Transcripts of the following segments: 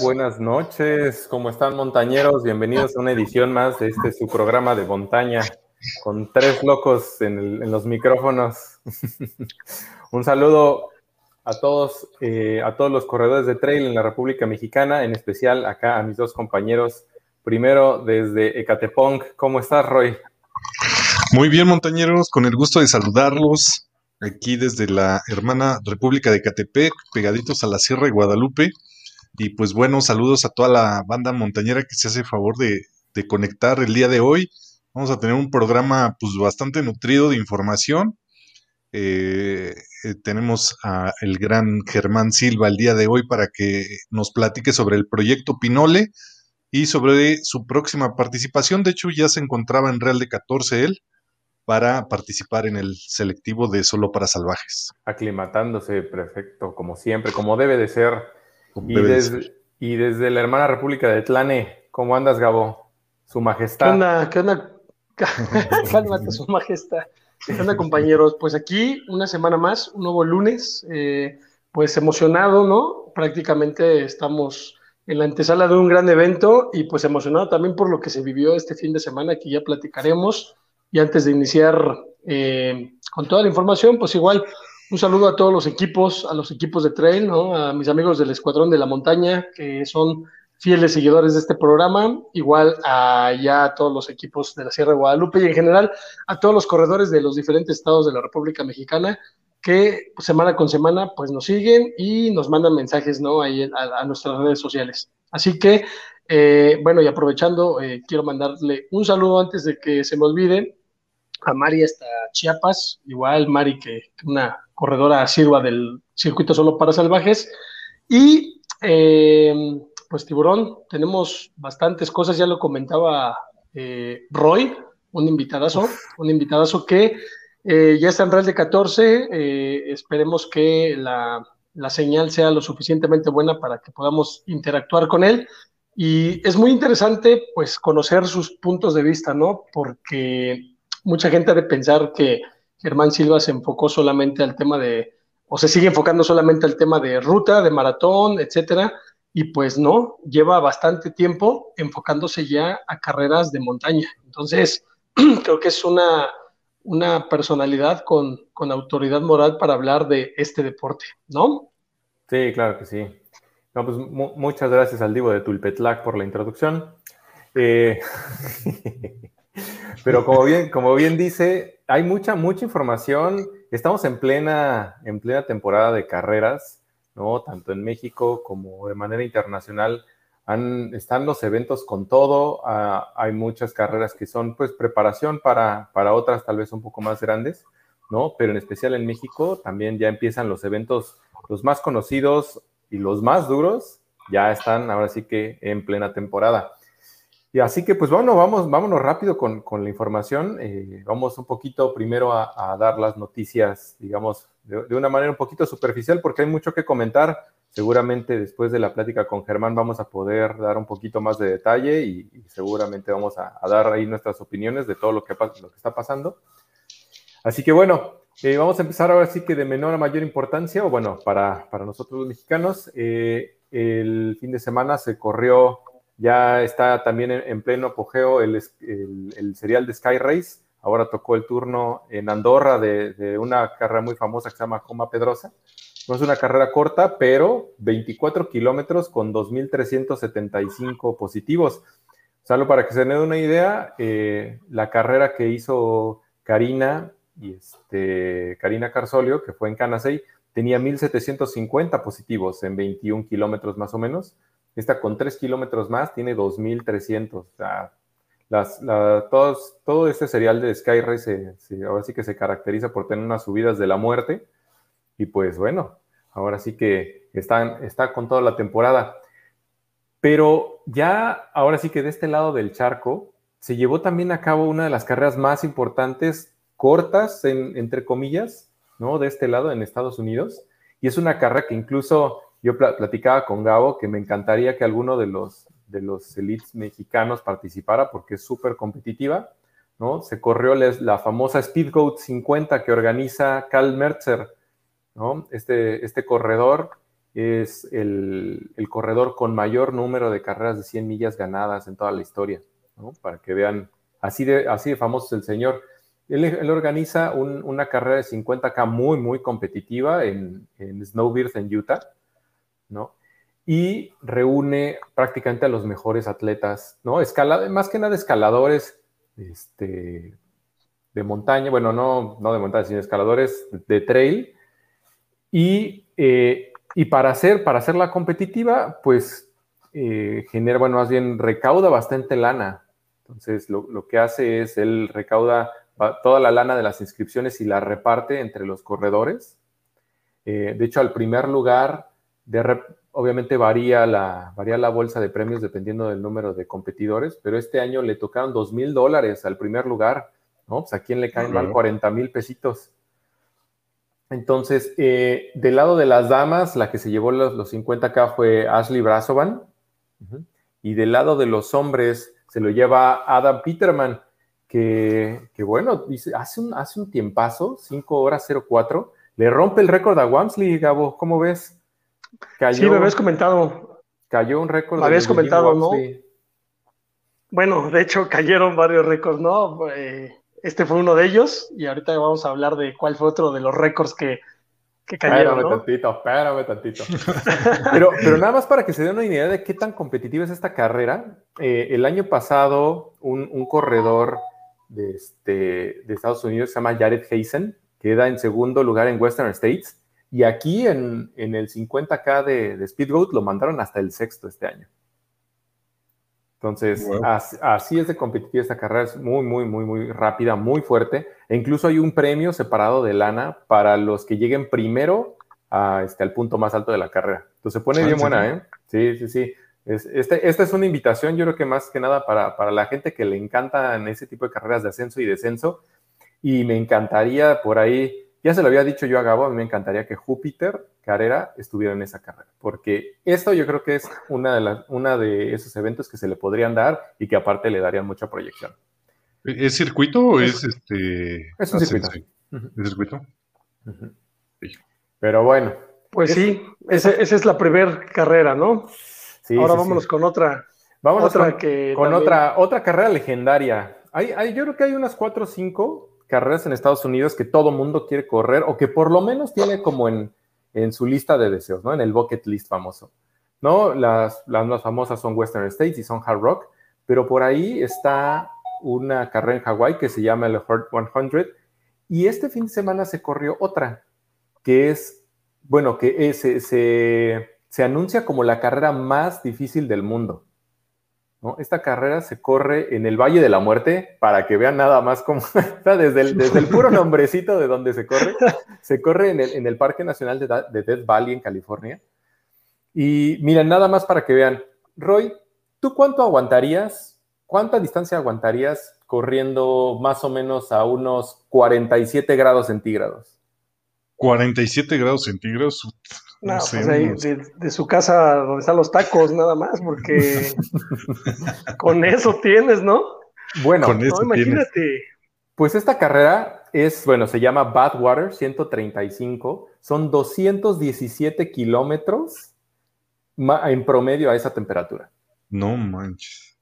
buenas noches. ¿Cómo están montañeros? Bienvenidos a una edición más de este su programa de montaña con tres locos en, los micrófonos. Un saludo a todos, eh, a todos los corredores de trail en la República Mexicana, en especial acá a mis dos compañeros. Primero desde Ecatepong. ¿Cómo estás, Roy? Muy bien, montañeros, con el gusto de saludarlos aquí desde la hermana República de Catepec, pegaditos a la Sierra de Guadalupe. Y pues bueno, saludos a toda la banda montañera que se hace favor de, conectar el día de hoy. Vamos a tener un programa pues bastante nutrido de información. Eh, eh, tenemos a el gran Germán Silva el día de hoy para que nos platique sobre el proyecto Pinole y sobre su próxima participación. De hecho, ya se encontraba en Real de 14 él para participar en el selectivo de Solo para Salvajes. Aclimatándose, perfecto, como siempre, como debe de ser. Y, desde, y, desde, la hermana República de Tlane, ¿cómo andas, Gabo? Su majestad. ¿Qué onda? ¿Qué onda? Cálmate, su majestad. ¿Qué onda, compañeros? Pues aquí, una semana más, un nuevo lunes, eh, pues emocionado, ¿no? Prácticamente estamos en la antesala de un gran evento y pues emocionado también por lo que se vivió este fin de semana, que ya platicaremos. Y antes de iniciar eh, con toda la información, pues igual un saludo a todos los equipos, a los equipos de trail, ¿no? a mis amigos del Escuadrón de la Montaña, que son fieles seguidores de este programa, igual a ya todos los equipos de la Sierra de Guadalupe y en general a todos los corredores de los diferentes estados de la República Mexicana que semana con semana pues nos siguen y nos mandan mensajes ¿no? Ahí a, nuestras redes sociales. Así que, eh, bueno, y aprovechando, eh, quiero mandarle un saludo antes de que se me olvide a Mari hasta Chiapas, igual Mari que una corredora sirva del circuito solo para salvajes. Y eh, pues tiburón, tenemos bastantes cosas, ya lo comentaba eh, Roy, un invitadazo, un invitadazo que eh, ya está en Real de 14, esperemos que la, la señal sea lo suficientemente buena para que podamos interactuar con él. Y es muy interesante, pues, conocer sus puntos de vista, ¿no? Porque mucha gente ha de pensar que Germán Silva se enfocó solamente al tema de, o se sigue enfocando solamente al tema de ruta, de maratón, etcétera, y pues no, lleva bastante tiempo enfocándose ya a carreras de montaña. Entonces, creo que es una, una personalidad con, con autoridad moral para hablar de este deporte, ¿no? Sí, claro que sí. No, pues muchas gracias al Divo de Tulpetlac por la introducción. Eh, Pero como bien, como bien dice, hay mucha, mucha información. Estamos en plena, en plena temporada de carreras, ¿no? Tanto en México como de manera internacional. Están los eventos con todo. Ah, hay muchas carreras que son, pues, preparación para, para otras tal vez un poco más grandes, ¿no? Pero en especial en México también ya empiezan los eventos, los más conocidos y los más duros, ya están ahora sí que en plena temporada. Y así que, pues bueno, vamos, vámonos rápido con, la información. Eh, vamos un poquito primero a, dar las noticias, digamos, de, una manera un poquito superficial, porque hay mucho que comentar. Seguramente después de la plática con Germán vamos a poder dar un poquito más de detalle y, seguramente vamos a, dar ahí nuestras opiniones de todo lo que, lo que está pasando. Así que bueno, eh, vamos a empezar ahora sí que de menor a mayor importancia, o bueno, para, nosotros los mexicanos, eh, el fin de semana se corrió ya está también en, pleno apogeo el, serial de Sky Race. Ahora tocó el turno en Andorra de, una carrera muy famosa que se llama Coma Pedrosa. No es una carrera corta, pero 24 kilómetros con 2.375 positivos. Solo para que se den una idea, eh, la carrera que hizo Karina y este, Karina Carsolio, que fue en Canasey, tenía 1.750 positivos en 21 kilómetros más o menos. Esta con 3 kilómetros más tiene 2.300. O sea, las, todos, todo este serial de Sky Race ahora sí que se caracteriza por tener unas subidas de la muerte. Y pues bueno, ahora sí que están, está con toda la temporada. Pero ya, ahora sí que de este lado del charco, se llevó también a cabo una de las carreras más importantes, cortas, entre comillas, ¿no? De este lado en Estados Unidos. Y es una carrera que incluso yo platicaba con Gabo que me encantaría que alguno de los, de los elites mexicanos participara porque es súper competitiva, ¿no? Se corrió la famosa Speedgoat 50 que organiza Cal Mercer, ¿no? Este, este corredor es el, corredor con mayor número de carreras de 100 millas ganadas en toda la historia, ¿no? Para que vean, así de, así de famoso es el señor. Él, organiza una carrera de 50K muy, muy competitiva en, en Snowbird, en Utah, ¿no? Y reúne prácticamente a los mejores atletas, ¿no? Escala, más que nada escaladores este, de montaña, bueno, no, no de montaña, sino escaladores de, trail. Y, eh, y, para, hacer, para hacerla competitiva, pues eh, genera, bueno, más bien recauda bastante lana. Entonces, lo, lo que hace es, él recauda toda la lana de las inscripciones y la reparte entre los corredores. Eh, de hecho, al primer lugar, de obviamente varía la, varía la bolsa de premios dependiendo del número de competidores, pero este año le tocaron dos mil dólares al primer lugar, ¿no? Pues a quién le caen mal 40 mil pesitos. Entonces, eh, del lado de las damas, la que se llevó los, los 50K fue Ashley Brasovan. Y del lado de los hombres, se lo lleva Adam Peterman, que, bueno, dice, hace un, hace un tiempazo, 5 horas 04, le rompe el récord a Wamsley, Gabo, ¿cómo ves? Sí, me habías comentado. Cayó un récord. Me habías comentado, ¿no? Bueno, de hecho cayeron varios récords, ¿no? Eh, este fue uno de ellos y ahorita vamos a hablar de cuál fue otro de los récords que, que cayeron. Espérame tantito, espérame tantito. pero, pero nada más para que se den una idea de qué tan competitiva es esta carrera, eh, el año pasado un, un corredor de, este, de Estados Unidos, se llama Jared Hazen, queda en segundo lugar en Western States. Y aquí en, el 50K de, de Speedboat lo mandaron hasta el sexto este año. Entonces, así, es de competitiva esta carrera, es muy, muy, muy, muy rápida, muy fuerte. E incluso hay un premio separado de lana para los que lleguen primero a, este, al punto más alto de la carrera. Entonces se pone bien buena, ¿eh? Sí, sí, sí este, esta es una invitación, yo creo que más que nada para, la gente que le encantan ese tipo de carreras de ascenso y descenso. Y me encantaría por ahí, ya se lo había dicho yo a Gabo, a mí me encantaría que Júpiter Carrera estuviera en esa carrera, porque esto yo creo que es una de, las, una de esos eventos que se le podrían dar y que aparte le darían mucha proyección. ¿Es circuito o es, este? Es un circuito. ¿Es circuito? Pero bueno. Pues sí, esa, esa es la primera carrera, ¿no? Ahora vámonos con otra. Vámonos otra con, que con otra, otra carrera legendaria. Hay, hay, yo creo que hay unas cuatro o cinco carreras en Estados Unidos que todo mundo quiere correr o que por lo menos tiene como en, en su lista de deseos, ¿no? En el bucket list famoso. ¿No? Las, las más famosas son Western States y son Hard Rock, pero por ahí está una carrera en Hawái que se llama el Hurt 100 y este fin de semana se corrió otra que es, bueno, que es, se se anuncia como la carrera más difícil del mundo. Esta carrera se corre en el Valle de la Muerte, para que vean nada más cómo está, desde el, desde el puro nombrecito de donde se corre, se corre en el, en el Parque Nacional de, de, Death Valley en California. Y miren, nada más para que vean, Roy, ¿tú cuánto aguantarías? ¿Cuánta distancia aguantarías corriendo más o menos a unos 47 grados centígrados? 47 grados centígrados, no, pues ahí, de, su casa donde están los tacos, nada más, porque con eso tienes, ¿no? Bueno, imagínate. Pues esta carrera es, bueno, se llama Badwater 135, son 217 kilómetros en promedio a esa temperatura. No manches.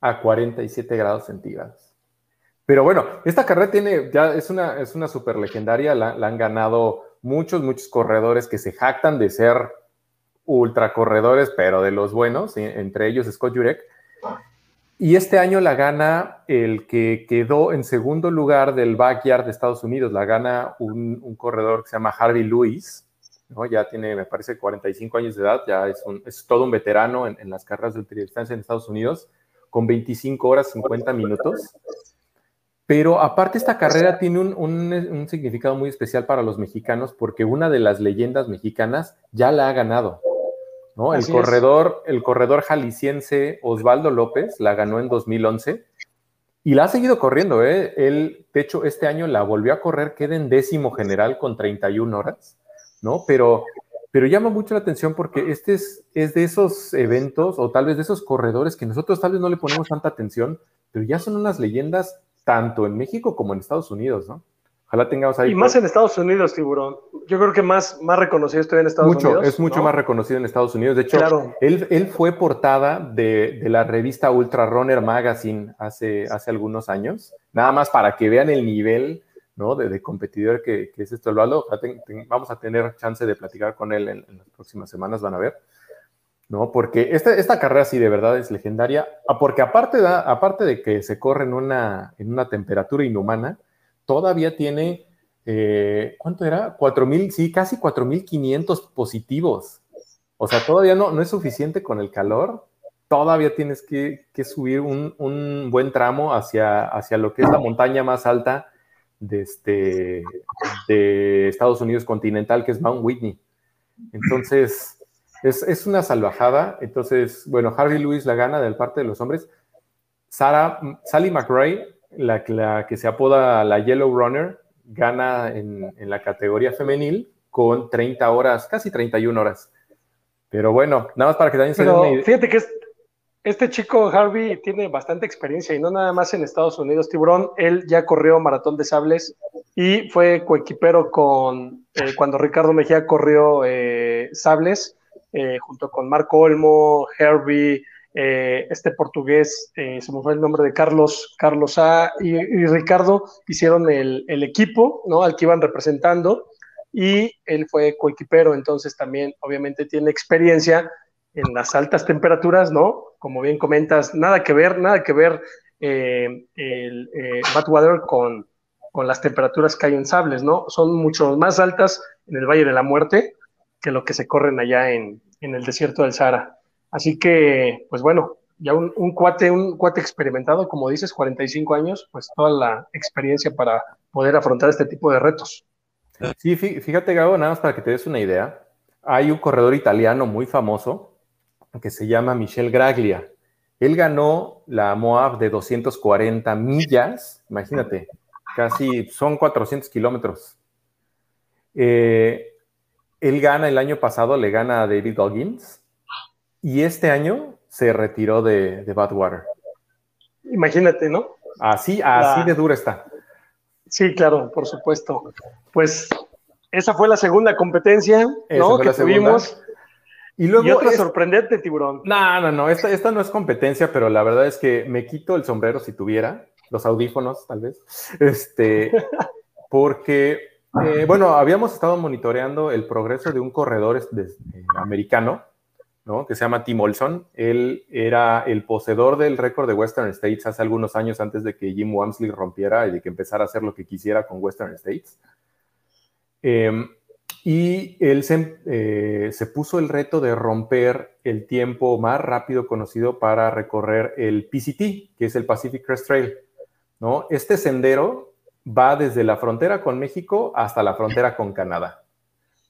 A 47 grados centígrados. Pero bueno, esta carrera tiene, ya es una, es una super legendaria, la han ganado muchos, muchos corredores que se jactan de ser ultracorredores, pero de los buenos, entre ellos Scott Jurek. Y este año la gana el que quedó en segundo lugar del backyard de Estados Unidos, la gana un, corredor que se llama Harvey Lewis, ya tiene, me parece, 45 años de edad, ya es, es todo un veterano en, en las carreras de ultradistancia en Estados Unidos, con 25 horas 50 minutos. Pero aparte esta carrera tiene un, significado muy especial para los mexicanos porque una de las leyendas mexicanas ya la ha ganado. ¿no? El, corredor, el corredor jalisciense Osvaldo López la ganó en 2011 y la ha seguido corriendo. ¿eh? Él, de hecho, este año la volvió a correr, queda en décimo general con 31 horas, ¿no? Pero, pero llama mucho la atención porque este es, es de esos eventos o tal vez de esos corredores que nosotros tal vez no le ponemos tanta atención, pero ya son unas leyendas tanto en México como en Estados Unidos, ¿no? Ojalá tengamos ahí. Y más en Estados Unidos, tiburón. Yo creo que más, más reconocido estoy en Estados mucho, Unidos. Es mucho más reconocido en Estados Unidos. De hecho, él, él, fue portada de, de, la revista Ultra Runner Magazine hace, hace algunos años. Nada más para que vean el nivel ¿no? de, de competidor que, que, es esto. Vamos a tener chance de platicar con él en, en las próximas semanas, van a ver. ¿No? Porque esta, esta carrera sí de verdad es legendaria, ah, porque aparte, da, aparte de que se corre en una, en una temperatura inhumana, todavía tiene, eh, ¿cuánto era? 4.000, sí, casi 4.500 positivos. O sea, todavía no, no es suficiente con el calor, todavía tienes que, que subir un, un, buen tramo hacia, hacia lo que es la montaña más alta de, este, de Estados Unidos continental, que es Mount Whitney. Entonces, es, es, una salvajada. Entonces, bueno, Harvey Lewis la gana del parte de los hombres. Sarah, Sally McRae, la, la, que se apoda la Yellow Runner, gana en, en, la categoría femenil con 30 horas, casi 31 horas. Pero bueno, nada más para que también se una Fíjate que este chico Harvey tiene bastante experiencia y no nada más en Estados Unidos. Tiburón, él ya corrió maratón de sables y fue coequipero con eh, cuando Ricardo Mejía corrió eh, sables eh, junto con Marco Olmo, Herbie, eh, este portugués, eh, se me fue el nombre de Carlos, Carlos A y, Ricardo, hicieron el, equipo, ¿no? Al que iban representando y él fue coequipero, entonces también obviamente tiene experiencia en las altas temperaturas, ¿no? Como bien comentas, nada que ver, nada que ver el Badwater con, con las temperaturas que hay en sables, ¿no? Son mucho más altas en el Valle de la Muerte, que lo que se corren allá en, en el desierto del Sahara. Así que, pues bueno, ya un, un, cuate, un cuate experimentado, como dices, 45 años, pues toda la experiencia para poder afrontar este tipo de retos. Sí, fíjate, Gabo, nada más para que te des una idea. Hay un corredor italiano muy famoso que se llama Michel Graglia. Él ganó la Moab de 240 millas, imagínate, casi son 400 kilómetros. Eh, él gana el año pasado, le gana a David Goggins y este año se retiró de, de Badwater. Imagínate, ¿no? Así, así la... de dura está. Sí, claro, por supuesto. Pues esa fue la segunda competencia, ¿no? Que tuvimos. Y luego y otra es... sorprendente, tiburón. No, no, no, esta, esta no es competencia, pero la verdad es que me quito el sombrero si tuviera, los audífonos tal vez, este, porque eh, bueno, habíamos estado monitoreando el progreso de un corredor de, eh, americano, ¿no? Que se llama Tim Olson. Él era el poseedor del récord de Western States hace algunos años antes de que Jim Wamsley rompiera y de que empezara a hacer lo que quisiera con Western States. Eh, y él se, eh, se, puso el reto de romper el tiempo más rápido conocido para recorrer el PCT, que es el Pacific Crest Trail. ¿no? Este sendero va desde la frontera con México hasta la frontera con Canadá.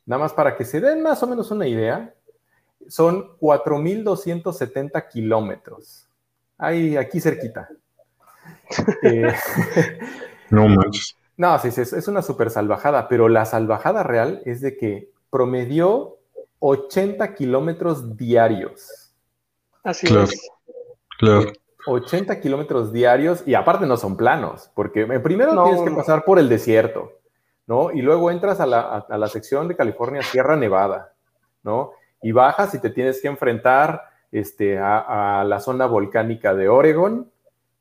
Nada más para que se den más o menos una idea, son 4.270 kilómetros. Ahí, aquí cerquita. eh, no manches. No, sí, sí, es una super salvajada, pero la salvajada real es de que promedió 80 kilómetros diarios. Así claro, es. Claro. 80 kilómetros diarios y aparte no son planos, porque primero no, tienes que pasar por el desierto, ¿no? Y luego entras a la, a, a la sección de California, Sierra Nevada, ¿no? Y bajas y te tienes que enfrentar este, a, a la zona volcánica de Oregon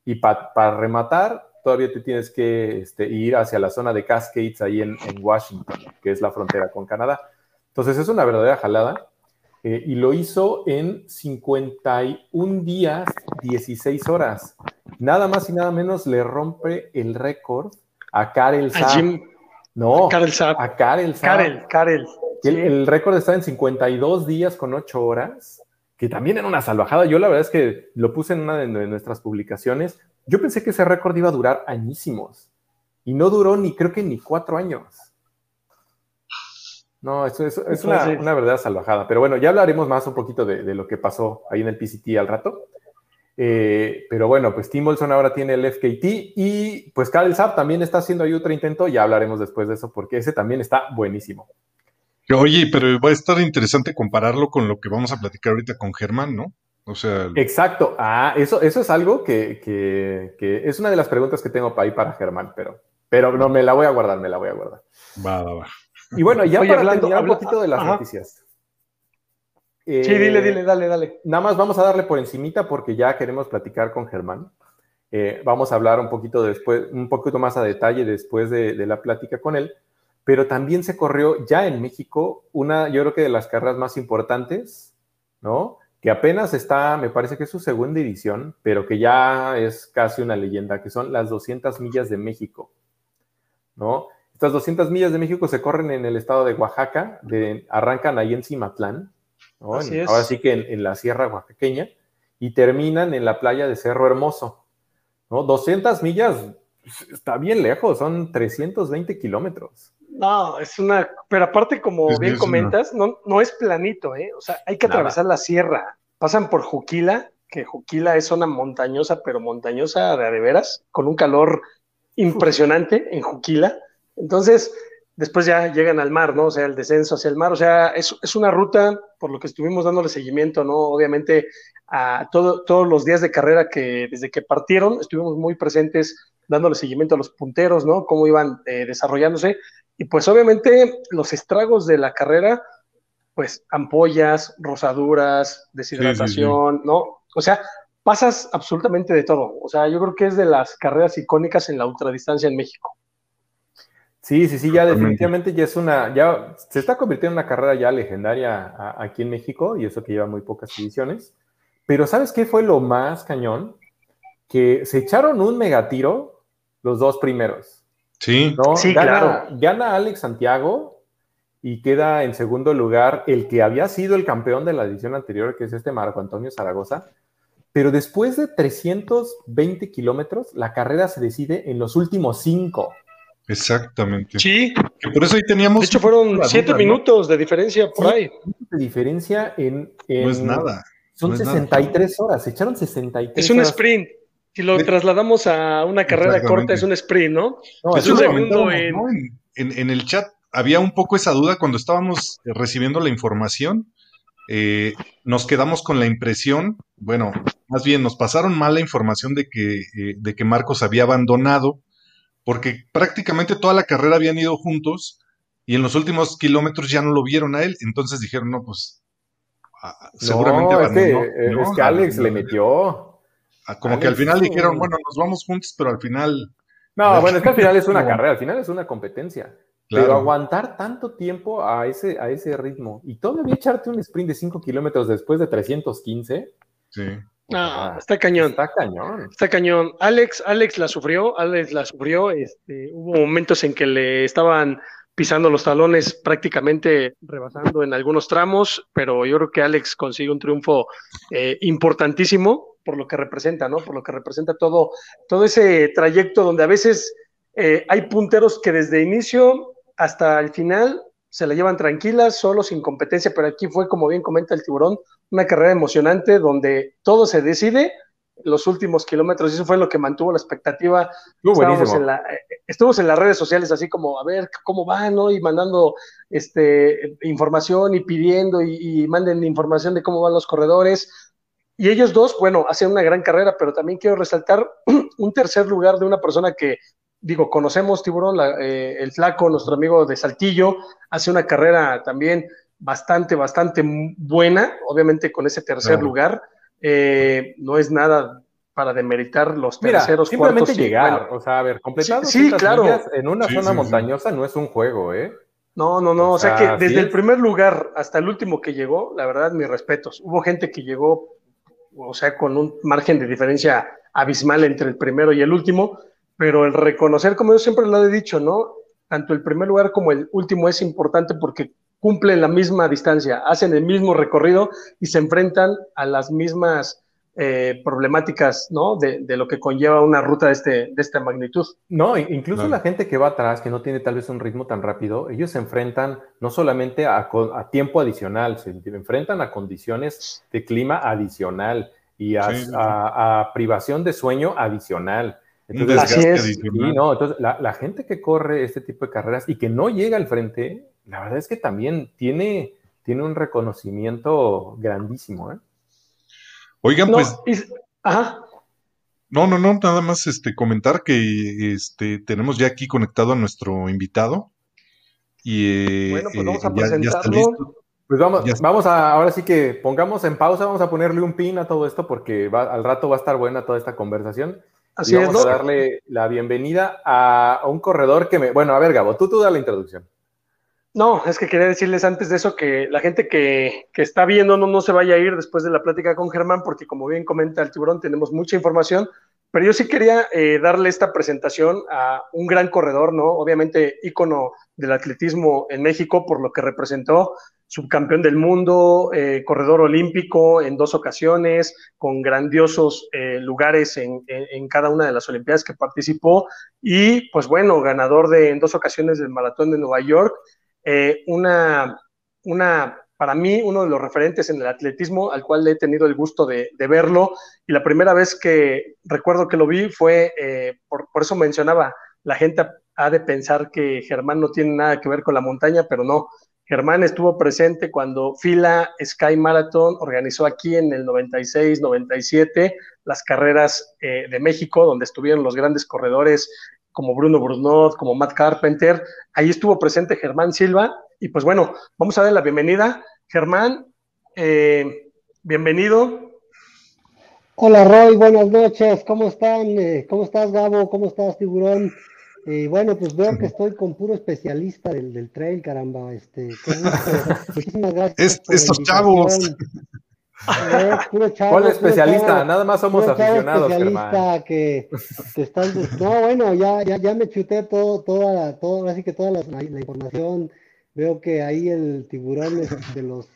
y para pa rematar todavía te tienes que este, ir hacia la zona de Cascades ahí en, en, Washington, que es la frontera con Canadá. Entonces es una verdadera jalada eh, y lo hizo en 51 días, 16 horas. Nada más y nada menos le rompe el récord a Karel Saab. No, Karel Saab. a Karel Saab. Karel, Karel. El, sí. el récord está en 52 días con 8 horas, que también era una salvajada. Yo la verdad es que lo puse en una de nuestras publicaciones. Yo pensé que ese récord iba a durar añísimos y no duró ni creo que ni cuatro años. No, eso, eso es una, una, verdadera salvajada. Pero bueno, ya hablaremos más un poquito de, de, lo que pasó ahí en el PCT al rato. Eh, pero bueno, pues Tim Olson ahora tiene el FKT y pues Karel Saab también está haciendo ahí otro intento. Ya hablaremos después de eso porque ese también está buenísimo. Oye, pero va a estar interesante compararlo con lo que vamos a platicar ahorita con Germán, ¿no? O sea, Exacto. Ah, eso, eso es algo que, que, que, es una de las preguntas que tengo para ahí para Germán, pero Pero no, me la voy a guardar, me la voy a guardar. Va, va, va. Y bueno, ya Oye, para hablando- terminar un poquito de las ajá. noticias. Sí, Eh, dile, dile, dale, dale. Nada más vamos a darle por encimita porque ya queremos platicar con Germán. Eh, vamos a hablar un poquito después, un poquito más a detalle después de, de la plática con él. Pero también se corrió ya en México una, yo creo que de las carreras más importantes, ¿no? Que apenas está, me parece que es su segunda edición, pero que ya es casi una leyenda, que son las 200 millas de México, ¿no? Estas 200 millas de México se corren en el estado de Oaxaca, de, arrancan ahí en Cimatlán, ¿no? Así En- es. ahora sí que en, en la sierra oaxaqueña, y terminan en la playa de Cerro Hermoso, ¿no? 200 millas pues, está bien lejos, son 320 kilómetros. No, es una, pero aparte, como Es- bien es una- comentas, no, no es planito, ¿eh? O sea, hay que Nada. atravesar la sierra. Pasan por Juquila, que Juquila es zona montañosa, pero montañosa de a de veras, con un calor impresionante en Juquila. Entonces, después ya llegan al mar, ¿no? O sea, el descenso hacia el mar. O sea, es, es una ruta, por lo que estuvimos dándole seguimiento, ¿no? Obviamente, a todo, todos los días de carrera que desde que partieron, estuvimos muy presentes dándole seguimiento a los punteros, ¿no? Cómo iban eh, desarrollándose. Y pues obviamente los estragos de la carrera, pues ampollas, rosaduras, deshidratación, ¿no? O sea, pasas absolutamente de todo. O sea, yo creo que es de las carreras icónicas en la ultradistancia en México. Sí, sí, sí, ya definitivamente ya es una, ya se está convirtiendo en una carrera ya legendaria a- aquí en México y eso que lleva muy pocas ediciones. Pero ¿sabes qué fue lo más cañón? Que se echaron un megatiro los dos primeros, Sí, ¿no? Sí, gana, claro. Gana Alex Santiago y queda en segundo lugar el que había sido el campeón de la edición anterior, que es este Marco Antonio Zaragoza. Pero después de 320 kilómetros, la carrera se decide en los últimos cinco. Exactamente. Sí, Que por eso ahí teníamos. de hecho fueron siete duda, ¿no? minutos de diferencia por Sí. ahí. de diferencia en, en- No es nada. Son no es nada. 63 horas, se echaron 63 Es un horas. sprint. Si lo trasladamos a una carrera corta, es un sprint, ¿no? No, es un segundo en- ¿no? En, en- en el chat había un poco esa duda cuando estábamos recibiendo la información. eh, nos quedamos con la impresión, bueno, más bien nos pasaron mal la información de que, eh, de que Marcos había abandonado, porque prácticamente toda la carrera habían ido juntos y en los últimos kilómetros ya no lo vieron a él. Entonces dijeron, no, pues seguramente no, es que, abandonó. eh, ¿no? es que Alex le metió. Como que al final dijeron, bueno, nos vamos juntos, pero al final, No, bueno, es que al final es una carrera, al final es una competencia. Pero aguantar tanto tiempo a ese, a ese ritmo y todavía echarte un sprint de 5 kilómetros después de 315, sí. Ah, Ah, está cañón. está cañón. Está cañón. Alex, Alex la sufrió, Alex la sufrió. Este, hubo momentos en que le estaban pisando los talones, prácticamente rebasando en algunos tramos, pero yo creo que Alex consigue un triunfo eh, importantísimo por lo que representa, ¿no? Por lo que representa todo, todo ese trayecto donde a veces eh, hay punteros que desde inicio hasta el final se la llevan tranquilas, solo sin competencia, pero aquí fue, como bien comenta el tiburón, una carrera emocionante donde todo se decide los últimos kilómetros y eso fue lo que mantuvo la expectativa. Estábamos en la, estuvimos en las redes sociales así como a ver cómo van, ¿no? Y mandando este, información y pidiendo y, y manden información de cómo van los corredores. Y ellos dos, bueno, hacen una gran carrera, pero también quiero resaltar un tercer lugar de una persona que, digo, conocemos, Tiburón, la- eh, el flaco, nuestro amigo de Saltillo, hace una carrera también bastante, bastante buena, obviamente con ese tercer Claro. lugar. Eh, no es nada para demeritar los Mira, terceros, simplemente cuartos. y, llegar, bueno, o sea, a ver, completar Sí, sí, 200 claro. en una Sí, zona sí, sí. montañosa no es un juego, ¿eh? No, no, no. O O sea, sea, que desde sí el primer lugar hasta el último que llegó, la verdad, mis respetos. Hubo gente que llegó, o sea, con un margen de diferencia abismal entre el primero y el último, pero el reconocer, como yo siempre lo he dicho, ¿no? Tanto el primer lugar como el último es importante porque cumplen la misma distancia, hacen el mismo recorrido y se enfrentan a las mismas eh, problemáticas, ¿no? De, de lo que conlleva una ruta de, este, de esta magnitud. No, incluso la gente que va atrás, que no tiene tal vez un ritmo tan rápido, ellos se enfrentan no solamente a, tiempo adicional, se enfrentan a condiciones de clima adicional y a, Sí, sí, sí. a- a privación de sueño adicional. Entonces, Así es. adicional. Sí, no, entonces la, la gente que corre este tipo de carreras y que no llega al frente, la verdad es que también tiene, tiene un reconocimiento grandísimo. ¿eh? Oigan, No, pues ajá. No, no, no, nada más este comentar que este tenemos ya aquí conectado a nuestro invitado. Y eh, bueno, pues vamos a presentarlo. Pues vamos, vamos a, ahora sí que pongamos en pausa, vamos a ponerle un pin a todo esto porque va, al rato va a estar buena toda esta conversación. Así y vamos a darle la bienvenida a, un corredor que me. Bueno, a ver, Gabo, tú, tú da la introducción. No, es que quería decirles antes de eso que la gente que, que está viendo no, no se vaya a ir después de la plática con Germán, porque como bien comenta el tiburón, tenemos mucha información, pero yo sí quería eh, darle esta presentación a un gran corredor, ¿no? Obviamente ícono del atletismo en México por lo que representó, subcampeón del mundo, eh, corredor olímpico en dos ocasiones, con grandiosos eh, lugares en, cada una de las Olimpiadas que participó y pues bueno, ganador de en dos ocasiones del Maratón de Nueva York, una, una para mí uno de los referentes en el atletismo al cual he tenido el gusto de, verlo y la primera vez que recuerdo que lo vi fue, eh, por, eso mencionaba, la gente ha de pensar que Germán no tiene nada que ver con la montaña, pero no. Germán estuvo presente cuando Fila Sky Marathon organizó aquí en el 96-97 las carreras eh, de México, donde estuvieron los grandes corredores como Bruno Brunot, como Matt Carpenter. Ahí estuvo presente Germán Silva y pues bueno, vamos a darle la bienvenida. Germán, eh, bienvenido. Hola Roy, buenas noches, ¿cómo están? Eh, ¿Cómo estás Gabo? ¿Cómo estás Tiburón? Eh, bueno, pues veo que estoy con puro especialista del, trail, caramba. Este, Muchísimas gracias. estos chavos. ¿Cuál especialista? Nada más somos aficionados, especialista que, están... No, bueno, ya, ya, ya me chuté todo, toda, todo, así que toda la información Veo que ahí el tiburón es de los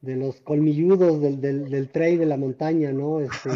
de los colmilludos del, del, del trail de la montaña, ¿no? Este,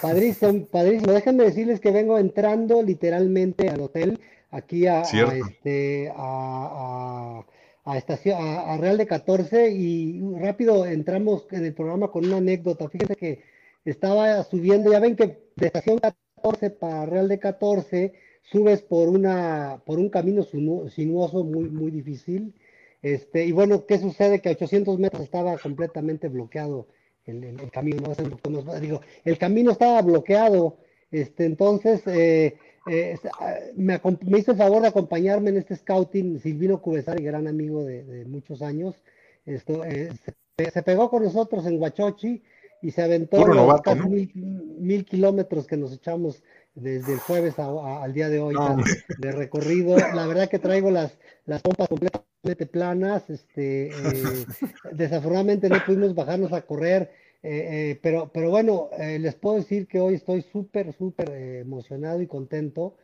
padrísimo, padrísimo. Déjenme decirles que vengo entrando literalmente al hotel, aquí a, este, a, a, estación, a, Real de 14 y rápido entramos en el programa con una anécdota. Fíjense que estaba subiendo, ya ven que de estación 14 para Real de 14 subes por una por un camino sinuoso muy muy difícil este, y bueno, ¿qué sucede? Que a 800 metros estaba completamente bloqueado el, camino. ¿no? Digo, el camino estaba bloqueado. Este, entonces, eh, eh, ah, me, hizo el favor de acompañarme en este scouting Silvino Cubesari, gran amigo de, muchos años. Esto, eh, se, pegó con nosotros en Huachochi y se aventó los casi mil, kilómetros que nos echamos desde el jueves al día de hoy de, recorrido. La verdad que traigo las, las pompas completamente planas. Este, eh, desafortunadamente no pudimos bajarnos a correr, eh, eh, pero, pero bueno, les puedo decir que hoy estoy súper, súper emocionado y contento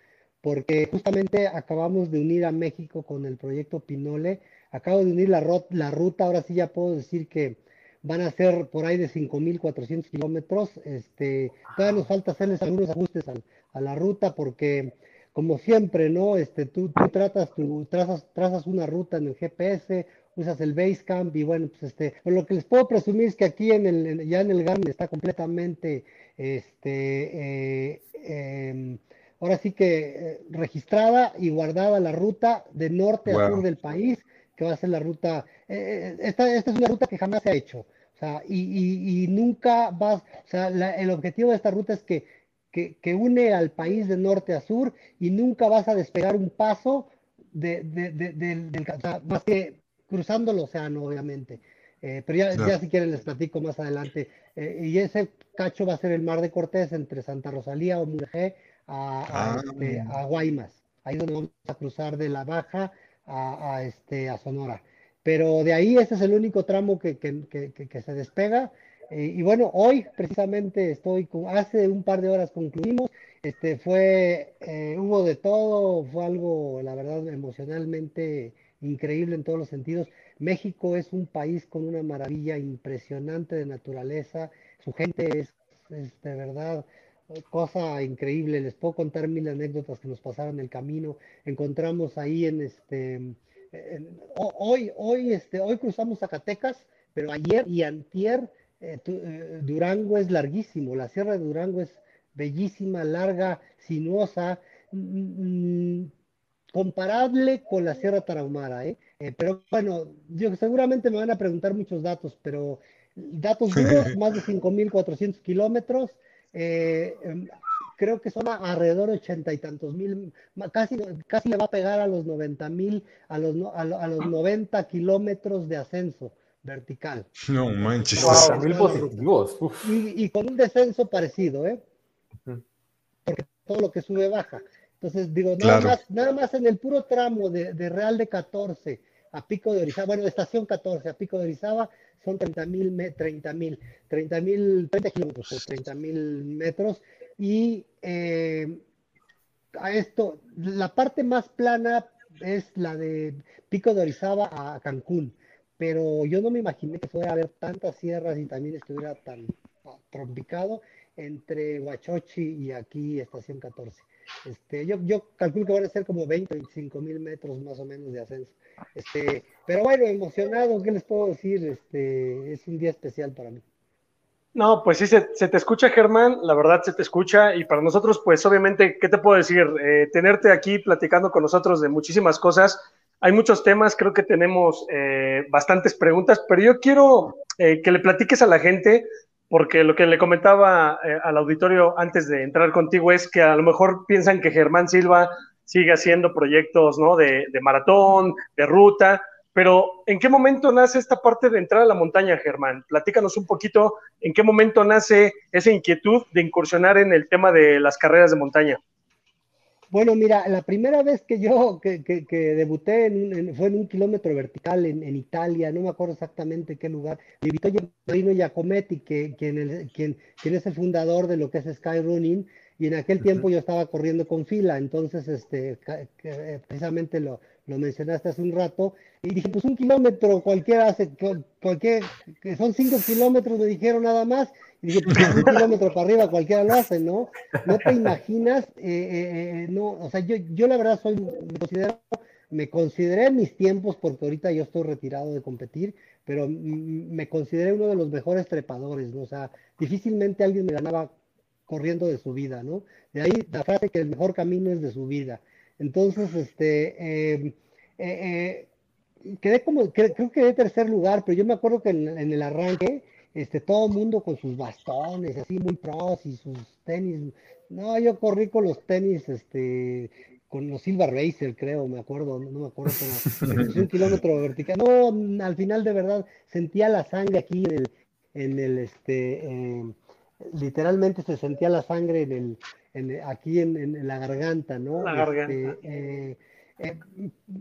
porque justamente acabamos de unir a México con el proyecto Pinole. Acabo de unir la, la ruta, ahora sí ya puedo decir que van a ser por ahí de 5.400 kilómetros. Este, todavía nos falta hacerles algunos ajustes a, la ruta porque, como siempre, ¿no? Este, tú, tú tratas, tú trazas, trazas una ruta en el GPS, usas el Basecamp y bueno, pues este, lo que les puedo presumir es que aquí en el, ya en el Garmin está completamente, este, eh, em, ahora sí que eh, registrada y guardada la ruta de norte a sur del país que va a ser la ruta, eh, esta, esta, es una ruta que jamás se ha hecho. O sea, y, nunca vas, o sea, el objetivo de esta ruta es que, que, une al país de norte a sur y nunca vas a despegar un paso de, del, o sea, más que cruzando el océano, obviamente. Eh, pero ya, ya, si quieren les platico más adelante. Eh, y ese cacho va a ser el Mar de Cortés entre Santa Rosalía o Murgé a, a, ah. este, a Guaymas. Ahí es donde vamos a cruzar de la Baja a, a, este, a Sonora. Pero de ahí ese es el único tramo que, se despega. Eh, y bueno, hoy precisamente estoy, hace un par de horas concluimos, este fue, hubo de todo, fue algo, la verdad, emocionalmente increíble en todos los sentidos. México es un país con una maravilla impresionante de naturaleza, su gente es, de verdad cosa increíble, les puedo contar mil anécdotas que nos pasaron en el camino, encontramos ahí en este hoy, hoy, este, hoy cruzamos Zacatecas, pero ayer y antier eh, eh, Durango es larguísimo, la Sierra de Durango es bellísima, larga, sinuosa, mm, mm, comparable con la Sierra Tarahumara, ¿eh? pero bueno, yo seguramente me van a preguntar muchos datos, pero datos duros, más de 5.400 kilómetros, em, creo que son alrededor de ochenta y tantos mil, casi, casi le va a pegar a los noventa mil, a los, a, los 90 kilómetros de ascenso vertical. No manches. mil positivos. Y, y, con un descenso parecido, ¿eh? Porque todo lo que sube baja. Entonces, digo, nada, más, nada más en el puro tramo de, de Real de 14 a Pico de Orizaba, bueno, de estación 14 a Pico de Orizaba, son 30 mil, 30 mil, 30 mil, 30 kilómetros, 30 mil metros. Y eh, a esto, la parte más plana es la de Pico de Orizaba a Cancún, pero yo no me imaginé que fuera a haber tantas sierras y también estuviera tan trompicado entre Huachochi y aquí Estación 14. Este, yo, yo calculo que van a ser como 20, 25 mil metros más o menos de ascenso. Este, pero bueno, emocionado, ¿qué les puedo decir? Este, es un día especial para mí. No, pues sí, se, te escucha, Germán, la verdad se te escucha y para nosotros, pues obviamente, ¿qué te puedo decir? Eh, tenerte aquí platicando con nosotros de muchísimas cosas. Hay muchos temas, creo que tenemos eh, bastantes preguntas, pero yo quiero eh, que le platiques a la gente, porque lo que le comentaba al auditorio antes de entrar contigo es que a lo mejor piensan que Germán Silva sigue haciendo proyectos ¿no? de, de maratón, de ruta, pero ¿en qué momento nace esta parte de entrar a la montaña, Germán? Platícanos un poquito en qué momento nace esa inquietud de incursionar en el tema de las carreras de montaña. Bueno, mira, la primera vez que yo que, que, debuté fue en un kilómetro vertical en, en, Italia, no me acuerdo exactamente qué lugar. Me invitó Marino Giacometti, que, quien, quien, quien, es el fundador de lo que es Skyrunning, y en aquel tiempo yo estaba corriendo con fila, entonces este, eh, precisamente lo, lo mencionaste hace un rato, y dije, pues un kilómetro cualquiera hace, cualquier, que son cinco kilómetros, me dijeron nada más, y dije, pues un kilómetro para arriba cualquiera lo hace, ¿no? No te imaginas, eh, eh, eh, no, o sea, yo, yo la verdad soy, me considero, me consideré mis tiempos, porque ahorita yo estoy retirado de competir, pero me consideré uno de los mejores trepadores, ¿no? O sea, difícilmente alguien me ganaba corriendo de su vida, ¿no? De ahí la frase que el mejor camino es de su vida. Entonces, este, eh, quedé como, creo que quedé tercer lugar, pero yo me acuerdo que en, el arranque, este, todo el mundo con sus bastones, así muy pros y sus tenis. No, yo corrí con los tenis, este, con los Silver Racer, creo, me acuerdo, no, me acuerdo, pero un kilómetro vertical. No, al final de verdad sentía la sangre aquí en el, en el este, em, literalmente se sentía la sangre en el, aquí en, la garganta, ¿no? La garganta. Este, eh, eh,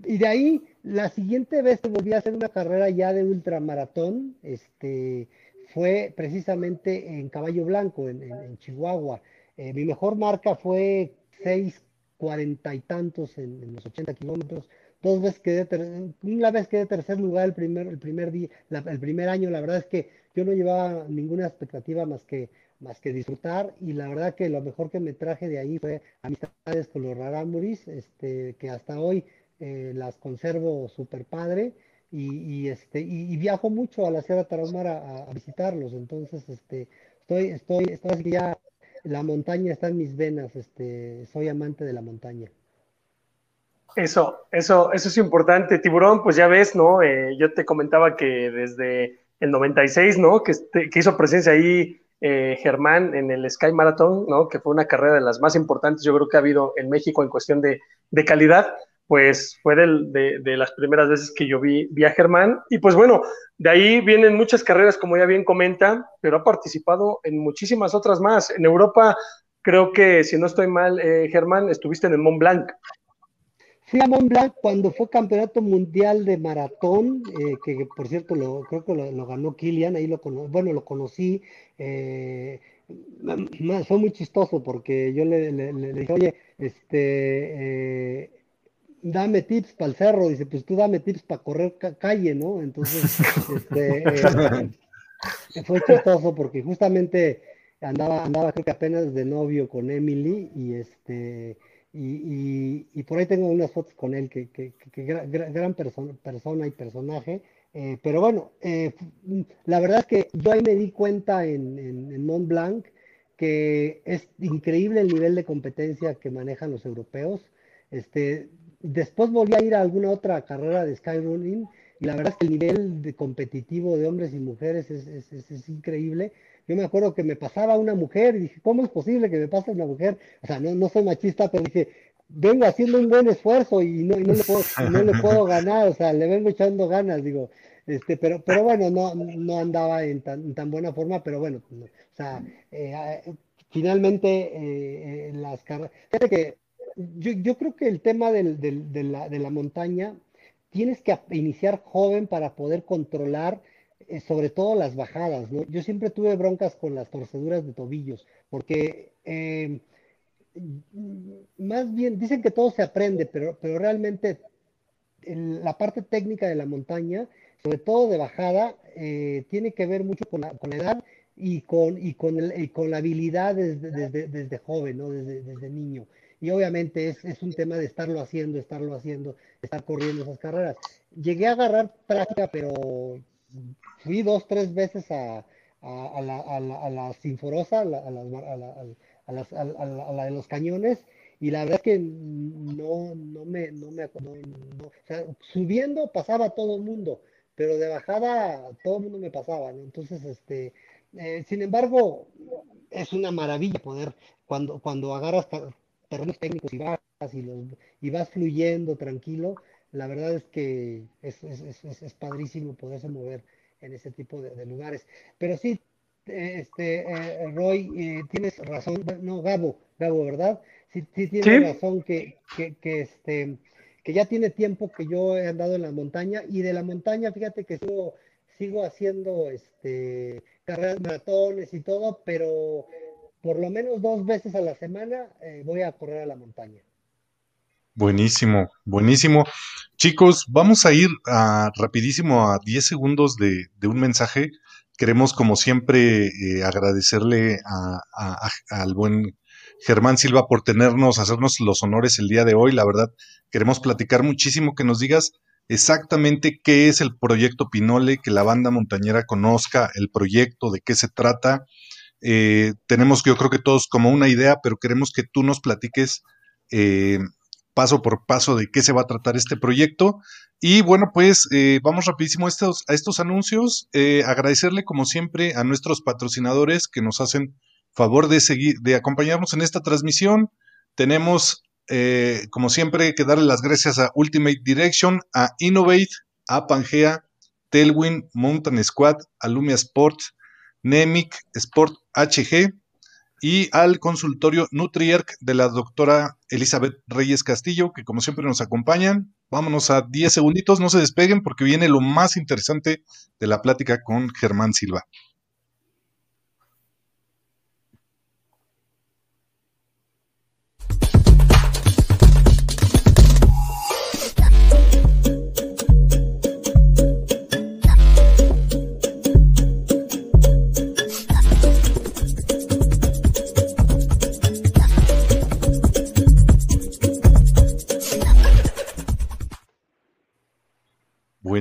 y de ahí, la siguiente vez que volví a hacer una carrera ya de ultramaratón, este, fue precisamente en Caballo Blanco, en, Chihuahua. Eh, mi mejor marca fue 6.40 y tantos en, los 80 kilómetros. Dos veces quedé, una vez quedé tercer lugar el primer, el primer día, el primer año. La verdad es que yo no llevaba ninguna expectativa más que más que disfrutar y la verdad que lo mejor que me traje de ahí fue amistades con los rarámuris, este, que hasta hoy eh, las conservo súper padre y, este, y, viajo mucho a la Sierra Tarahumara a, visitarlos, entonces este, estoy, estoy, estoy así ya la montaña está en mis venas, este, soy amante de la montaña. Eso, eso, eso es importante. Tiburón, pues ya ves, ¿no? Eh, yo te comentaba que desde el 96, ¿no? Que, este, que hizo presencia ahí eh, Germán en el Sky Marathon, ¿no? que fue una carrera de las más importantes, yo creo que ha habido en México en cuestión de, calidad, pues fue de, las primeras veces que yo vi, vi, a Germán. Y pues bueno, de ahí vienen muchas carreras, como ya bien comenta, pero ha participado en muchísimas otras más. En Europa, creo que, si no estoy mal, eh, Germán, estuviste en el Mont Blanc. Fui a Mont Blanc cuando fue campeonato mundial de maratón, eh, que por cierto lo, creo que lo, ganó Kilian, ahí lo bueno, lo conocí. Eh, fue muy chistoso porque yo le, dije, oye, este, eh, dame tips para el cerro. Dice, pues tú dame tips para correr calle, ¿no? Entonces, este, fue chistoso porque justamente andaba, andaba creo que apenas de novio con Emily y este y, por ahí tengo unas fotos con él, que, que, gran, persona y personaje. Eh, pero bueno, eh, la verdad es que yo ahí me di cuenta en, en, Mont Blanc que es increíble el nivel de competencia que manejan los europeos. Este, después volví a ir a alguna otra carrera de skyrunning y la verdad es que el nivel de competitivo de hombres y mujeres es, es, es increíble yo me acuerdo que me pasaba una mujer y dije, ¿cómo es posible que me pase una mujer? O sea, no, no soy machista, pero dije, vengo haciendo un buen esfuerzo y no, no, le, puedo, no le puedo ganar, o sea, le vengo echando ganas, digo, este, pero, pero bueno, no, no andaba en tan, tan buena forma, pero bueno, o sea, eh, finalmente eh, las carreras, que yo, yo, creo que el tema del, del, de, la, de la montaña, tienes que iniciar joven para poder controlar eh, sobre todo las bajadas, ¿no? Yo siempre tuve broncas con las torceduras de tobillos, porque eh, más bien dicen que todo se aprende, pero, realmente la parte técnica de la montaña, sobre todo de bajada, eh, tiene que ver mucho con la, con la edad y con, la habilidad desde, joven, ¿no? desde, desde niño. Y obviamente es, es, un tema de estarlo haciendo, estarlo haciendo, estar corriendo esas carreras. Llegué a agarrar práctica, pero fui dos, tres veces a, a, a, la, a, la, la Sinforosa, a la, de los cañones, y la verdad es que no, no me, no me no, subiendo pasaba todo el mundo, pero de bajada todo el mundo me pasaba, ¿no? Entonces, este, eh, sin embargo, es una maravilla poder, cuando, cuando agarras terrenos técnicos y vas, y, los, y vas fluyendo tranquilo, la verdad es que es, es, es, es padrísimo poderse mover en ese tipo de, de lugares. Pero sí, este, eh, Roy, eh, tienes razón, no, Gabo, Gabo, ¿verdad? Sí, sí tienes ¿Sí? razón que, que, que, este, que ya tiene tiempo que yo he andado en la montaña y de la montaña, fíjate que sigo, sigo haciendo este, carreras maratones y todo, pero por lo menos dos veces a la semana eh, voy a correr a la montaña. Buenísimo, buenísimo. Chicos, vamos a ir a, rapidísimo a 10 segundos de, de un mensaje. Queremos, como siempre, eh, agradecerle a, al buen Germán Silva por tenernos, hacernos los honores el día de hoy. La verdad, queremos platicar muchísimo, que nos digas exactamente qué es el proyecto Pinole, que la banda montañera conozca el proyecto, de qué se trata. Eh, tenemos, yo creo que todos como una idea, pero queremos que tú nos platiques eh, paso por paso de qué se va a tratar este proyecto. Y bueno, pues eh, vamos rapidísimo a estos, a estos anuncios. Eh, agradecerle como siempre a nuestros patrocinadores que nos hacen favor de seguir, de acompañarnos en esta transmisión. Tenemos, eh, como siempre, que darle las gracias a Ultimate Direction, a Innovate, a Pangea, Telwin, Mountain Squad, Alumia Sport, Nemic, Sport HG, y al consultorio Nutrierc de la doctora Elizabeth Reyes Castillo, que como siempre nos acompañan. Vámonos a 10 segunditos, no se despeguen porque viene lo más interesante de la plática con Germán Silva.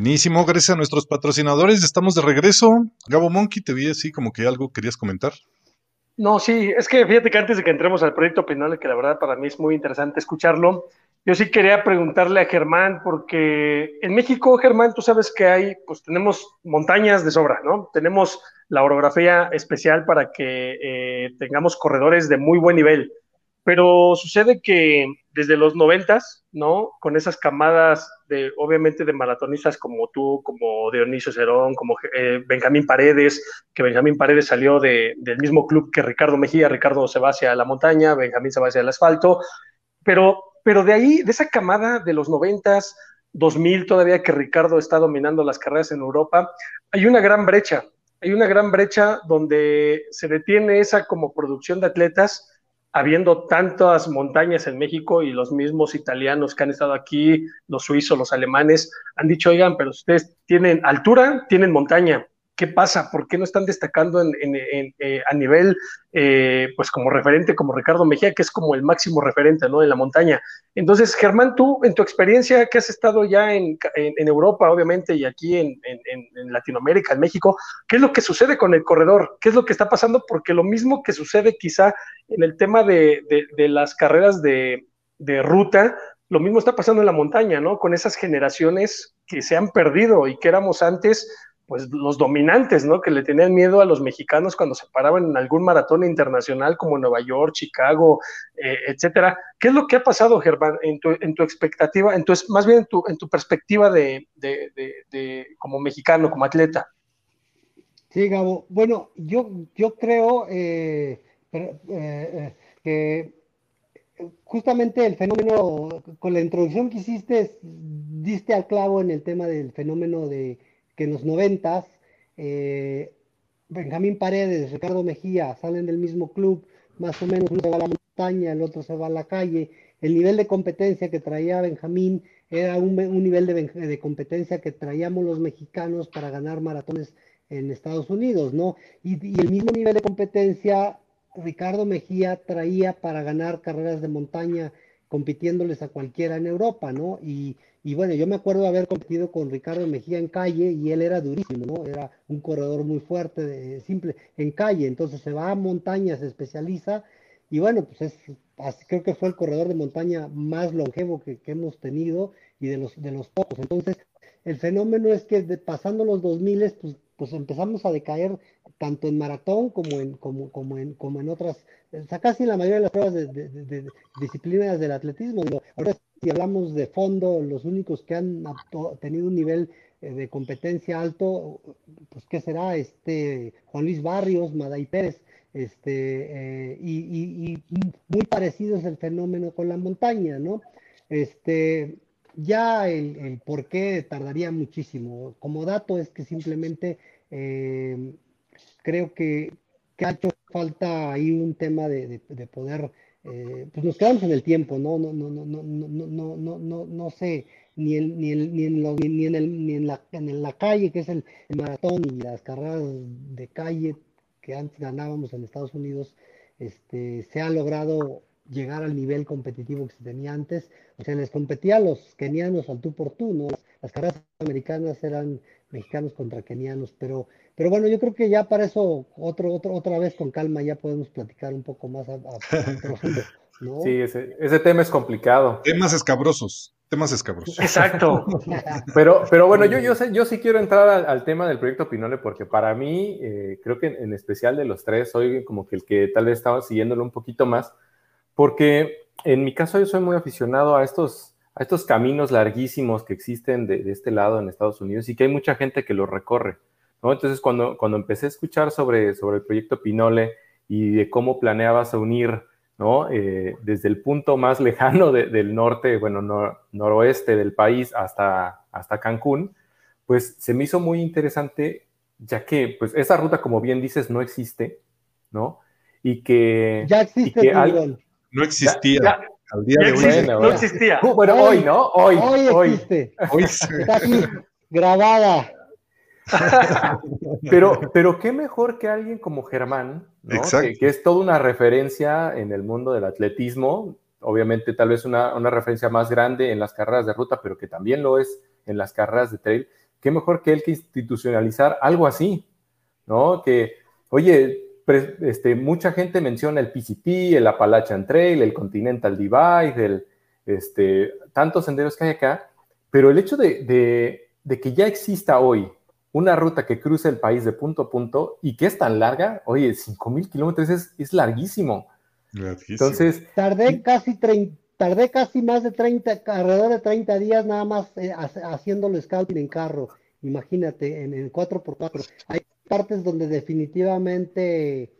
Buenísimo, gracias a nuestros patrocinadores. Estamos de regreso. Gabo Monkey, te vi así como que algo querías comentar. No, sí, es que fíjate que antes de que entremos al proyecto penal, que la verdad para mí es muy interesante escucharlo, yo sí quería preguntarle a Germán, porque en México, Germán, tú sabes que hay, pues tenemos montañas de sobra, ¿no? Tenemos la orografía especial para que eh, tengamos corredores de muy buen nivel, pero sucede que desde los noventas, ¿no? Con esas camadas de, obviamente, de maratonistas como tú, como Dionisio Cerón, como eh, Benjamín Paredes, que Benjamín Paredes salió de, del mismo club que Ricardo Mejía, Ricardo se va hacia la montaña, Benjamín se va hacia el asfalto, pero, pero de ahí, de esa camada de los noventas, 2000 todavía que Ricardo está dominando las carreras en Europa, hay una gran brecha, hay una gran brecha donde se detiene esa como producción de atletas, habiendo tantas montañas en México y los mismos italianos que han estado aquí, los suizos, los alemanes, han dicho, oigan, pero ustedes tienen altura, tienen montaña. ¿Qué pasa? ¿Por qué no están destacando eh, a nivel, eh, pues como referente, como Ricardo Mejía, que es como el máximo referente, ¿no? En la montaña. Entonces, Germán, tú, en tu experiencia que has estado ya en, Europa, obviamente, y aquí en, Latinoamérica, en México, ¿qué es lo que sucede con el corredor? ¿Qué es lo que está pasando? Porque lo mismo que sucede quizá en el tema de las carreras de, de ruta, lo mismo está pasando en la montaña, ¿no? Con esas generaciones que se han perdido y que éramos antes pues los dominantes, ¿no? Que le tenían miedo a los mexicanos cuando se paraban en algún maratón internacional como Nueva York, Chicago, eh, etcétera. ¿Qué es lo que ha pasado, Germán, en tu, en tu expectativa, en tu, más bien en tu, en tu perspectiva de, como mexicano, como atleta? Sí, Gabo. Bueno, yo, yo creo eh, eh, que justamente el fenómeno, con la introducción que hiciste, diste al clavo en el tema del fenómeno de que en los noventas, eh, Benjamín Paredes, Ricardo Mejía salen del mismo club, más o menos uno se va a la montaña, el otro se va a la calle. El nivel de competencia que traía Benjamín era un, nivel de, competencia que traíamos los mexicanos para ganar maratones en Estados Unidos, ¿no? Y, y, el mismo nivel de competencia Ricardo Mejía traía para ganar carreras de montaña compitiéndoles a cualquiera en Europa, ¿no? Y, y bueno, yo me acuerdo de haber competido con Ricardo Mejía en calle y él era durísimo, ¿no? Era un corredor muy fuerte, de, simple, en calle. Entonces se va a montaña, se especializa y bueno, pues es, creo que fue el corredor de montaña más longevo que, hemos tenido y de los, de los pocos. Entonces, el fenómeno es que pasando los 2000, pues, pues empezamos a decaer tanto en maratón como en, como, como en, como en otras, o sea, casi la mayoría de las pruebas de, disciplinas del atletismo. Ahora si hablamos de fondo, los únicos que han tenido un nivel eh, de competencia alto, pues ¿qué será? Este Juan Luis Barrios, Maday Pérez, este, eh, y, muy parecido es el fenómeno con la montaña, ¿no? Este, ya el, por qué tardaría muchísimo. Como dato es que simplemente eh, creo que, que, ha hecho falta ahí un tema de poder eh, pues nos quedamos en el tiempo, no, no, no, no, no, no, no, no, no, no sé, ni, el, ni, el, ni, en, lo, ni, en, el, ni en, la, en la calle, que es el, maratón y las carreras de calle que antes ganábamos en Estados Unidos, este, se ha logrado llegar al nivel competitivo que se tenía antes. O sea, les competía a los kenianos al tú por tú, ¿no? Las carreras americanas eran mexicanos contra kenianos, pero pero bueno, yo creo que ya para eso otro, otro, otra vez con calma ya podemos platicar un poco más a, profundo. ¿no? Sí, ese, ese, tema es complicado. Temas escabrosos, temas escabrosos. Exacto. pero, pero bueno, yo, yo, sé, yo sí quiero entrar al, tema del proyecto Pinole porque para mí, eh, creo que en, especial de los tres, soy como que el que tal vez estaba siguiéndolo un poquito más, porque en mi caso yo soy muy aficionado a estos, a estos caminos larguísimos que existen de, de este lado en Estados Unidos y que hay mucha gente que los recorre. Entonces, cuando, cuando empecé a escuchar sobre, sobre el proyecto Pinole y de cómo planeabas unir, ¿no? Eh, desde el punto más lejano del norte, bueno, noroeste del país hasta, hasta Cancún, pues se me hizo muy interesante, ya que, pues, esa ruta, como bien dices, no existe, ¿no? Y que... Ya existe, No existía. al día de hoy. no existía. Bueno, hoy, ¿no? Hoy. Hoy existe. Hoy. Está aquí, grabada. pero, pero qué mejor que alguien como Germán, que, es toda una referencia en el mundo del atletismo, obviamente tal vez una, referencia más grande en las carreras de ruta, pero que también lo es en las carreras de trail. Qué mejor que él que institucionalizar algo así, ¿no? Que, oye, este, mucha gente menciona el PCT, el Appalachian Trail, el Continental Divide, el, este, tantos senderos que hay acá, pero el hecho de, de que ya exista hoy una ruta que cruza el país de punto a punto y que es tan larga, oye, 5.000 kilómetros es, es larguísimo. Entonces... Tardé casi, tardé casi más de 30, alrededor de 30 días nada más eh, haciendo el scouting en carro. Imagínate, en, el 4x4. Hay partes donde definitivamente,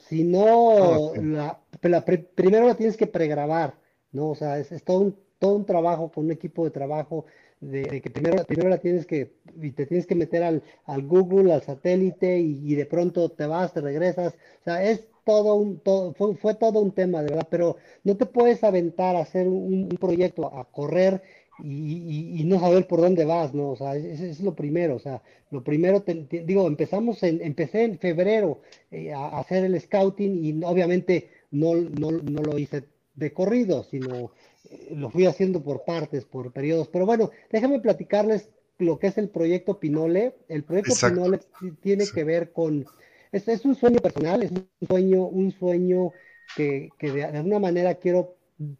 si no, ah, la, primero la tienes que pregrabar, ¿no? O sea, es, todo, un, todo un trabajo con un equipo de trabajo de, que primero, primero la tienes que, y te tienes que meter al, al Google, al satélite, y, de pronto te vas, te regresas. O sea, es todo un, todo, fue, todo un tema, de verdad, pero no te puedes aventar a hacer un, proyecto, a correr y, no saber por dónde vas, ¿no? O sea, eso es, lo primero, o sea, lo primero, digo, empezamos en, empecé en febrero eh, a, hacer el scouting y obviamente no, no, no lo hice de corrido, sino lo fui haciendo por partes, por periodos. Pero bueno, déjame platicarles lo que es el proyecto Pinole. El proyecto Pinole tiene que ver con, es, es, un sueño personal, es un sueño, un sueño que, que de, alguna manera quiero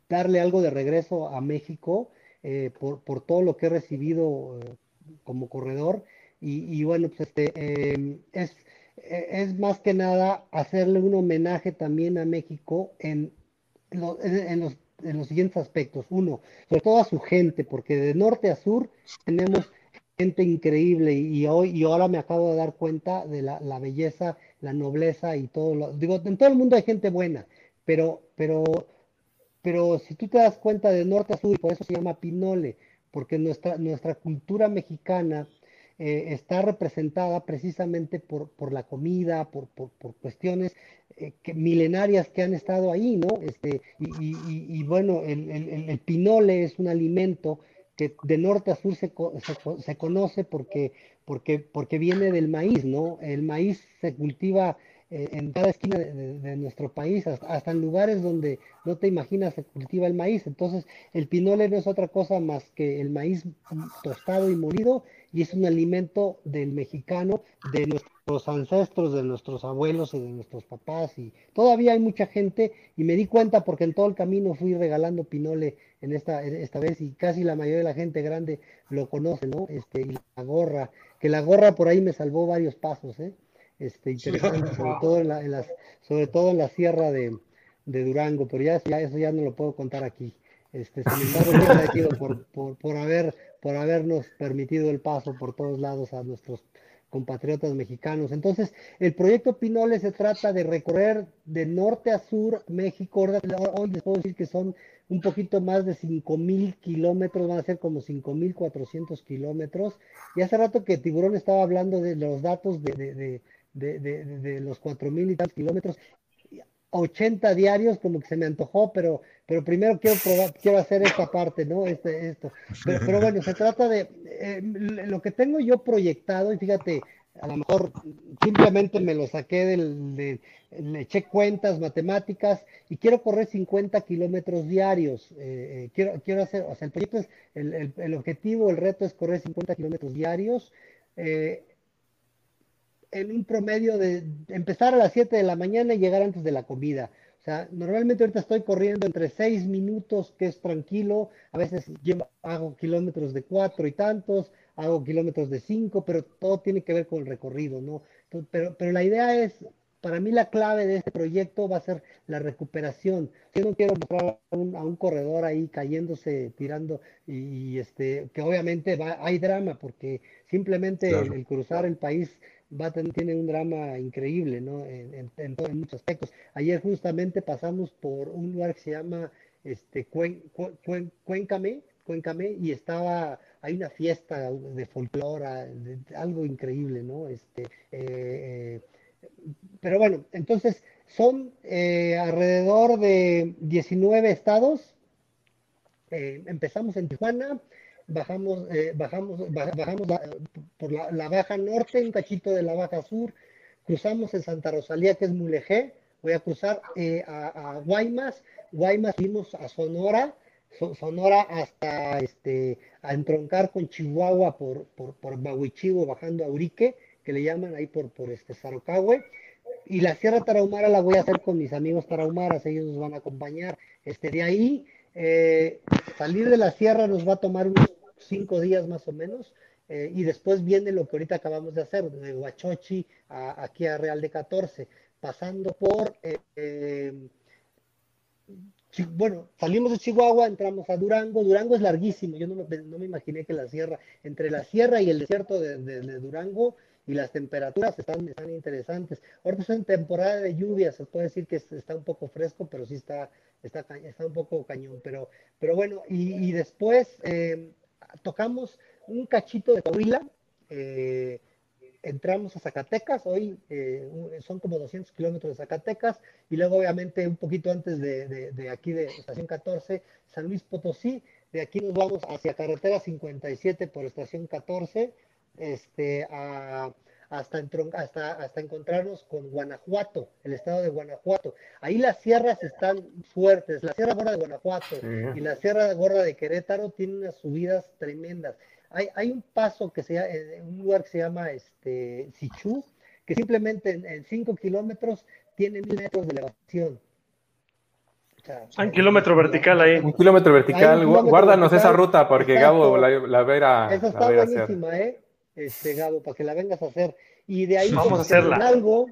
darle algo de regreso a México eh, por, por, todo lo que he recibido eh, como corredor. y, bueno, pues este, em, es, e, es más que nada hacerle un homenaje también a México en, en, los, en los siguientes aspectos. Uno, sobre todo a su gente, porque de norte a sur tenemos gente increíble y, hoy y ahora me acabo de dar cuenta de la, la, belleza, la nobleza y todo lo digo, en todo el mundo hay gente buena, pero pero pero si tú te das cuenta de norte a sur y por eso se llama Pinole, porque nuestra nuestra cultura mexicana eh, está representada precisamente por, por la comida, por, por, por cuestiones eh, milenarias que han estado ahí, ¿no? Este, y, y, y bueno, el, el, el, pinole es un alimento que de norte a sur se, se, se, conoce porque, porque, porque viene del maíz, ¿no? El maíz se cultiva eh, en cada esquina de, nuestro país, hasta, hasta, en lugares donde no te imaginas se cultiva el maíz. Entonces, el pinole no es otra cosa más que el maíz tostado y molido y es un alimento del mexicano, de nuestros ancestros, de nuestros abuelos y de nuestros papás. Y todavía hay mucha gente y me di cuenta porque en todo el camino fui regalando pinole en esta, esta vez y casi la mayoría de la gente grande lo conoce, ¿no? Este, y la gorra, que la gorra por ahí me salvó varios pasos, ¿eh? Este, interesante, sobre todo en, la, en las, sobre todo en la sierra de, de Durango, pero ya, ya, eso ya no lo puedo contar aquí. Este, sin embargo, muy agradecido por, por, por, haber, por habernos permitido el paso por todos lados a nuestros compatriotas mexicanos. Entonces, el proyecto Pinole se trata de recorrer de norte a sur México. Hoy les puedo decir que son un poquito más de 5.000 kilómetros, van a ser como 5.400 kilómetros. Y hace rato que Tiburón estaba hablando de los datos de, de, de de, de, de, los 4.000 y tantos kilómetros, 80 diarios, como que se me antojó, pero, pero primero quiero probar, quiero hacer esta parte, ¿no? Este, esto. Pero, bueno, se trata de eh, lo que tengo yo proyectado, y fíjate, a lo mejor simplemente me lo saqué del, de, le eché cuentas matemáticas y quiero correr 50 kilómetros diarios. Eh, eh, quiero, quiero hacer, o sea, el proyecto es, el, el, el objetivo, el reto es correr 50 kilómetros diarios. En un promedio de empezar a las 7 de la mañana y llegar antes de la comida. O sea, normalmente ahorita estoy corriendo entre 6 minutos, que es tranquilo, a veces llevo, hago kilómetros de 4 y tantos, hago kilómetros de 5, pero todo tiene que ver con el recorrido, ¿no? Entonces, pero, pero la idea es, para mí la clave de este proyecto va a ser la recuperación. Yo no quiero mostrar a un, a un corredor ahí cayéndose, tirando, y, y, este, que obviamente va, hay drama, porque simplemente claro. el, el cruzar el país Batten tiene un drama increíble, ¿no? En, en, en, muchos aspectos. Ayer justamente pasamos por un lugar que se llama este, Cuen, Cuen, Cuencame, Cuencame, y estaba, hay una fiesta de folclore, algo increíble, ¿no? Este, eh, eh, pero bueno, entonces son eh, alrededor de 19 estados. Empezamos en Tijuana, bajamos, eh, bajamos, bajamos por la, baja norte, un cachito de la baja sur, cruzamos en Santa Rosalía, que es Mulegé, voy a cruzar eh, a, Guaymas, Guaymas fuimos a Sonora, so, Sonora hasta este, a entroncar con Chihuahua por, por, por bajando a Urique, que le llaman ahí por, por este Zarocahue, y la Sierra Tarahumara la voy a hacer con mis amigos tarahumaras, ellos nos van a acompañar. Este, de ahí, eh, salir de la sierra nos va a tomar unos cinco días más o menos, eh, y después viene lo que ahorita acabamos de hacer, de Huachochi a, aquí a Real de 14, pasando por, eh, eh, bueno, salimos de Chihuahua, entramos a Durango, Durango es larguísimo, yo no me, no me imaginé que la sierra, entre la sierra y el desierto de, de, Durango, y las temperaturas están, están interesantes. Ahorita es en temporada de lluvia, se puede decir que está un poco fresco, pero sí está, está, está un poco cañón. Pero, pero bueno, y, después tocamos un cachito de Coahuila, eh, entramos a Zacatecas, hoy eh, son como 200 kilómetros de Zacatecas, y luego obviamente un poquito antes de, de, de, aquí de Estación 14, San Luis Potosí, de aquí nos vamos hacia carretera 57 por Estación 14, este, a, hasta, hasta, hasta encontrarnos con Guanajuato, el estado de Guanajuato. Ahí las sierras están fuertes, la Sierra Gorda de Guanajuato sí. y la Sierra Gorda de Querétaro tienen unas subidas tremendas. Hay, hay un paso que sea en un lugar que se llama este, Sichú, que simplemente en 5 kilómetros tiene mil metros de elevación. un kilómetro vertical ahí. Un kilómetro vertical. Un kilómetro Guárdanos vertical. esa ruta porque Gabo la, la, verá. Esa está la buenísima, ¿eh? Este, Gabo, para que la vengas a hacer. Y de ahí Vamos a hacerla. Hidalgo,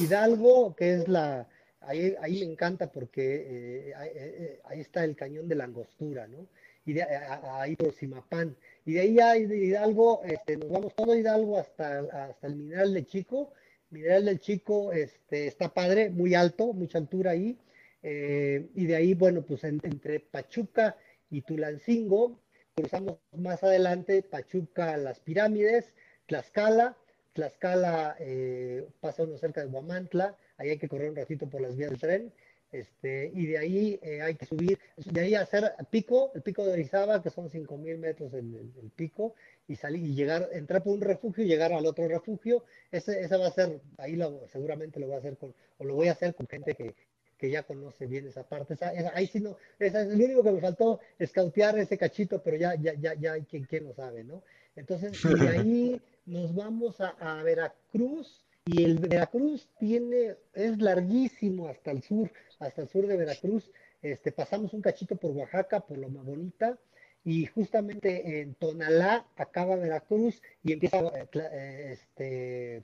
Hidalgo, que es la, ahí, ahí me encanta porque eh, ahí, eh, ahí está el cañón de la angostura, ¿no? Y de, a- a- ahí por Simapán. Y de ahí de Hidalgo, este, nos vamos todo Hidalgo hasta, hasta el Mineral de Chico. Mineral del Chico este, está padre, muy alto, mucha altura ahí. Eh, y de ahí, bueno, pues en- entre Pachuca y Tulancingo, cruzamos más adelante Pachuca, las pirámides, Tlaxcala, Tlaxcala eh, pasa uno cerca de Huamantla, ahí hay que correr un ratito por las vías del tren, este, y de ahí eh, hay que subir, de ahí hacer pico, el pico de Orizaba, que son 5.000 metros el, el- pico, y salir y llegar, entrar por un refugio y llegar al otro refugio, ese, ese va a ser, ahí seguramente lo voy a hacer con, o lo voy a hacer con gente que, que ya conoce bien esa parte. Esa- ahí sí no, esa es lo único que me faltó, escautear ese cachito, pero ya, ya, ya, ya hay quien, quien lo sabe, ¿no? Entonces, de ahí nos vamos a, Veracruz, y el Veracruz tiene, es larguísimo hasta el sur, hasta el sur de Veracruz. Este, pasamos un cachito por Oaxaca, por Loma Bonita, y justamente en Tonalá acaba Veracruz y empieza, eh, eh, este,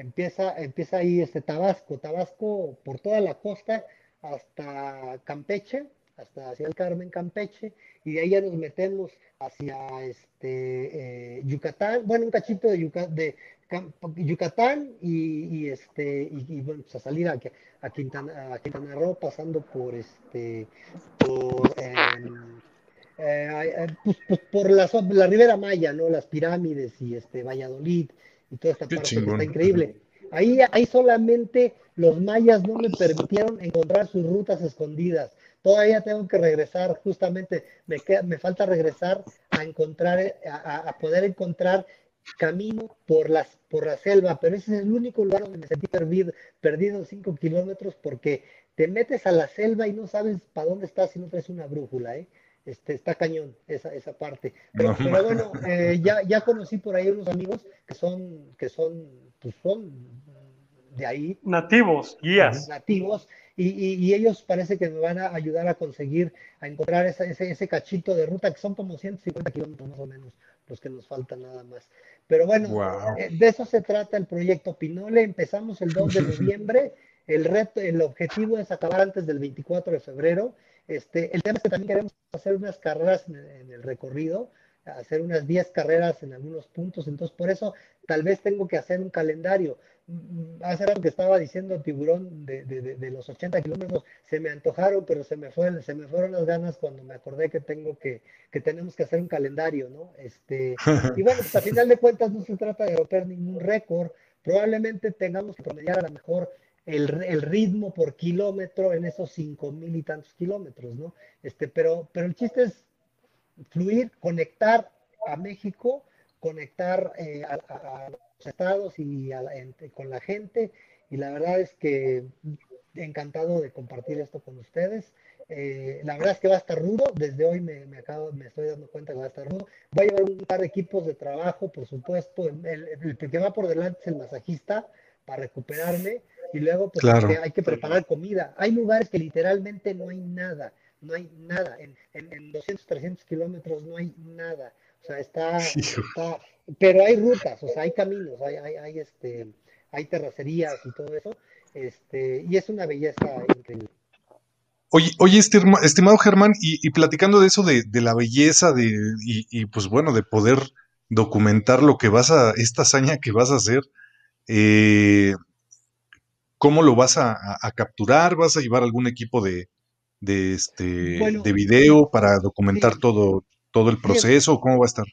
empieza, empieza ahí este Tabasco, Tabasco por toda la costa hasta Campeche, hasta hacia el Carmen, Campeche, y de ahí ya nos metemos hacia este eh, Yucatán, bueno, un cachito de, de Yucatán y, este y, y, bueno, pues a salir a, a, Quintana, a Quintana Roo pasando por este por em, eh, eh, pues, pues, por la, la Ribera Maya, ¿no? Las pirámides y este Valladolid y toda esta Qué parte que chingón. está increíble. Ahí, ahí solamente los mayas no me permitieron encontrar sus rutas escondidas. Todavía tengo que regresar, justamente me, queda, me falta regresar a encontrar, a, a poder encontrar camino por, las, por la selva, pero ese es el único lugar donde me sentí perdido, perdido cinco kilómetros porque te metes a la selva y no sabes para dónde estás si no traes una brújula, ¿eh? Este, está cañón esa, esa parte. Pero, No, pero bueno, eh, ya, ya conocí por ahí unos amigos que son, que son, pues son de ahí, Nativos, guías. nativos, y, y- y ellos parece que me van a ayudar a conseguir, a encontrar esa- ese, ese cachito de ruta, que son como 150 kilómetros más o menos, los que nos faltan nada más. Pero bueno, Wow. eh, de eso se trata el proyecto Pinole. Empezamos el 2 de noviembre. El reto, el objetivo es acabar antes del 24 de febrero. Este, el tema es que también queremos hacer unas carreras en, en el recorrido, hacer unas 10 carreras en algunos puntos. Entonces, por eso tal vez tengo que hacer un calendario. Mm, Hace rato que estaba diciendo tiburón de, de- de- de los 80 kilómetros, se me antojaron, pero se me, fue, se me fueron las ganas cuando me acordé que tengo que, que tenemos que hacer un calendario, ¿no? Este, y bueno, pues a final de cuentas no se trata de romper ningún récord. Probablemente tengamos que promediar a lo mejor el, el ritmo por kilómetro en esos cinco mil y tantos kilómetros, ¿no? Este, pero, pero el chiste es fluir, conectar a México, conectar eh, a, a- los estados y a la- entre- con la gente. Y la verdad es que encantado de compartir esto con ustedes. Eh, la verdad es que va a estar rudo. Desde hoy me, me acabo, me estoy dando cuenta que va a estar rudo. Voy a llevar un par de equipos de trabajo, por supuesto. El, el- el que va por delante es el masajista para recuperarme. Y luego, pues Claro. hay que- preparar comida. Hay lugares que literalmente no hay nada. No hay nada. En, en, en 200, 300 kilómetros no hay nada. O sea, está, está- pero hay rutas, o sea, hay caminos, hay, hay, hay, este, hay terracerías y todo eso. Este, y es una belleza increíble. Oye, oye, estima- estimado Germán, y, y platicando de eso de, de la belleza de, y, y, pues bueno, de poder documentar lo que vas a, esta hazaña que vas a hacer, eh, ¿cómo lo vas a, a- a capturar? ¿Vas a llevar algún equipo de, de este Bueno, de video para documentar sí. todo, todo el Sí, proceso? ¿Cómo va a estar?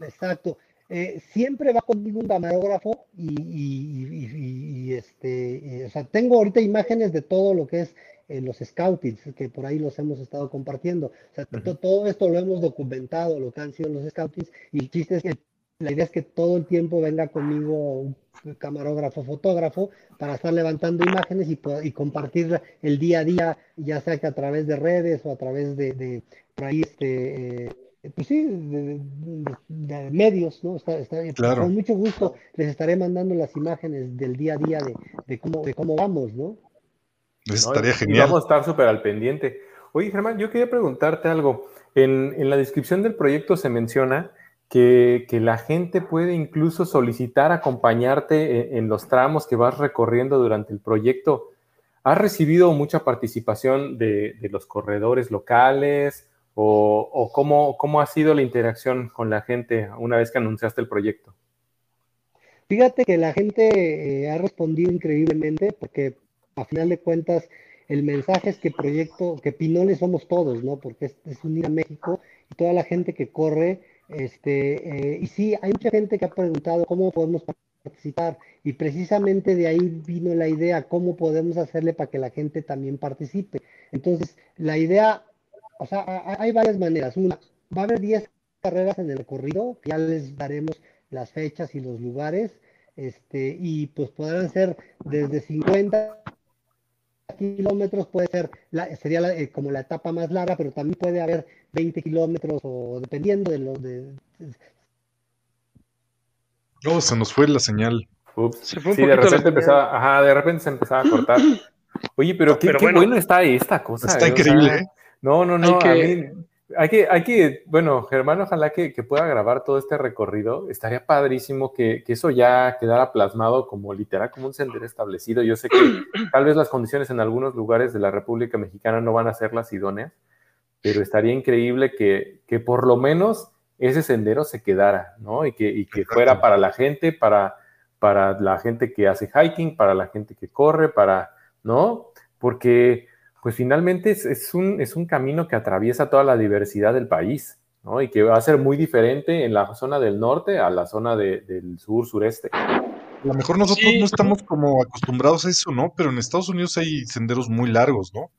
Exacto. Eh, siempre va conmigo un camarógrafo y, y- y- y- y, este, y, o sea, tengo ahorita imágenes de todo lo que es eh, los scoutings, que por ahí los hemos estado compartiendo. O sea, to- todo esto lo hemos documentado, lo que han sido los scoutings, y el chiste es que la idea es que todo el tiempo venga conmigo un camarógrafo, fotógrafo, para estar levantando imágenes y, y compartir el día a día, ya sea que a través de redes o a través de, de por ahí, este, eh, pues sí, de, de- de medios, ¿no? Está, está- Claro. Con mucho gusto les estaré mandando las imágenes del día a día de, de cómo, de cómo vamos, ¿no? Eso estaría Y genial. vamos a estar súper al pendiente. Oye, Germán, yo quería preguntarte algo. En, en la descripción del proyecto se menciona que, la gente puede incluso solicitar acompañarte en, los tramos que vas recorriendo durante el proyecto. ¿Has recibido mucha participación de, los corredores locales o, cómo, cómo ha sido la interacción con la gente una vez que anunciaste el proyecto? Fíjate que la gente eh, ha respondido increíblemente porque a final de cuentas el mensaje es que proyecto, que Pinoles somos todos, ¿no? Porque es, unir a México y toda la gente que corre, este, eh, y sí, hay mucha gente que ha preguntado cómo podemos participar y precisamente de ahí vino la idea, cómo podemos hacerle para que la gente también participe. Entonces, la idea, o sea, hay varias maneras. Una, va a haber 10 carreras en el recorrido, ya les daremos las fechas y los lugares, este, y pues podrán ser desde 50 kilómetros, puede ser, la, sería eh, como la etapa más larga, pero también puede haber 20 kilómetros o dependiendo de los de... Oh, se nos fue la señal. Ups. sí, de repente empezaba, ajá, de repente se empezaba a cortar. Oye, pero qué, bueno, está esta cosa. Está eh, increíble, ¿eh? No, no, no. A mí, hay que, hay que, bueno, Germán, ojalá que, pueda grabar todo este recorrido. Estaría padrísimo que, eso ya quedara plasmado como literal, como un sendero establecido. Yo sé que tal vez las condiciones en algunos lugares de la República Mexicana no van a ser las idóneas, pero estaría increíble que, por lo menos ese sendero se quedara, ¿no? Y que, y que fuera para la gente, para, para la gente que hace hiking, para la gente que corre, para, ¿no? Porque pues finalmente es, un, es un camino que atraviesa toda la diversidad del país, ¿no? Y que va a ser muy diferente en la zona del norte a la zona del sur, sureste. A lo mejor nosotros no estamos como acostumbrados a eso, ¿no? Pero en Estados Unidos hay senderos muy largos, ¿no?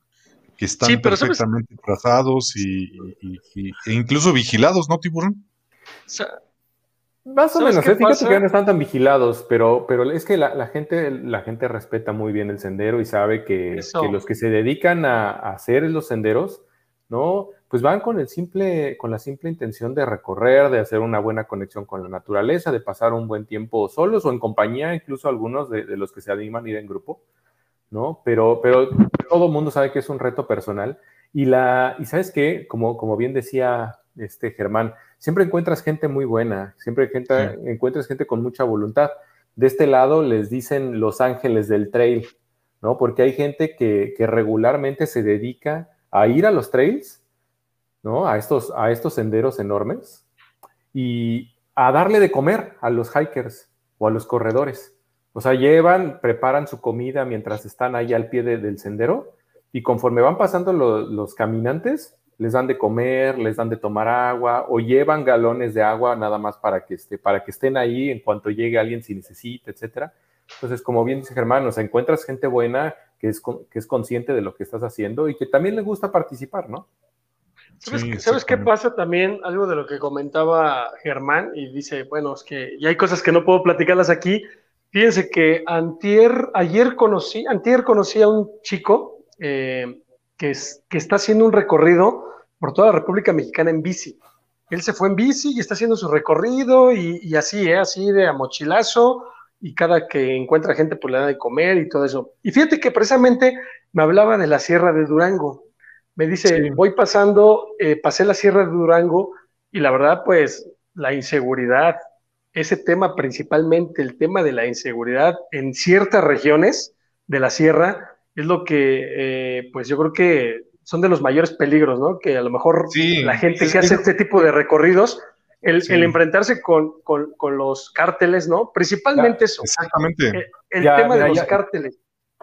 Que están perfectamente trazados y, e incluso vigilados, ¿no, tiburón? Más o menos, ¿eh? fíjate que no están tan vigilados, pero, pero es que la, gente, la gente respeta muy bien el sendero y sabe que, los que se dedican a, hacer los senderos, ¿no? Pues van con el simple, con la simple intención de recorrer, de hacer una buena conexión con la naturaleza, de pasar un buen tiempo solos o en compañía, incluso algunos de, los que se animan a ir en grupo, ¿no? Pero, pero todo el mundo sabe que es un reto personal. Y la, y sabes qué, como, como bien decía este Germán, siempre encuentras gente muy buena, siempre encuentras gente con mucha voluntad. De este lado les dicen los ángeles del trail, ¿no? Porque hay gente que, regularmente se dedica a ir a los trails, ¿no? A estos, a estos senderos enormes y a darle de comer a los hikers o a los corredores. O sea, llevan, preparan su comida mientras están ahí al pie del sendero y conforme van pasando los caminantes, les dan de comer, les dan de tomar agua o llevan galones de agua nada más para que, esté, para que estén ahí en cuanto llegue alguien si necesita, etcétera. Entonces, como bien dice Germán, o sea, encuentras gente buena que es, que es consciente de lo que estás haciendo y que también le gusta participar, ¿no? ¿Sabes, qué pasa también? Algo de lo que comentaba Germán y dice, bueno, es que ya hay cosas que no puedo platicarlas aquí. Fíjense que antier, ayer conocí, antier conocí a un chico eh, que, es, que está haciendo un recorrido por toda la República Mexicana en bici. Él se fue en bici y está haciendo su recorrido y, así, ¿eh? así de a mochilazo y cada que encuentra gente pues le da de comer y todo eso. Y fíjate que precisamente me hablaba de la Sierra de Durango. Me dice, voy pasando, eh, pasé la Sierra de Durango y la verdad pues la inseguridad, ese tema principalmente, el tema de la inseguridad en ciertas regiones de la sierra, es lo que, eh, pues yo creo que son de los mayores peligros, ¿no? Que a lo mejor la gente que hace este tipo de recorridos, el, enfrentarse con, los cárteles, ¿no? Principalmente eso. Exactamente. El, tema de los cárteles.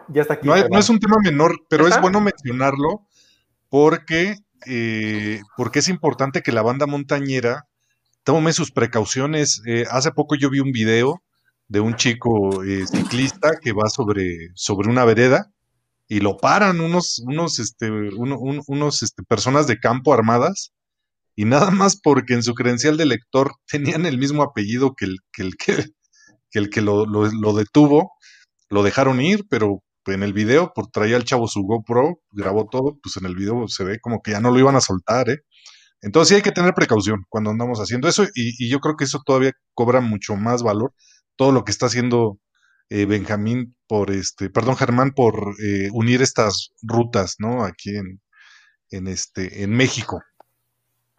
Ya está aquí. No, es un tema menor, pero es bueno mencionarlo porque, eh, porque es importante que la banda montañera tome sus precauciones. hace poco yo vi un video de un chico ciclista que va sobre, sobre una vereda y lo paran unos, unos, este, unos, este, personas de campo armadas y nada más porque en su credencial de lector tenían el mismo apellido que el que, el que, el que lo, detuvo, lo dejaron ir, pero en el video, por traía al chavo su GoPro, grabó todo, pues en el video se ve como que ya no lo iban a soltar, ¿eh? Entonces sí hay que tener precaución cuando andamos haciendo eso y, yo creo que eso todavía cobra mucho más valor, todo lo que está haciendo eh, Benjamín por este, perdón, Germán por eh, unir estas rutas, ¿no? Aquí en, en este, en México.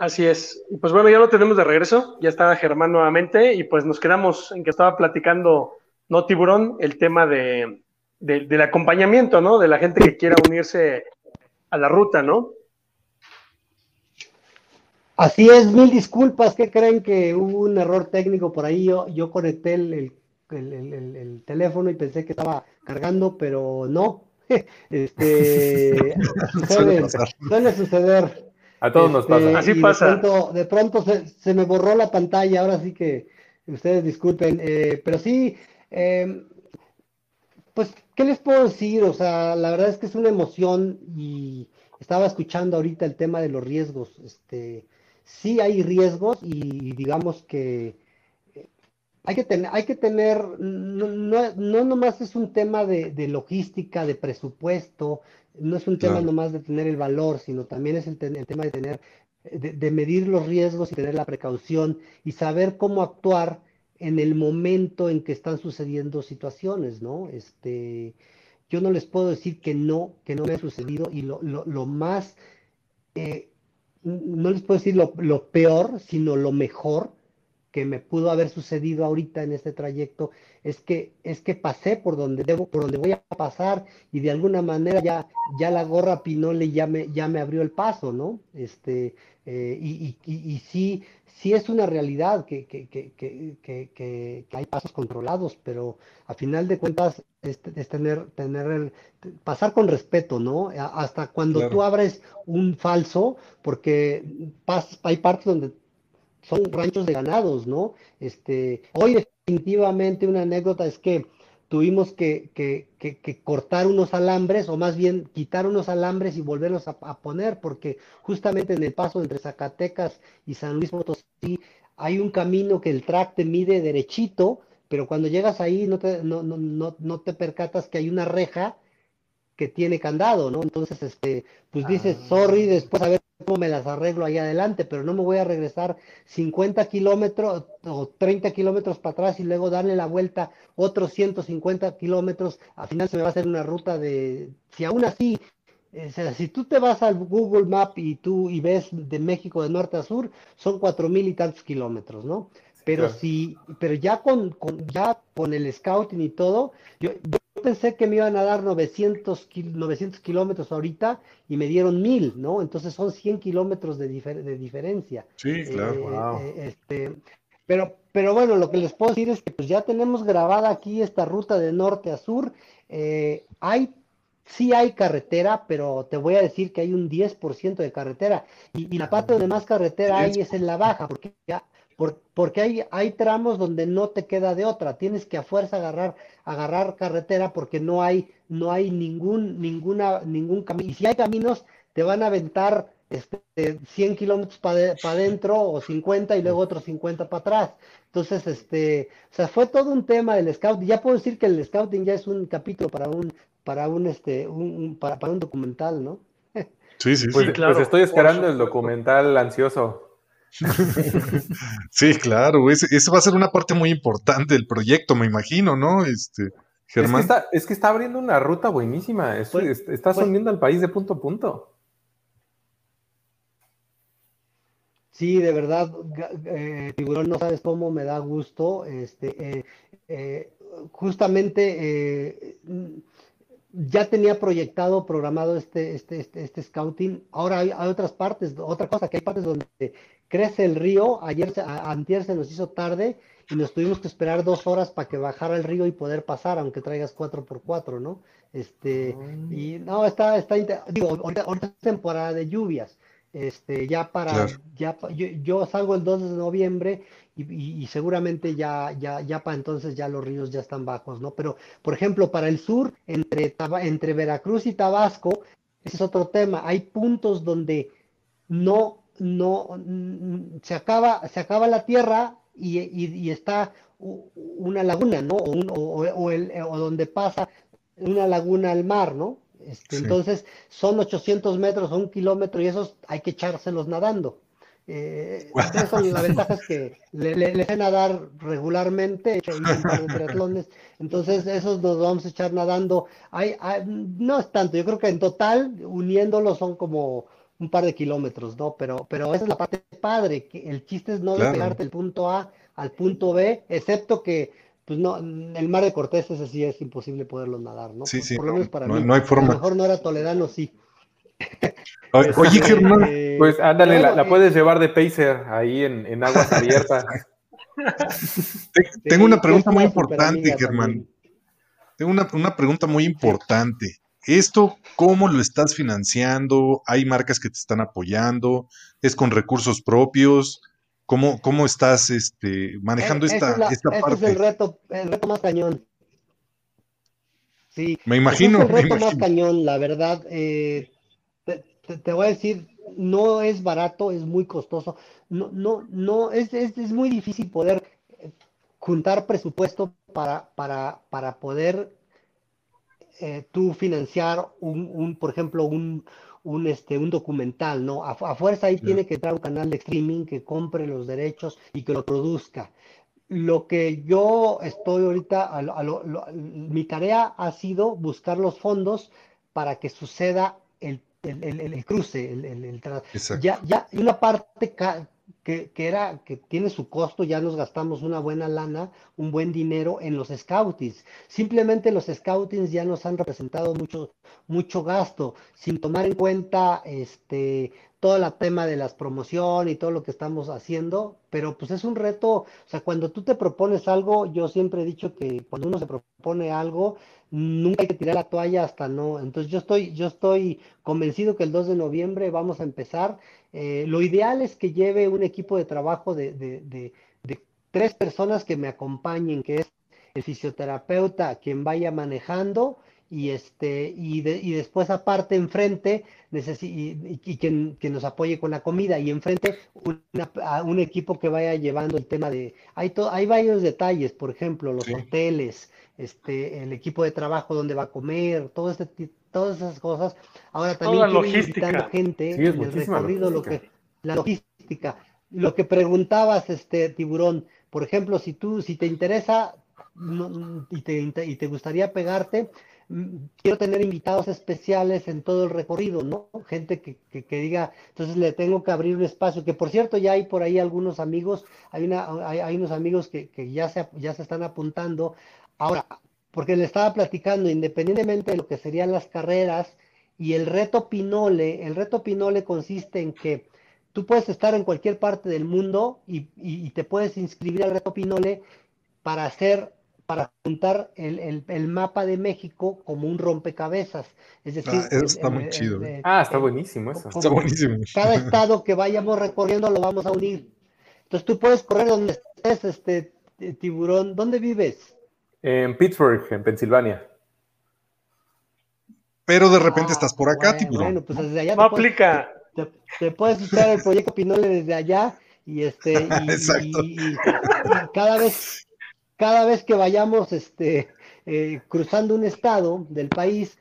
Así es. Y pues bueno, ya lo tenemos de regreso. Ya está Germán nuevamente y pues nos quedamos en que estaba platicando, no tiburón, el tema de, del acompañamiento, ¿no? De la gente que quiera unirse a la ruta, ¿no? Así es, mil disculpas. ¿Qué creen que hubo un error técnico por ahí? Yo, yo conecté el, teléfono y pensé que estaba cargando, pero no. este, suele, suele suceder. A todos nos pasa. Este, Así pasa. De pronto, se, me borró la pantalla, ahora sí que ustedes disculpen, eh, pero sí, eh, pues, ¿qué les puedo decir? O sea, la verdad es que es una emoción y estaba escuchando ahorita el tema de los riesgos. Este, sí hay riesgos y digamos que eh, hay que tener, hay que tener, no, no, nomás es un tema de, logística, de presupuesto, no es un tema nomás de tener el valor, sino también es el, tema de tener, de, medir los riesgos y tener la precaución y saber cómo actuar en el momento en que están sucediendo situaciones, ¿no? Este, yo no les puedo decir que no, que no me ha sucedido y lo, lo, más eh, no les puedo decir lo, peor, sino lo mejor que me pudo haber sucedido ahorita en este trayecto es que es que pasé por donde debo por donde voy a pasar y de alguna manera ya ya la gorra Pinole ya me ya me abrió el paso no este eh, y, y, sí sí es una realidad que, que, que, que, hay pasos controlados, pero a final de cuentas es, tener, tener el, pasar con respeto, ¿no? Hasta cuando tú abres un falso, porque hay partes donde son ranchos de ganados, ¿no? Este, hoy definitivamente una anécdota es que tuvimos que, cortar unos alambres, o más bien quitar unos alambres y volverlos a, poner, porque justamente en el paso entre Zacatecas y San Luis Potosí hay un camino que el track te mide derechito, pero cuando llegas ahí no te, no, no, no, no te percatas que hay una reja que tiene candado, ¿no? Entonces, este, pues dices, ah. sorry, después a ver cómo me las arreglo ahí adelante, pero no me voy a regresar 50 kilómetros o 30 kilómetros para atrás y luego darle la vuelta otros 150 kilómetros, al final se me va a hacer una ruta de, si aún así, eh, o sea, si tú te vas al Google Map y tú y ves de México de norte a sur, son cuatro mil y tantos kilómetros, ¿no? Pero sí, pero ya con, ya con el scouting y todo, yo, pensé que me iban a dar 900, 900 kilómetros ahorita y me dieron 1000, ¿no? Entonces son 100 kilómetros de, de, diferencia. Sí, claro. Eh, eh, este, pero, pero bueno, lo que les puedo decir es que pues ya tenemos grabada aquí esta ruta de norte a sur. Eh, hay sí hay carretera, pero te voy a decir que hay un 10% de carretera. Y, la parte donde más carretera hay es en la baja, porque ya porque hay, hay tramos donde no te queda de otra, tienes que a fuerza agarrar, agarrar carretera porque no hay, no hay ningún, ninguna, ningún camino. Y si hay caminos, te van a aventar este, 100 kilómetros para adentro o 50 y luego otros 50 para atrás. Entonces, este, o sea, fue todo un tema del scouting. Ya puedo decir que el scouting ya es un capítulo para un, para un, este, un, para, para, un documental, ¿no? Sí, sí, pues, sí. Claro, pues estoy esperando el documental ansioso. sí, claro, ese, va a ser una parte muy importante del proyecto, me imagino, ¿no? Este, Germán. Es que está, abriendo una ruta buenísima, es, pues, estás pues al país de punto a punto. Sí, de verdad, eh, Tiburón, no sabes cómo me da gusto. Este, eh, eh, justamente ya tenía proyectado, programado este, este, este, este scouting. Ahora hay, hay, otras partes, otra cosa, que hay partes donde crece el río, ayer, antier se nos hizo tarde y nos tuvimos que esperar dos horas para que bajara el río y poder pasar, aunque traigas 4x4, ¿no? Este, y no, está, está, digo, ahorita, es temporada de lluvias, este, ya para, ya, yo, salgo el 2 de noviembre y, seguramente ya, ya, ya para entonces ya los ríos ya están bajos, ¿no? Pero, por ejemplo, para el sur, entre, entre Veracruz y Tabasco, ese es otro tema, hay puntos donde no no se acaba, se acaba la tierra y, está una laguna, ¿no? O, el, o, donde pasa una laguna al mar, ¿no? Este, entonces son 800 metros o un kilómetro y esos hay que echárselos nadando. Eh, la ventaja es que le, le, nadar regularmente, he hecho un par de triatlones, entonces esos nos vamos a echar nadando. Hay, no es tanto, yo creo que en total, uniéndolos son como un par de kilómetros, ¿no? Pero, pero esa es la parte padre, que el chiste es no despegarte del punto A al punto B, excepto que pues no, el mar de Cortés ese sí es imposible poderlo nadar, ¿no? Sí, sí, por lo menos para no, mí. no hay forma. A lo mejor no era toledano, sí. Oye, Germán. Eh, Pues ándale, la, la puedes llevar de pacer ahí en, en aguas abiertas. te- tengo una pregunta muy importante, Germán. Tengo una, una pregunta muy importante. ¿Esto cómo lo estás financiando? ¿Hay marcas que te están apoyando? ¿Es con recursos propios? ¿Cómo, cómo estás este, manejando Eh, esta, es la- esta ese parte? es el reto, el reto más cañón. Sí, Me imagino, es el reto más cañón, la verdad. eh, te, voy a decir, no es barato, es muy costoso. No, no, no, es, es, es muy difícil poder eh, juntar presupuesto para, para, para poder eh, tú financiar un, un, por ejemplo, un, un, este, un documental, ¿no? A, a fuerza ahí tiene que entrar un canal de streaming que compre los derechos y que lo produzca. Lo que yo estoy ahorita, a lo- a lo- lo- mi tarea ha sido buscar los fondos para que suceda el, el- el- el cruce, el, ya, ya, y una parte ca- que, que era, que tiene su costo, ya nos gastamos una buena lana, un buen dinero en los scoutings. Simplemente los scoutings ya nos han representado mucho, mucho gasto, sin tomar en cuenta este, todo el tema de las promociones y todo lo que estamos haciendo, pero pues es un reto, o sea, cuando tú te propones algo, yo siempre he dicho que cuando uno se propone algo, nunca hay que tirar la toalla hasta no. Entonces yo estoy, yo estoy convencido que el 2 de noviembre vamos a empezar. Eh, lo ideal es que lleve un equipo de trabajo de, de, de, de tres personas que me acompañen, que es el fisioterapeuta quien vaya manejando y este y, de- y después aparte enfrente necesi- y, y- y quien, que nos apoye con la comida y enfrente una- a un equipo que vaya llevando el tema de hay to- hay varios detalles por ejemplo los Sí. hoteles este el equipo de trabajo donde va a comer todo este todas esas cosas ahora también Toda logística. invitando gente Sí, es en el recorrido lo que la logística lo que preguntabas este tiburón por ejemplo si tú si te interesa no- y te, y te gustaría pegarte, quiero tener invitados especiales en todo el recorrido, ¿no? Gente que, que, diga, entonces le tengo que abrir un espacio, que por cierto ya hay por ahí algunos amigos, hay, una, hay, hay unos amigos que, que ya, se, ya se están apuntando. Ahora, porque le estaba platicando, independientemente de lo que serían las carreras y el reto Pinole, el reto Pinole consiste en que tú puedes estar en cualquier parte del mundo y, y- y te puedes inscribir al reto Pinole para hacer, para juntar el, el- el mapa de México como un rompecabezas. Es decir, Ah, eso está el- muy el- chido, el- ¿eh? Ah, está el- buenísimo eso. Está buenísimo. cada estado que vayamos recorriendo lo vamos a unir. Entonces tú puedes correr donde estés, este eh, tiburón. ¿Dónde vives? En Pittsburgh, en Pensilvania. Pero de repente Ah, estad por acá, bueno, tiburón. Bueno, pues desde allá No te puedes- aplica. te, te puedes usar el proyecto Pinole desde allá y este y, Exacto. y- y- y cada vez cada vez que vayamos este eh, cruzando un estado del país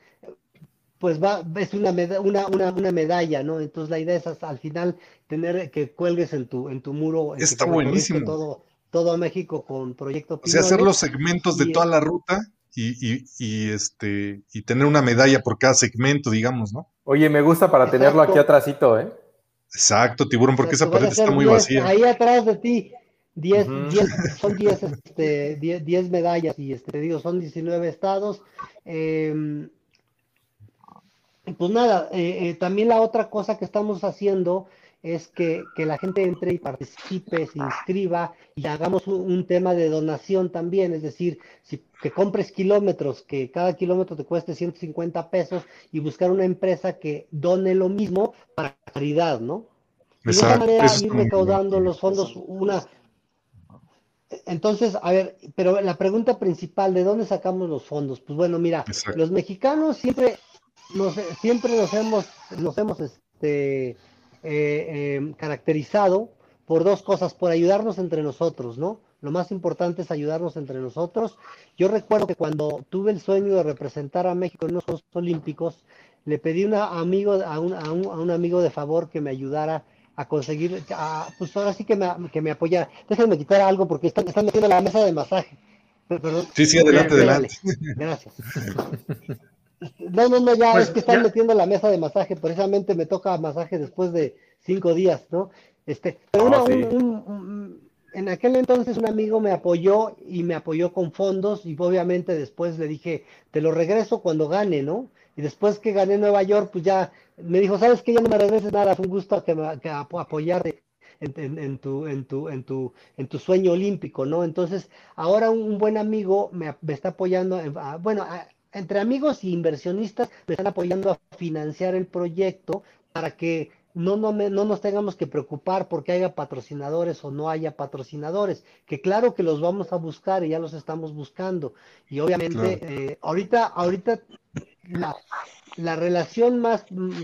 pues va es una, meda- una, una, una medalla no entonces la idea es hasta al final tener que cuelgues en tu en tu muro en Está buenísimo. todo todo México con proyecto O sea, hacer los segmentos de Y- toda la ruta y, y- y, este y tener una medalla por cada segmento, digamos, ¿no? Oye, me gusta para tenerlo aquí atrásito, ¿eh? Exacto, tiburón, porque esa Exacto, pared está muy 10, vacía. Ahí atrás de ti, 10, Ujú. 10 son 10, este, 10, 10 medallas y este, te digo, son 19 estados. Eh, pues nada, eh, eh, también la otra cosa que estamos haciendo es que, que la gente entre y participe, se inscriba y hagamos un, un tema de donación también, es decir, si, que compres kilómetros, que cada kilómetro te cueste 150 pesos y buscar una empresa que done lo mismo para caridad, ¿no? Y de esa manera ir recaudando los fondos una. Entonces, a ver, pero la pregunta principal, ¿de dónde sacamos los fondos? Pues bueno, mira, Exacto. los mexicanos siempre nos, siempre nos hemos, nos hemos este, eh, eh, caracterizado por dos cosas, por ayudarnos entre nosotros, ¿no? Lo más importante es ayudarnos entre nosotros. Yo recuerdo que cuando tuve el sueño de representar a México en los Juegos Olímpicos, le pedí una amigo, a, un, a, un, a un amigo de favor que me ayudara a conseguir, a, pues ahora sí que me, que me apoyara. Déjenme quitar algo porque están, están metiendo la mesa de masaje. Perdón. Sí, sí, adelante, Dale, adelante. Gracias. No, no, no, ya pues es que están metiendo la mesa de masaje, precisamente me toca masaje después de cinco días, ¿no? Este, pero ah, en aquel entonces un amigo me apoyó y me apoyó con fondos y obviamente después le dije, te lo regreso cuando gane, ¿no? Y después que gané Nueva York, pues ya me dijo, ¿sabes qué? Ya no me regreses nada, fue un gusto que, me, que apoyarte. En, tu, en, tu, en, tu, en tu sueño olímpico, ¿no? Entonces, ahora un, buen amigo me, está apoyando, bueno, entre amigos y inversionistas me están apoyando a financiar el proyecto para que no, no, no, nos tengamos que preocupar porque haya patrocinadores o no haya patrocinadores, que claro que los vamos a buscar y ya los estamos buscando. Y obviamente, eh, ahorita, ahorita la, la, relación más mm,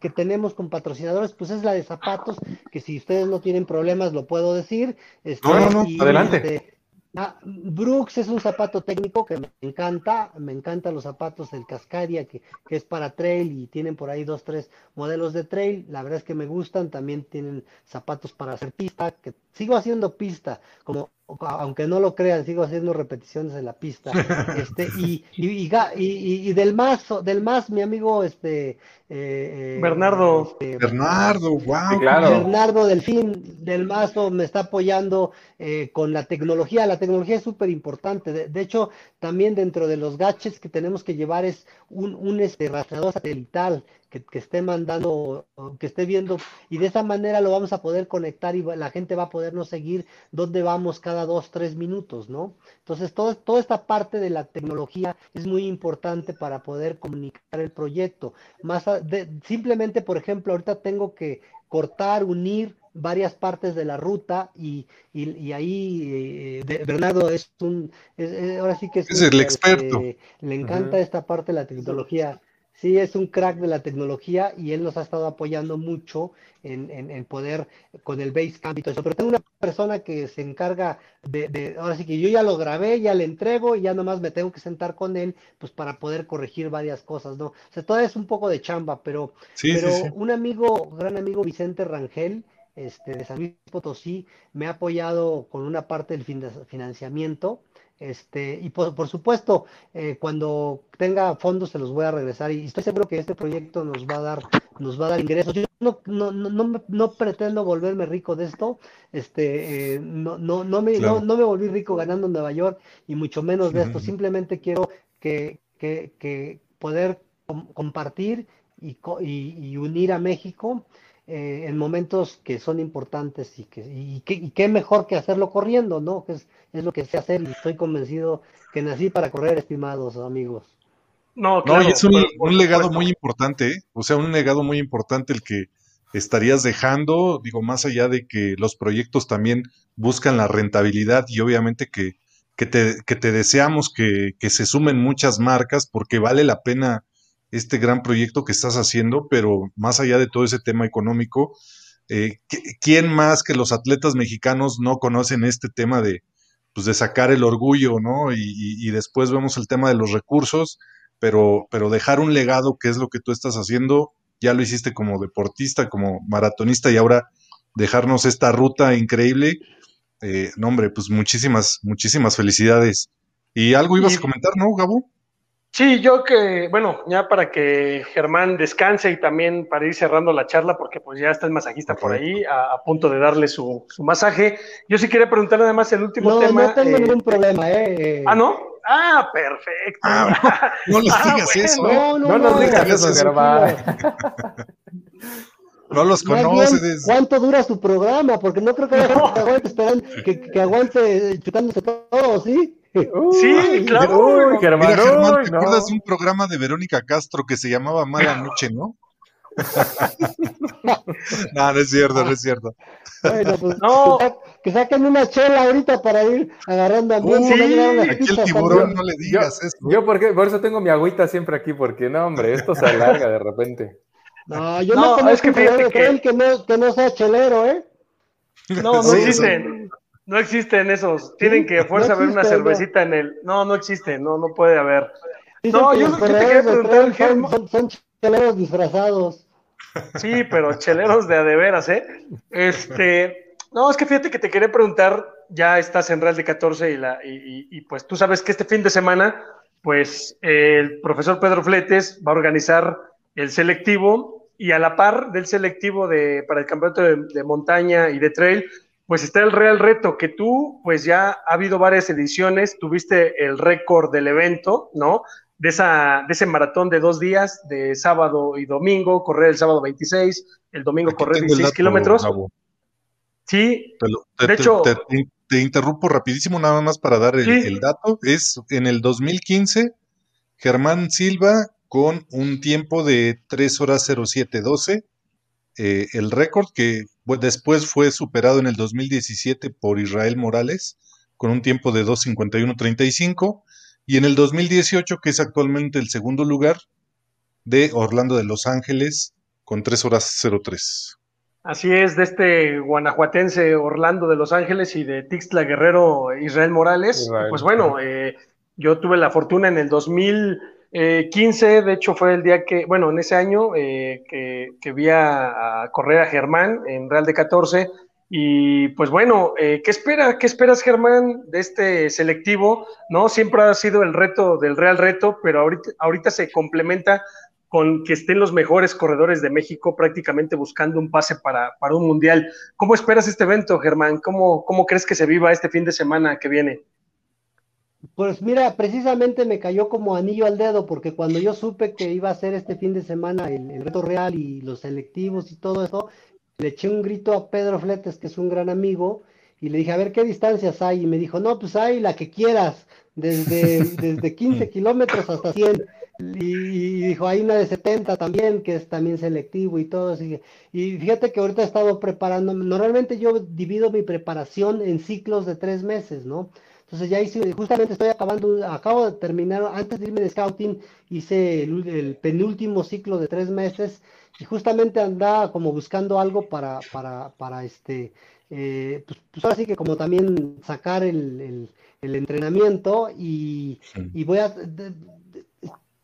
que tenemos con patrocinadores, pues es la de zapatos, que si ustedes no tienen problemas, lo puedo decir. Este, no, no, adelante. Este, Ah, Brooks es un zapato técnico que me encanta, me encantan los zapatos del Cascadia, que, que, es para trail y tienen por ahí dos, tres modelos de trail, la verdad es que me gustan, también tienen zapatos para hacer pista, que sigo haciendo pista, como aunque no lo crean, sigo haciendo repeticiones en la pista. Este, y, y, y, del más, del más, mi amigo, este eh, eh, Bernardo. Este, Bernardo, wow. claro. Bernardo Delfín del Mazo me está apoyando eh, con la tecnología. La tecnología es súper importante. De, hecho, también dentro de los gadgets que tenemos que llevar es un, un este, rastreador satelital que, esté mandando, que esté viendo, y de esa manera lo vamos a poder conectar y la gente va a podernos seguir dónde vamos cada dos, tres minutos, ¿no? Entonces, todo, toda esta parte de la tecnología es muy importante para poder comunicar el proyecto. Más simplemente, por ejemplo, ahorita tengo que cortar, unir varias partes de la ruta y, y, ahí eh, Bernardo es un, ahora sí que es, el experto. le encanta esta parte de la tecnología sí es un crack de la tecnología y él nos ha estado apoyando mucho en, en, poder con el Basecamp y todo eso. Pero tengo una persona que se encarga de, ahora sí que yo ya lo grabé, ya le entrego y ya nomás me tengo que sentar con él pues para poder corregir varias cosas, ¿no? O sea, todavía es un poco de chamba, pero, pero un amigo, gran amigo Vicente Rangel, este, de San Luis Potosí, me ha apoyado con una parte del financiamiento este, y por, supuesto, eh, cuando tenga fondos se los voy a regresar y estoy seguro que este proyecto nos va a dar, nos va a dar ingresos. Yo no, no, no, no pretendo volverme rico de esto, este, eh, no, no, no, me, no, me volví rico ganando en Nueva York y mucho menos de esto. Simplemente quiero que, que, que poder compartir y, y, y unir a México eh, en momentos que son importantes y que y, qué mejor que hacerlo corriendo, ¿no? Que es, es, lo que sé hacer y estoy convencido que nací para correr, estimados amigos. No, claro, no y es un, legado muy importante, ¿eh? o sea, un legado muy importante el que estarías dejando, digo, más allá de que los proyectos también buscan la rentabilidad y obviamente que, que, te, que te deseamos que, que se sumen muchas marcas porque vale la pena este gran proyecto que estás haciendo, pero más allá de todo ese tema económico, eh, ¿quién más que los atletas mexicanos no conocen este tema de, pues, de sacar el orgullo, ¿no? Y, después vemos el tema de los recursos, pero, pero dejar un legado, que es lo que tú estás haciendo, ya lo hiciste como deportista, como maratonista, y ahora dejarnos esta ruta increíble. Eh, no, hombre, pues muchísimas, muchísimas felicidades. Y algo ibas a comentar, ¿no, Gabo? Sí, yo que, bueno, ya para que Germán descanse y también para ir cerrando la charla, porque pues ya está el masajista por ahí, a, punto de darle su, masaje. Yo sí quería preguntarle además el último tema. No tengo eh, ningún problema, ¿eh? Ah, ¿no? Ah, perfecto. Ah, no les ah, digas eso. No, no, no, nos digas eso, Germán. No los conoces. ¿Cuánto dura su programa? Porque no creo que, aguante esperando, que, que aguante chutándose todo, ¿sí? Sí, claro. Uy, Germán, Mira, Germán, ¿te acuerdas de un programa de Verónica Castro que se llamaba Mala Noche, no? no, no es cierto, no es cierto. Bueno, pues no. que saquen una chela ahorita para ir agarrando a uh, sí, Aquí el tiburón, no le digas yo, eso. Yo porque, por eso tengo mi agüita siempre aquí, porque no, hombre, esto se alarga de repente. No, yo no, no es que, que... que no, que no sea chelero, ¿eh? No, no existen. No existen esos. Tienen que a fuerza haber una cervecita en el. No, no existe, no, no puede haber. no, yo, lo que te quería preguntar, son, son, cheleros disfrazados. Sí, pero cheleros de a de veras, ¿eh? Este. No, es que fíjate que te quería preguntar, ya estás en Real de 14 y, la, y, y, pues tú sabes que este fin de semana pues el profesor Pedro Fletes va a organizar el selectivo y a la par del selectivo de, para el campeonato de, montaña y de trail, pues está el Real Reto, que tú, pues ya ha habido varias ediciones, tuviste el récord del evento, ¿no? De, esa, de ese maratón de dos días, de sábado y domingo, correr el sábado 26, el domingo correr 16 kilómetros. Sí, de hecho... Te, interrumpo rapidísimo nada más para dar el, el dato. Es en el 2015, Germán Silva con un tiempo de 3 horas 0712. Eh, el récord que después fue superado en el 2017 por Israel Morales con un tiempo de 2.51.35 y en el 2018 que es actualmente el segundo lugar de Orlando de Los Ángeles con 3 horas 03. Así es, de este guanajuatense Orlando de Los Ángeles y de Tixtla Guerrero Israel Morales. Pues bueno, eh, yo tuve la fortuna en el 2000 eh, 15, de hecho, fue el día que, bueno, en ese año eh, que, vi a, correr a Germán en Real de 14. Y pues bueno, eh, ¿qué, espera, ¿qué esperas, Germán, de este selectivo? ¿No? Siempre ha sido el reto del Real Reto, pero ahorita, ahorita se complementa con que estén los mejores corredores de México prácticamente buscando un pase para, para un mundial. ¿Cómo esperas este evento, Germán? ¿Cómo, ¿Cómo crees que se viva este fin de semana que viene? Pues mira, precisamente me cayó como anillo al dedo, porque cuando yo supe que iba a ser este fin de semana el, reto real y los selectivos y todo eso, le eché un grito a Pedro Fletes, que es un gran amigo, y le dije, a ver, ¿qué distancias hay? Y me dijo, no, pues hay la que quieras, desde, desde 15 kilómetros hasta 100. Y, dijo, hay una de 70 también, que es también selectivo y todo. Así, y fíjate que ahorita he estado preparando, normalmente yo divido mi preparación en ciclos de tres meses, ¿no? Entonces ya hice, justamente estoy acabando, acabo de terminar, antes de irme de scouting, hice el, penúltimo ciclo de tres meses y justamente andaba como buscando algo para, para, para este, eh, pues, pues, ahora sí que como también sacar el, el, entrenamiento y, y, voy a,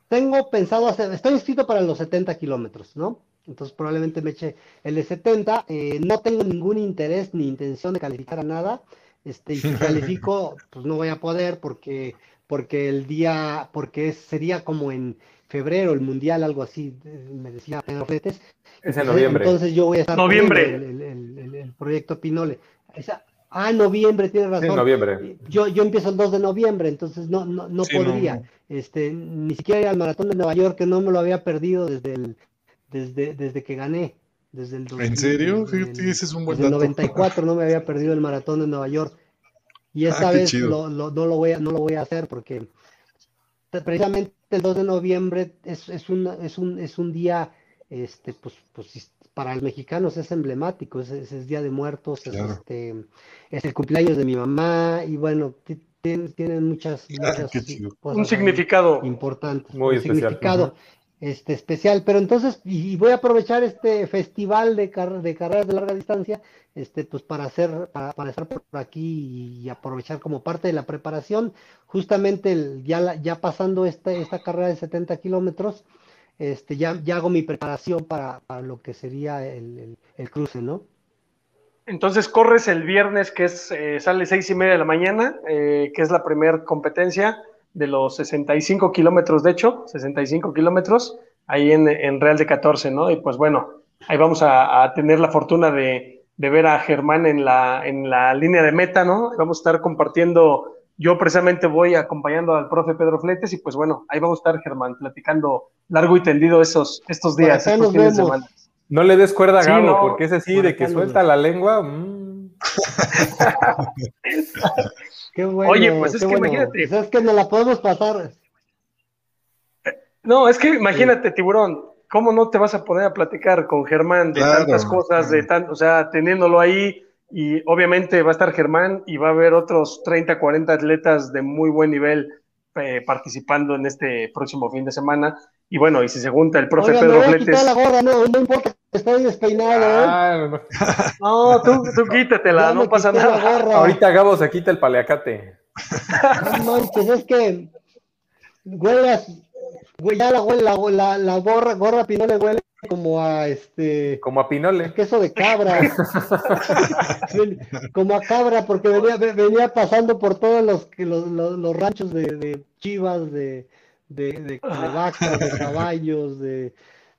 tengo pensado hacer, estoy inscrito para los 70 kilómetros, ¿no? Entonces probablemente me eche el de 70, eh, no tengo ningún interés ni intención de calificar a nada este, y si califico, pues no voy a poder porque, porque el día, porque sería como en febrero el mundial, algo así, me decía Pedro Fletes. Es en noviembre. Entonces yo voy a estar noviembre. El, el, el, proyecto Pinole. ah, noviembre, tiene razón. Noviembre. Yo, yo empiezo el 2 de noviembre, entonces no, no, no podría. Este, ni siquiera ir al maratón de Nueva York, que no me lo había perdido desde el, desde, desde que gané. Desde el ¿En serio? Fíjate, ese es un buen desde el 94 no me había perdido el maratón de Nueva York. Y esta ah, vez no, lo voy a, no lo voy a hacer porque precisamente el 2 de noviembre es, es, un, es, un, es un día, este, pues, pues para los mexicanos es emblemático, es, es, Día de Muertos, es, este, es el cumpleaños de mi mamá y bueno, tienen, muchas, ah, cosas un significado importante, muy significado este, especial. Pero entonces, y, voy a aprovechar este festival de, carreras de larga distancia, este, pues para hacer, para, estar por aquí y, aprovechar como parte de la preparación, justamente ya, ya pasando esta, esta carrera de 70 kilómetros, este, ya, ya hago mi preparación para, lo que sería el, cruce, ¿no? Entonces corres el viernes, que es, eh, sale seis y media de la mañana, eh, que es la primera competencia de los 65 kilómetros, de hecho, 65 kilómetros, ahí en, Real de 14, ¿no? Y pues bueno, ahí vamos a, tener la fortuna de, ver a Germán en la, en la línea de meta, ¿no? Vamos a estar compartiendo, yo precisamente voy acompañando al profe Pedro Fletes y pues bueno, ahí vamos a estar Germán platicando largo y tendido esos, estos días, estos fines de semana. No le des cuerda a Gabo, porque es así, de que suelta la lengua. Mm. Oye, pues es que imagínate. Pues es que no la podemos pasar. No, es que imagínate, tiburón, ¿cómo no te vas a poner a platicar con Germán de tantas cosas, de tan, o sea, teniéndolo ahí? Y obviamente va a estar Germán y va a haber otros 30, 40 atletas de muy buen nivel eh, participando en este próximo fin de semana. Y bueno, y si se junta el profe Pedro Fletes. La gorra, no, no importa, estoy despeinado. ¿eh? Ah, no, tú, tú quítatela, no pasa nada. Ahorita Gabo se quita el paleacate. No manches, es que huelas, ya la, la, la, la gorra, gorra pinole huele como a este. Como a Pinole. Queso de cabra. como a cabra, porque venía, venía pasando por todos los, los, los, ranchos de, de chivas, de, de, de, vacas, de caballos, de.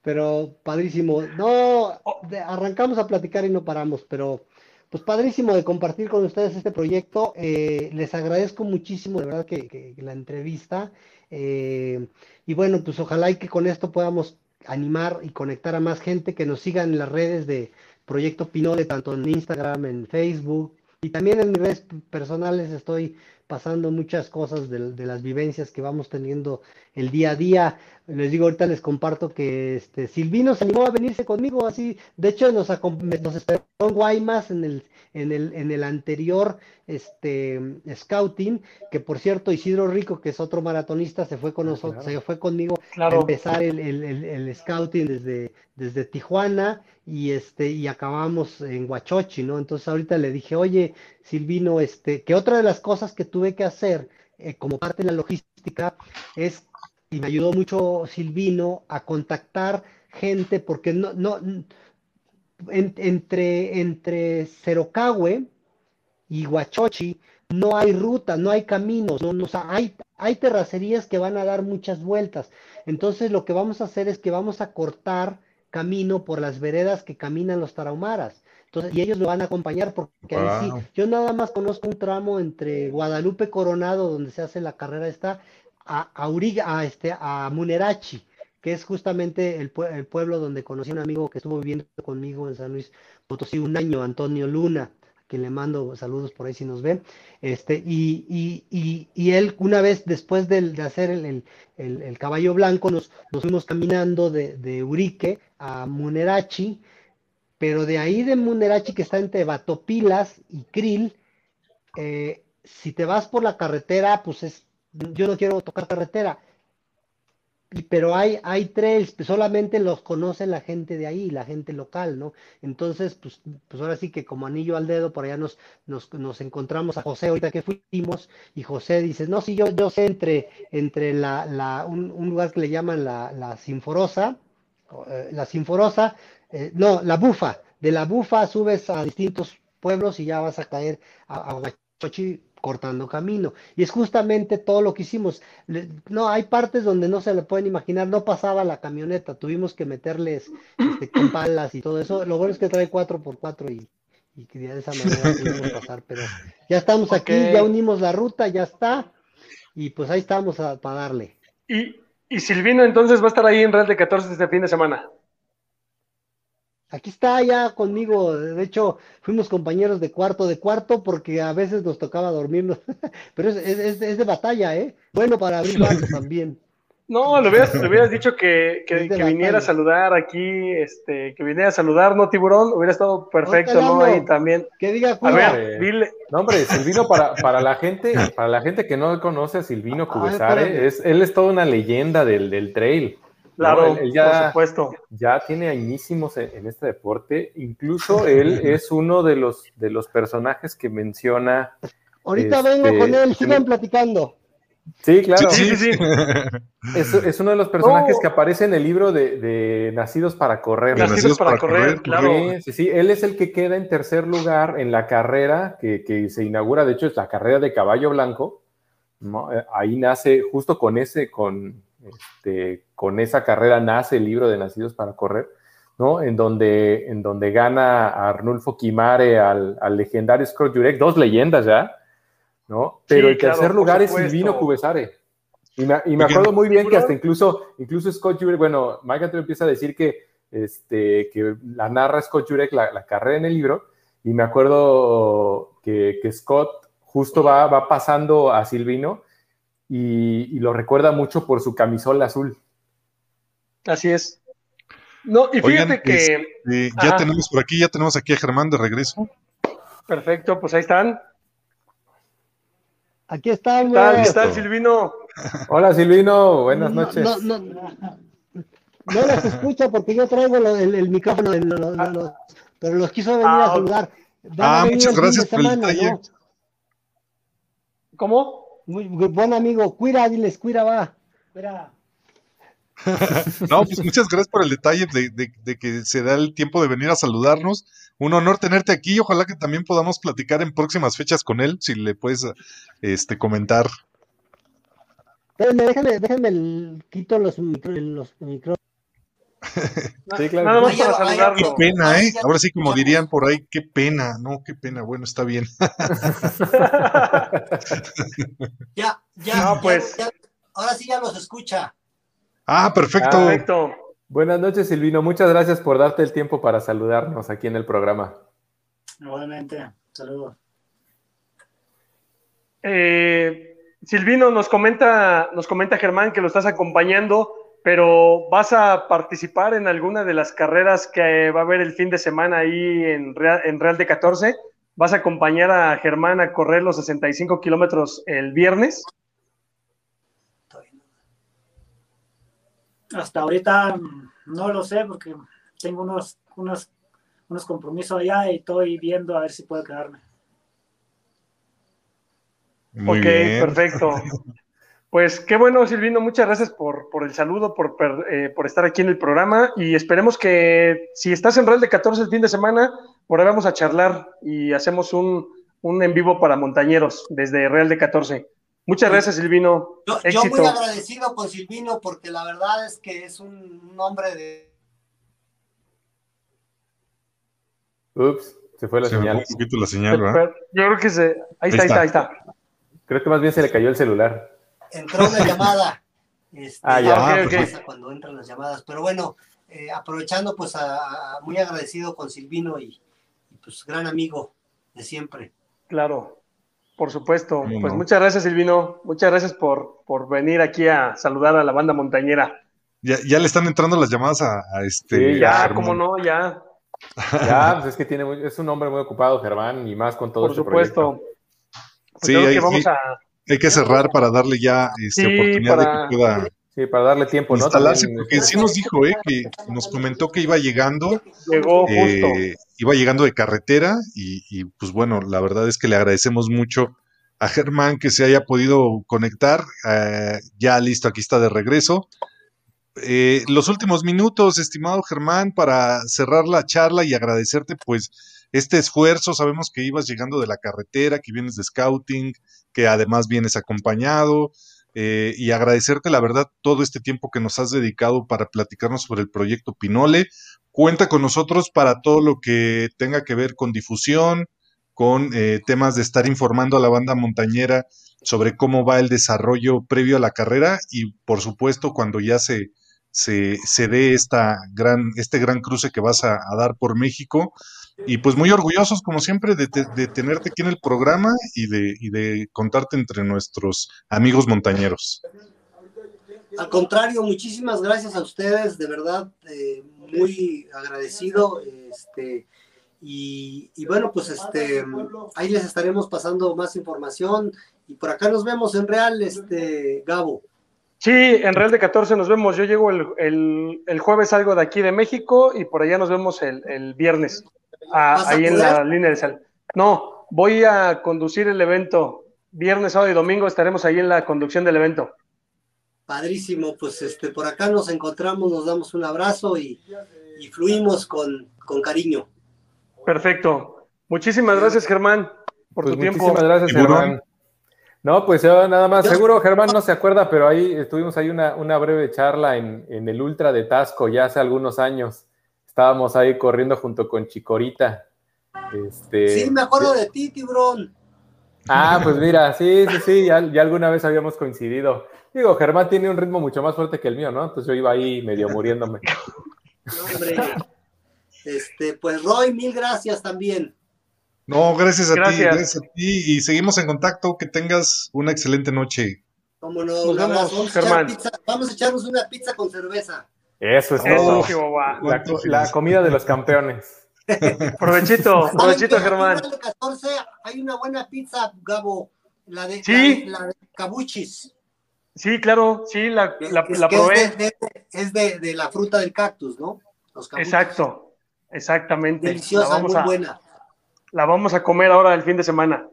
Pero padrísimo. No, arrancamos a platicar y no paramos, pero pues padrísimo de compartir con ustedes este proyecto. Eh, les agradezco muchísimo, de verdad, que, la entrevista. Eh, y bueno, pues ojalá y que con esto podamos animar y conectar a más gente que nos sigan en las redes de Proyecto Pinole, tanto en Instagram, en Facebook y también en mis redes personales estoy pasando muchas cosas de, las vivencias que vamos teniendo el día a día. Les digo, ahorita les comparto que este Silvino se animó a venirse conmigo, así, de hecho nos, nos esperó en Guaymas en el, en el, en el anterior este, scouting, que por cierto Isidro Rico, que es otro maratonista, se fue con ah, nosotros, se fue conmigo a empezar el, el, el, scouting desde, desde Tijuana y este, y acabamos en Huachochi, ¿no? Entonces ahorita le dije, oye, Silvino, este, que otra de las cosas que tuve que hacer eh, como parte de la logística es, y me ayudó mucho Silvino a contactar gente, porque no, no, entre, entre Cerocahue y Huachochi no hay ruta, no hay caminos, no, hay, hay terracerías que van a dar muchas vueltas. Entonces lo que vamos a hacer es que vamos a cortar camino por las veredas que caminan los tarahumaras. Entonces, y ellos lo van a acompañar porque ahí sí, yo nada más conozco un tramo entre Guadalupe Coronado, donde se hace la carrera esta, a, a, a, este, a Munerachi que es justamente el, pueblo donde conocí a un amigo que estuvo viviendo conmigo en San Luis Potosí un año, Antonio Luna, que le mando saludos por ahí si nos ven. Este, y, y, él, una vez después de, hacer el, caballo blanco, nos, nos fuimos caminando de, Urique a Munerachi, pero de ahí de Munerachi, que está entre Batopilas y Krill, eh, si te vas por la carretera, pues es, yo no quiero tocar carretera, pero hay, hay trails, solamente los conoce la gente de ahí, la gente local, ¿no? Entonces, pues, pues ahora sí que como anillo al dedo, por allá nos, nos, nos encontramos a José ahorita que fuimos, y José dice, no, sí, yo, yo sé entre, entre la, la, un, un lugar que le llaman la, la Sinforosa, eh, la Sinforosa, eh, no, la Bufa, de la Bufa subes a distintos pueblos y ya vas a caer a, a cortando camino. Y es justamente todo lo que hicimos. No, hay partes donde no se le pueden imaginar, no pasaba la camioneta, tuvimos que meterles este, con palas y todo eso. Lo bueno es que trae 4x4 y, y que de esa manera pudimos pasar, pero ya estamos aquí, ya unimos la ruta, ya está, y pues ahí estamos para darle. Y, y Silvino entonces va a estar ahí en Red de 14 este fin de semana. Aquí está ya conmigo. De hecho, fuimos compañeros de cuarto de cuarto porque a veces nos tocaba dormirnos. Pero es, es, es de batalla, ¿eh? Bueno para abrir también. No, le hubieras, le hubieras dicho que, que, viniera a saludar aquí, este, que viniera a saludar, ¿no, tiburón? Hubiera estado perfecto, ¿no? Ahí también. Que diga, a ver, dile. No, hombre, Silvino, para, para la gente, para la gente que no conoce a Silvino Cubesare, es, él es toda una leyenda del, del trail. Claro, ya, por supuesto. Ya tiene añísimos en, este deporte. Incluso él es uno de los, de los personajes que menciona. Ahorita vengo con él, este, sigan platicando. Sí, claro. Sí, sí, Es, uno de los personajes que aparece en el libro de, Nacidos para Correr. Nacidos, para, correr, claro. Sí, sí, él es el que queda en tercer lugar en la carrera que, que se inaugura, de hecho es la carrera de caballo blanco. Eh, ahí nace, justo con ese, con, este, con esa carrera nace el libro de Nacidos para Correr, ¿no? En donde, en donde gana Arnulfo Quimare al, legendario Scott Jurek, dos leyendas ya, ¿no? Pero el tercer lugar es Silvino Cubesare. Y me, acuerdo muy bien que hasta incluso, incluso Scott Jurek, bueno, Mike empieza a decir que, este, que la narra Scott Jurek la, carrera en el libro, y me acuerdo que, Scott justo va, va pasando a Silvino y, lo recuerda mucho por su camisola azul. Así es. No, y fíjate que. Este, ya tenemos por aquí, ya tenemos aquí a Germán de regreso. Perfecto, pues ahí están. Aquí están. ¿Qué está Silvino? Hola Silvino, buenas noches. No, no, no, las escucha porque yo traigo el, micrófono, pero los quiso venir a ah, saludar. ah, muchas gracias por el detalle. ¿Cómo? Muy, buen amigo, cuida, diles, cuida, va. no, pues muchas gracias por el detalle de, que se da el tiempo de venir a saludarnos. Un honor tenerte aquí. Ojalá que también podamos platicar en próximas fechas con él, si le puedes este, comentar. Déjame, déjame, el, quito los, los micrófonos. sí, claro. Qué pena, ¿eh? Ahora sí, como dirían por ahí, qué pena, no, qué pena. Bueno, está bien. ya, ya, pues. ahora sí ya los escucha. Ah, perfecto. perfecto. Buenas noches, Silvino. Muchas gracias por darte el tiempo para saludarnos aquí en el programa. Igualmente, saludos. Eh, Silvino, nos comenta, nos comenta Germán que lo estás acompañando, pero ¿vas a participar en alguna de las carreras que va a haber el fin de semana ahí en Real, en Real de 14? ¿Vas a acompañar a Germán a correr los 65 kilómetros el viernes? Hasta ahorita mm, no lo sé porque tengo unos, unos, unos compromisos allá y estoy viendo a ver si puedo quedarme. ok, perfecto. Pues qué bueno, Silvino, muchas gracias por, el saludo, por, eh, por, estar aquí en el programa y esperemos que si estás en Real de 14 el fin de semana, por ahí vamos a charlar y hacemos un, un en vivo para montañeros desde Real de 14. Muchas gracias, Silvino. Yo, muy agradecido con Silvino porque la verdad es que es un hombre de... Ups, se fue la señal. un poquito la señal, ¿verdad? Yo creo que se... Ahí, está, ahí está, ahí está. Creo que más bien se le cayó el celular. Entró una llamada. Este, ah, ya. Pasa cuando entran las llamadas. Pero bueno, eh, aprovechando, pues muy agradecido con Silvino y, y pues gran amigo de siempre. Claro. Por supuesto. Pues muchas gracias, Silvino. Muchas gracias por, por venir aquí a saludar a la banda montañera. Ya, ya le están entrando las llamadas a, este. Sí, ya, cómo no, ya. Ya, pues es que tiene es un hombre muy ocupado, Germán, y más con todo Por este supuesto. sí, hay, que que cerrar para darle ya esta oportunidad de que pueda Sí, para darle tiempo, ¿no? Instalarse, porque sí nos dijo, ¿eh? Que nos comentó que iba llegando. Llegó eh, justo. iba llegando de carretera y, pues bueno, la verdad es que le agradecemos mucho a Germán que se haya podido conectar. Eh, ya listo, aquí está de regreso. Eh, los últimos minutos, estimado Germán, para cerrar la charla y agradecerte, pues, este esfuerzo. Sabemos que ibas llegando de la carretera, que vienes de scouting, que además vienes acompañado. Eh, y agradecerte la verdad todo este tiempo que nos has dedicado para platicarnos sobre el proyecto Pinole. Cuenta con nosotros para todo lo que tenga que ver con difusión, con eh, temas de estar informando a la banda montañera sobre cómo va el desarrollo previo a la carrera y por supuesto cuando ya se, se, se dé esta gran, este gran cruce que vas a dar por México, y pues muy orgullosos, como siempre, de, tenerte aquí en el programa y de, de contarte entre nuestros amigos montañeros. Al contrario, muchísimas gracias a ustedes, de verdad, eh, muy agradecido. Este, y, bueno, pues este, ahí les estaremos pasando más información. Y por acá nos vemos en Real, este, Gabo. Sí, en Real de 14 nos vemos. Yo llego el, el, jueves, algo de aquí de México y por allá nos vemos el, el viernes ahí en la línea de sal. No, voy a conducir el evento. Viernes, sábado y domingo estaremos ahí en la conducción del evento. Padrísimo, pues este, por acá nos encontramos, nos damos un abrazo y, fluimos con, cariño. Perfecto. Muchísimas gracias, Germán, por pues tu tiempo. Muchísimas gracias, Germán. No, pues nada más, seguro Germán no se acuerda, pero ahí estuvimos ahí una, una breve charla en, en, el Ultra de Tasco ya hace algunos años estábamos ahí corriendo junto con Chicorita. Este, sí, me acuerdo de ti, tiburón. Ah, pues mira, sí, sí, sí, ya, alguna vez habíamos coincidido. Digo, Germán tiene un ritmo mucho más fuerte que el mío, ¿no? Entonces yo iba ahí medio muriéndome. hombre. Este, pues Roy, mil gracias también. No, gracias a ti, gracias a ti y seguimos en contacto. Que tengas una excelente noche. Cómo no, vamos, Germán. vamos a echarnos una pizza con cerveza. Eso es todo. La, comida de los campeones. provechito, provechito, Germán. En 14 hay una buena pizza, Gabo. La de, ¿Sí? la, de, cabuchis. Sí, claro, sí, la, la, probé. Es, de, de, la fruta del cactus, ¿no? Exacto, exactamente. Deliciosa, muy buena. La vamos a comer ahora el fin de semana.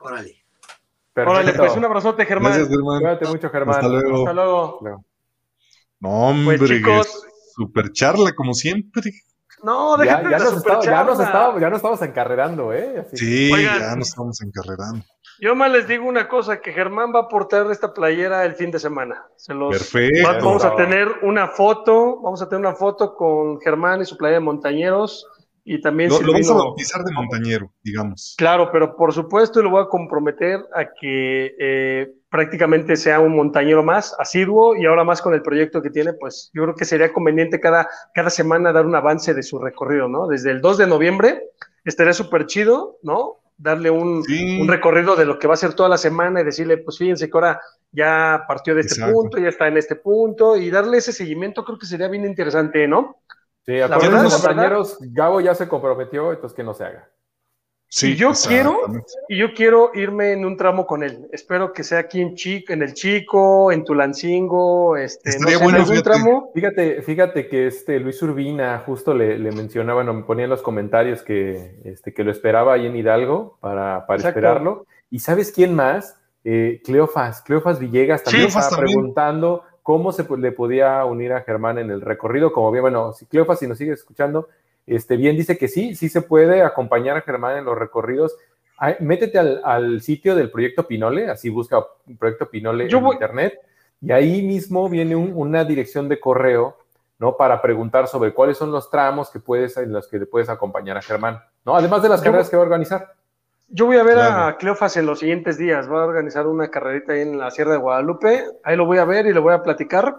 Órale. Órale, pues un abrazote, Germán. Gracias, Germán. Cuídate mucho, Germán. Hasta luego. Hasta luego. No, hombre, Pues, chicos. super charla, como siempre. No, déjate ya nos estaba- ya, nos estaba- ya nos estamos encarrerando, ¿eh? Así que- Sí, Oigan. ya nos estamos encarrerando. Yo más les digo una cosa, que Germán va a portar esta playera el fin de semana. Se los Perfecto. va- vamos a tener una foto, vamos a tener una foto con Germán y su playera de montañeros y también Lo, lo vamos a bautizar de montañero, digamos. Claro, pero por supuesto lo voy a comprometer a que eh, prácticamente sea un montañero más, asiduo, y ahora más con el proyecto que tiene, pues yo creo que sería conveniente cada, cada semana dar un avance de su recorrido, ¿no? Desde el 2 de noviembre estaría súper chido, ¿no? Darle un, Sí. un recorrido de lo que va a ser toda la semana y decirle, pues fíjense que ahora ya partió de este Exacto. punto, ya está en este punto, y darle ese seguimiento creo que sería bien interesante, ¿no? Sí, acuérdense, compañeros, Gabo ya se comprometió, entonces que no se haga. Sí, Y yo quiero-. Y yo quiero irme en un tramo con él. Espero que sea aquí en Chico, en el Chico, en Tulancingo, este, no sé, bueno, en algún fíjate. tramo. Fíjate, fíjate que este Luis Urbina justo le, le mencionaba, bueno, me ponía en los comentarios que, este, que lo esperaba ahí en Hidalgo para, para Exacto. esperarlo. ¿Y sabes quién más? Eh, Cleofas, Cleofas Villegas también Cleofas estaba también. preguntando cómo se le podía unir a Germán en el recorrido. Como bien, bueno, si Cleofas, si nos sigue escuchando, este, bien dice que sí, sí se puede acompañar a Germán en los recorridos. Ay, métete al, al sitio del proyecto Pinole, así busca proyecto Pinole Yo en voy- internet, y ahí mismo viene un- una dirección de correo, ¿no? Para preguntar sobre cuáles son los tramos que puedes, en los que te puedes acompañar a Germán, ¿no? Además de las Yo- carreras que va a organizar. Yo voy a ver a. Cleofas en los siguientes días. Va a organizar una carrerita ahí en la Sierra de Guadalupe. Ahí lo voy a ver y le voy a platicar.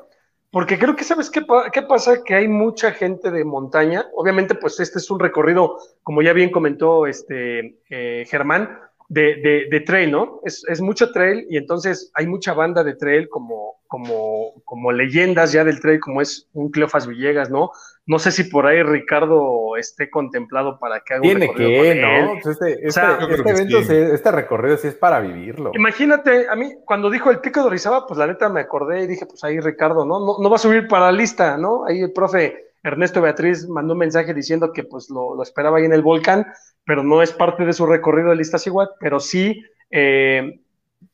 Porque creo que, ¿sabes qué, qué pasa? Que hay mucha gente de montaña. Obviamente, pues este es un recorrido, como ya bien comentó este eh, Germán, de, de, de trail, ¿no? Es, es mucho trail y entonces hay mucha banda de trail como, como, como leyendas ya del trail, como es un Cleofas Villegas, ¿no? No sé si por ahí Ricardo esté contemplado para que haga un Tiene recorrido que, con él. ¿no? Pues este, este- sea, este que evento, sí. se- este recorrido sí es para vivirlo. Imagínate, a mí, cuando dijo el pico de Orizaba, pues la neta me acordé y dije, pues ahí Ricardo, ¿no? No, no va a subir para la lista, ¿no? Ahí el profe Ernesto Beatriz mandó un mensaje diciendo que pues lo, lo esperaba ahí en el volcán, pero no es parte de su recorrido de listas igual, pero sí, eh,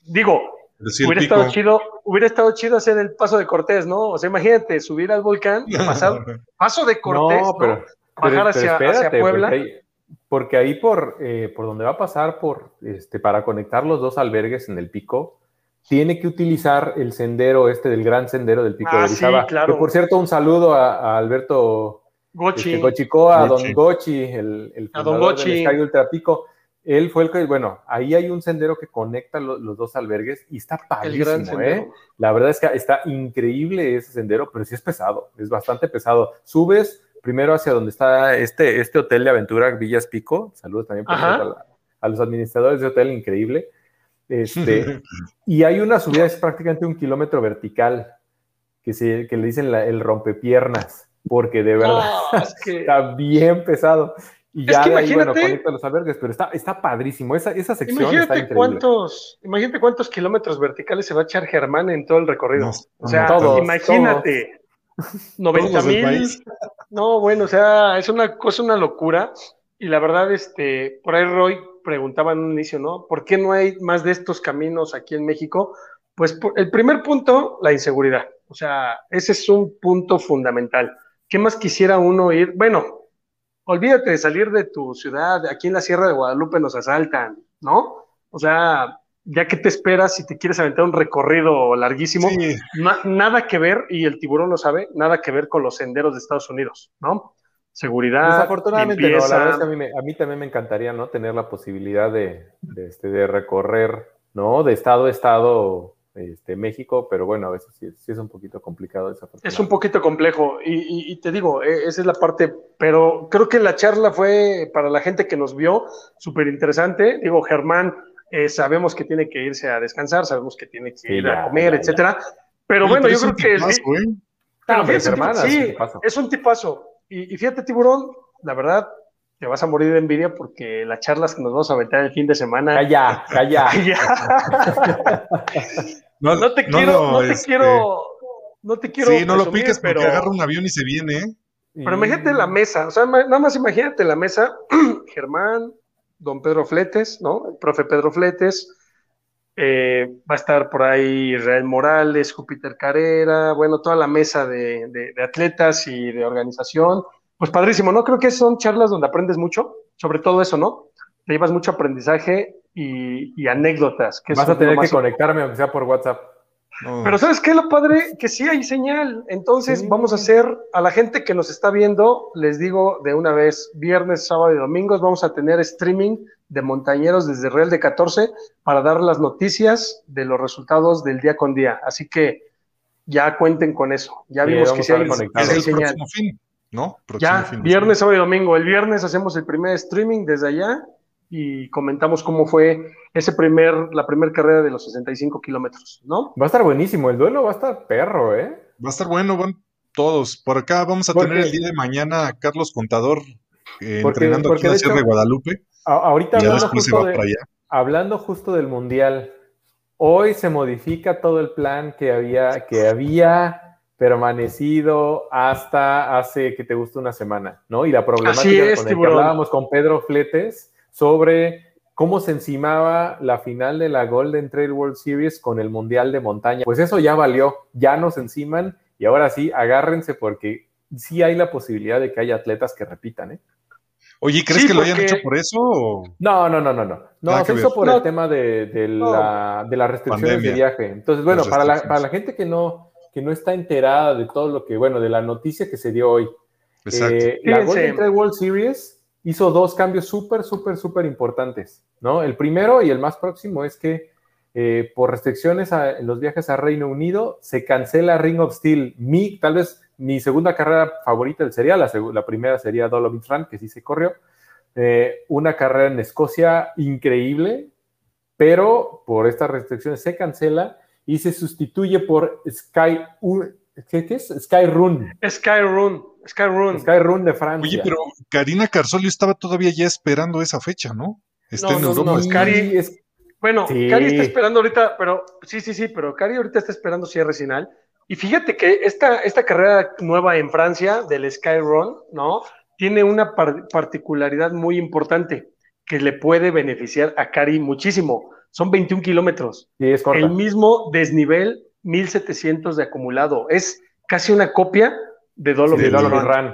digo, hubiera estado chido, hubiera estado chido hacer el paso de Cortés, ¿no? O sea, imagínate, subir al volcán, pasar, paso de Cortés, no, ¿no? pero, bajar pero- hacia, pero hacia espérate, Puebla. Porque ahí, porque ahí por, eh, por donde va a pasar, por, este, para conectar los dos albergues en el pico, tiene que utilizar el sendero este del gran sendero del pico Ah, de sí, Orizaba. claro. Que, por cierto, un saludo a, a Alberto Gochi. este, Gochicoa, a Gochi. Don Gochi, el, el A Don fundador Gochi. del Sky Ultra Pico. Él fue el que, bueno, ahí hay un sendero que conecta lo- los dos albergues y está padrísimo, ¿eh? La verdad es que está increíble ese sendero, pero sí es pesado, es bastante pesado. Subes primero hacia donde está este, este hotel de aventura, Villas Pico. Saludos también por a, la- a los administradores de hotel, increíble. Este, y hay una subida, es prácticamente un kilómetro vertical, que, se, que le dicen la- el rompepiernas, porque de verdad No, es que- está bien pesado. Y Es ya que de ahí, bueno, imagínate- conecta los albergues, pero está, está padrísimo. Esa, esa sección está Imagínate increíble. cuántos, imagínate cuántos kilómetros verticales se va a echar Germán en todo el recorrido. No, o sea, todos, imagínate, 90 Todos del mil. No, bueno, o sea, es una cosa, una locura. Y la verdad, este, por ahí Roy preguntaba en un inicio, ¿no? ¿Por qué no hay más de estos caminos aquí en México? Pues por- el primer punto, la inseguridad. O sea, ese es un punto fundamental. ¿Qué más quisiera uno ir? Bueno, olvídate de salir de tu ciudad, aquí en la Sierra de Guadalupe nos asaltan, ¿no? O sea, ya que te esperas si te quieres aventar un recorrido larguísimo, Sí, na- nada que ver, y el tiburón lo sabe, nada que ver con los senderos de Estados Unidos, ¿no? Seguridad, Desafortunadamente no, la verdad es que a mí, me- a mí también me encantaría, ¿no? Tener la posibilidad de, de, este, de recorrer, ¿no? De estado a estado este, México, pero bueno, a veces sí, sí es un poquito complicado desafortunadamente. Es un poquito complejo y, y- y te digo, eh, esa es la parte, pero creo que la charla fue para la gente que nos vio súper interesante. Digo, Germán, eh, sabemos que tiene que irse a descansar, sabemos que tiene que Sí, ir ya, a comer, ya, ya. etcétera. Pero Oye, bueno, pero yo es creo que tipazo, ¿eh? Pero sí, es un tipazo. es un tipazo. Y, y fíjate, tiburón, la verdad, te vas a morir de envidia porque las charlas que nos vamos a aventar el fin de semana. Calla, calla. Ya. No, No te no quiero, no te este, quiero, no te quiero. Sí, no lo piques porque pero, agarra un avión y se viene, ¿eh? pero imagínate la mesa, o sea, nada más imagínate la mesa, Germán, don Pedro Fletes, ¿no? El profe Pedro Fletes, eh, va a estar por ahí Israel Morales, Júpiter Carrera, bueno, toda la mesa de, de, atletas y de organización. Pues padrísimo, ¿no? Creo que son charlas donde aprendes mucho, sobre todo eso, ¿no? Te llevas mucho aprendizaje y, anécdotas. Que Vas a tener que conectarme, aunque sea por WhatsApp. Pero ¿sabes qué? Lo padre, que sí hay señal. Entonces vamos a hacer, a la gente que nos está viendo, les digo de una vez, viernes, sábado y domingos, vamos a tener streaming de montañeros desde Real de 14 para dar las noticias de los resultados del día con día. Así que ya cuenten con eso. Ya vimos que sí hay, señal. ¿no? ya, viernes, sábado y domingo. El viernes hacemos el primer streaming desde allá y comentamos cómo fue ese primer, la primera carrera de los 65 kilómetros, ¿no? Va a estar buenísimo, el duelo va a estar perro, ¿eh? Va a estar bueno, van todos. Por acá vamos a tener el día de mañana a Carlos Contador eh, entrenando aquí en la Sierra de Guadalupe. ahorita hablando justo, hablando justo del Mundial, hoy se modifica todo el plan que había, que había permanecido hasta hace que te guste una semana, ¿no? Y la problemática con el que hablábamos con Pedro Fletes sobre cómo se encimaba la final de la Golden Trail World Series con el Mundial de Montaña. Pues eso ya valió, ya nos enciman y ahora sí, agárrense porque sí hay la posibilidad de que haya atletas que repitan, ¿eh? Oye, ¿crees que lo hayan hecho por eso? No, no, no, no, no. No, se hizo por el tema de, la, las restricciones de viaje. Entonces, bueno, para la, para la, gente que no, que no está enterada de todo lo que, bueno, de la noticia que se dio hoy. Exacto. Eh, la Golden Trail World Series hizo dos cambios súper, súper, súper importantes, ¿no? El primero y el más próximo es que eh, por restricciones en los viajes a Reino Unido se cancela Ring of Steel. Mi, tal vez mi segunda carrera favorita sería, la, la primera sería Dolomites Run, que sí se corrió. Eh, una carrera en Escocia increíble, pero por estas restricciones se cancela y se sustituye por Sky, ¿qué, qué es? Sky Run. Sky Run. Skyrun. Skyrun de Francia. Oye, pero Karina Carsolio estaba todavía ya esperando esa fecha, ¿no? Está en Europa. Cari es... Bueno, Cari está esperando ahorita, pero sí, sí, sí, pero Cari ahorita está esperando cierre final. Y fíjate que esta, esta carrera nueva en Francia del Skyrun, ¿no? Tiene una particularidad muy importante que le puede beneficiar a Cari muchísimo. Son 21 kilómetros. Sí, es El mismo desnivel, 1700 de acumulado. Es casi una copia de Dolomite, sí, Run.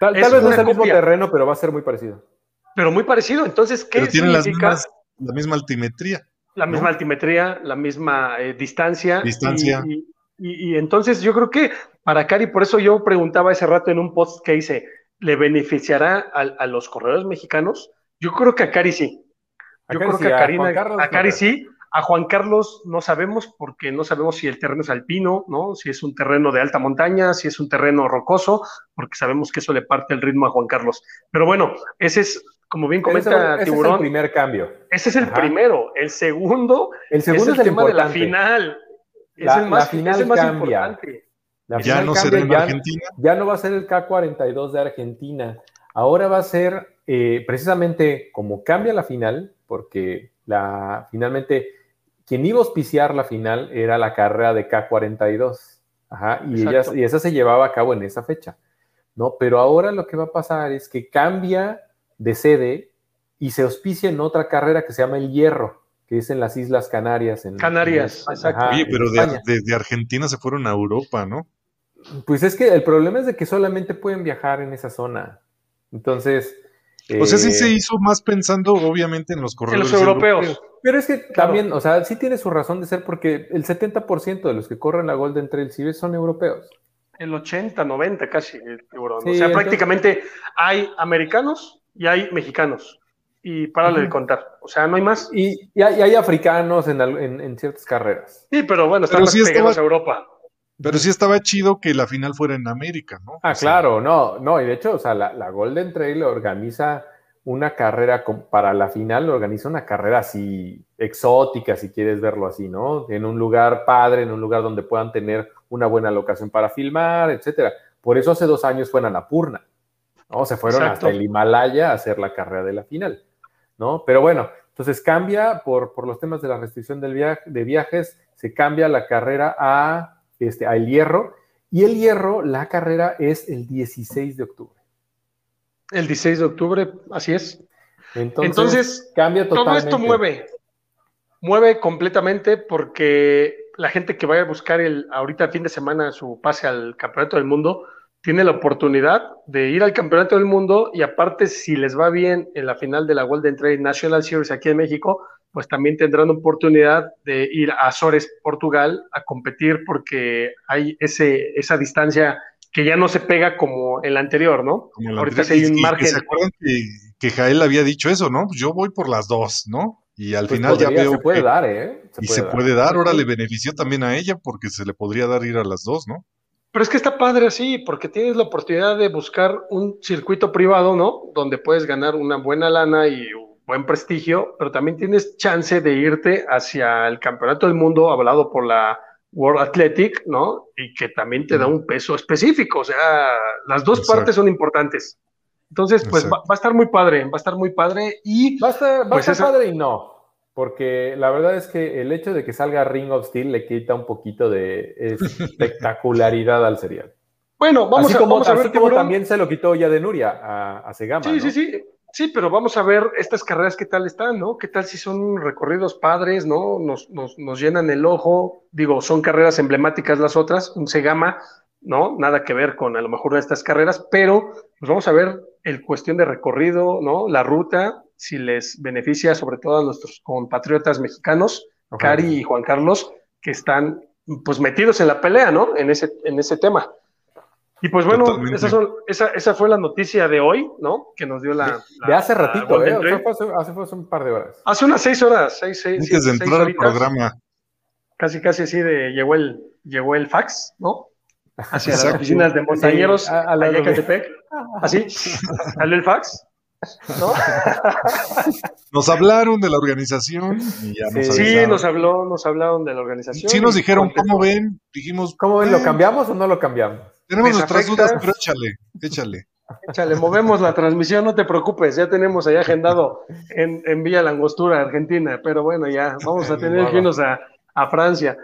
tal, vez no es el mismo terreno, pero va a ser muy parecido. Pero muy parecido. Entonces, ¿qué pero significa? la misma altimetría. La misma altimetría, la misma eh, distancia. Distancia. Y, entonces yo creo que para Cari, por eso yo preguntaba ese rato en un post que hice, ¿le beneficiará a, los corredores mexicanos? Yo creo que a Cari sí. Yo creo que a, Karina, a Cari sí, a Juan Carlos no sabemos porque no sabemos si el terreno es alpino, ¿no? Si es un terreno de alta montaña, si es un terreno rocoso, porque sabemos que eso le parte el ritmo a Juan Carlos. Pero bueno, ese es, como bien comenta ese, Tiburón. es el primer cambio. Ese es el primero. El segundo, el segundo es el, tema de la final. es el más, final importante. ya no será en Argentina. Ya no va a ser el K42 de Argentina. Ahora va a ser eh, precisamente como cambia la final, porque la finalmente quien iba a auspiciar la final era la carrera de K42. Ajá, y, y esa se llevaba a cabo en esa fecha. ¿no? Pero ahora lo que va a pasar es que cambia de sede y se auspicia en otra carrera que se llama el Hierro, que es en las Islas Canarias. En, Canarias, exacto. Oye, pero de, Argentina se fueron a Europa, ¿no? Pues es que el problema es de que solamente pueden viajar en esa zona. Entonces, o sea, sí se eh, hizo más pensando, obviamente, en los corredores. En los europeos. Pero es que también, o sea, sí tiene su razón de ser porque el 70% de los que corren la Golden Trail Series son europeos. El 80, 90 casi, o sea, prácticamente hay americanos y hay mexicanos. Y párale de contar. O sea, no hay más. Y, hay, africanos en, ciertas carreras. Sí, pero bueno, están más pegados a Europa. Pero sí estaba chido que la final fuera en América, ¿no? Ah, claro, no, no, y de hecho, o sea, la, Golden Trail organiza una carrera para la final, organiza una carrera así exótica, si quieres verlo así, ¿no? En un lugar padre, en un lugar donde puedan tener una buena locación para filmar, etcétera. Por eso hace dos años fue en Annapurna, ¿no? Se fueron hasta el Himalaya a hacer la carrera de la final, ¿no? Pero bueno, entonces cambia por, por los temas de la restricción del viaje, de viajes, se cambia la carrera a este, al hierro. Y el hierro, la carrera es el 16 de octubre. El 16 de octubre, así es. Entonces, cambia totalmente. Todo esto mueve. mueve completamente porque la gente que vaya a buscar el ahorita fin de semana su pase al Campeonato del Mundo tiene la oportunidad de ir al Campeonato del Mundo y aparte si les va bien en la final de la Golden Trade National Series aquí en México, pues también tendrán oportunidad de ir a Azores, Portugal, a competir porque hay ese, esa distancia que ya no se pega como el anterior, ¿no? Ahorita sí hay un margen. ¿Se acuerdan que, que, Jael había dicho eso, no? Pues yo voy por las dos, ¿no? Y al pues final ya veo. Se puede dar, ¿eh? y se puede dar. Ahora le benefició también a ella porque se le podría dar ir a las dos, ¿no? Pero es que está padre así, porque tienes la oportunidad de buscar un circuito privado, ¿no? Donde puedes ganar una buena lana y un buen prestigio, pero también tienes chance de irte hacia el campeonato del mundo, hablado por la World Athletic, ¿no? Y que también te da un peso específico, o sea, las dos partes son importantes. Entonces, pues va, a estar muy padre, va a estar muy padre y... Va a estar, pues padre y no, porque la verdad es que el hecho de que salga Ring of Steel le quita un poquito de espectacularidad al serial. Bueno, vamos, a, como, vamos a ver como también se lo quitó ya de Nuria a, a Segama. Sí, sí, sí. Sí, pero vamos a ver estas carreras qué tal están, ¿no? ¿Qué tal si son recorridos padres, ¿no? Nos, nos, nos llenan el ojo. Digo, son carreras emblemáticas las otras, un Segama, ¿no? Nada que ver con a lo mejor estas carreras, pero pues vamos a ver el cuestión de recorrido, ¿no? La ruta, si les beneficia sobre todo a nuestros compatriotas mexicanos, Cari y Juan Carlos, que están pues metidos en la pelea, ¿no? En ese, en ese tema. Y pues bueno, esa, esa, fue la noticia de hoy, ¿no? Que nos dio la. De, hace ratito, ¿eh? hace, hace, un par de horas. Hace unas seis horas, seis, seis. Antes de entrar al programa. Casi, casi así de. Llegó el, llegó el fax, ¿no? Hacia las oficinas de montañeros, a, a la de Así, salió el fax. ¿No? nos hablaron de la organización y ya nos Sí, nos habló, nos hablaron de la organización. Sí, nos dijeron, ¿cómo ven? Dijimos, ¿cómo ven? ¿Lo cambiamos o no lo cambiamos? Tenemos nuestras dudas, pero échale, échale. Échale, movemos la transmisión, no te preocupes, ya tenemos ahí agendado en, en Villa Langostura, Argentina, pero bueno, ya vamos a tener que irnos a, a, Francia.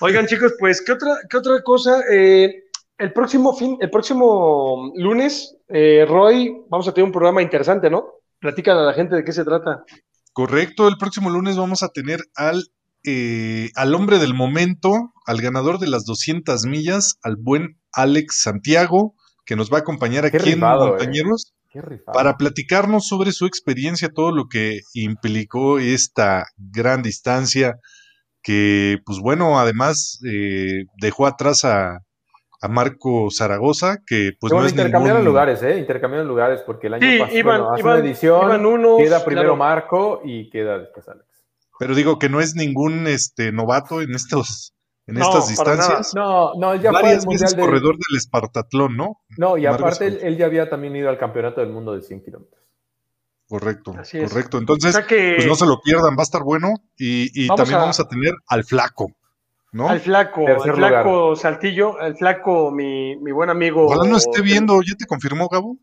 Oigan, chicos, pues, ¿qué otra, qué otra cosa? Eh, el próximo fin, el próximo lunes, eh, Roy, vamos a tener un programa interesante, ¿no? Platícale a la gente de qué se trata. Correcto, el próximo lunes vamos a tener al eh, al hombre del momento, al ganador de las 200 millas, al buen Alex Santiago, que nos va a acompañar aquí en eh. Para platicarnos sobre su experiencia, todo lo que implicó esta gran distancia, que pues bueno, además eh, dejó atrás a, Marco Zaragoza, que pues no intercambiaron lugares, ¿eh? Intercambiaron lugares, porque el año pasado, hace una edición, queda primero Marco y queda después Alex. Pero digo que no es ningún este novato en estos en estas distancias. No, no, él ya Varias fue el corredor del Espartatlón, ¿no? No, y aparte él, ya había también ido al Campeonato del Mundo de 100 kilómetros. Correcto, correcto. Entonces, pues no se lo pierdan, va a estar bueno. Y, también vamos a tener al flaco, ¿no? Al flaco, al flaco Saltillo, al flaco, mi, mi buen amigo. Ojalá no esté viendo, ¿ya te confirmó, Gabo?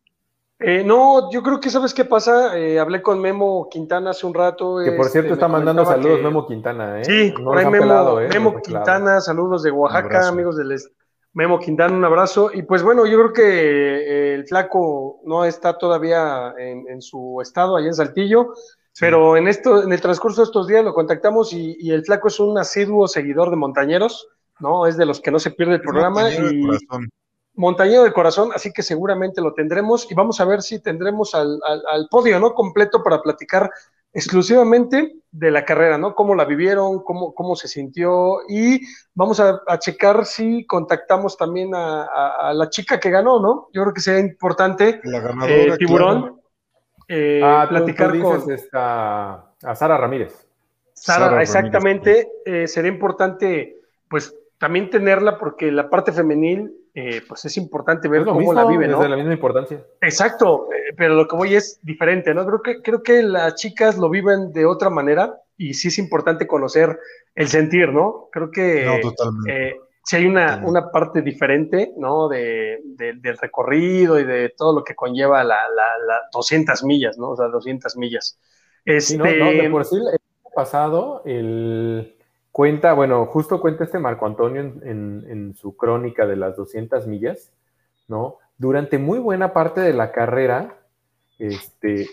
Eh, no, yo creo que sabes qué pasa. Eh, hablé con Memo Quintana hace un rato. Que por cierto este, está mandando saludos Memo Quintana, ¿eh? Sí, ahí Memo, ¿eh? Memo Quintana, saludos de Oaxaca, amigos del Memo Quintana, un abrazo. Y pues bueno, yo creo que el flaco no está todavía en, su estado allá en Saltillo, pero en esto, en el transcurso de estos días lo contactamos y, el flaco es un asiduo seguidor de Montañeros, ¿no? Es de los que no se pierde el programa. Y, montañero de corazón, así que seguramente lo tendremos y vamos a ver si tendremos al, podio, ¿no? Completo para platicar exclusivamente de la carrera, ¿no? Cómo la vivieron, cómo, cómo se sintió y vamos a, checar si contactamos también a, la chica que ganó, ¿no? Yo creo que sería importante, eh, Tiburón, eh, ah, platicar con... a Sara Ramírez. Sara, exactamente, eh, sería importante, pues, también tenerla porque la parte femenil eh, pues es importante ver cómo la vive, ¿no? Es de la misma importancia. Exacto, eh, pero lo que voy es diferente, ¿no? Creo que, creo que las chicas lo viven de otra manera y sí es importante conocer el sentir, ¿no? Creo que no, eh, si hay una, una, parte diferente, ¿no? De, del recorrido y de todo lo que conlleva la, la, 200 millas, ¿no? O sea, 200 millas. Este... no, de por sí, el pasado, el Cuenta, bueno, justo cuenta este Marco Antonio en, su crónica de las 200 millas, ¿no? Durante muy buena parte de la carrera, este,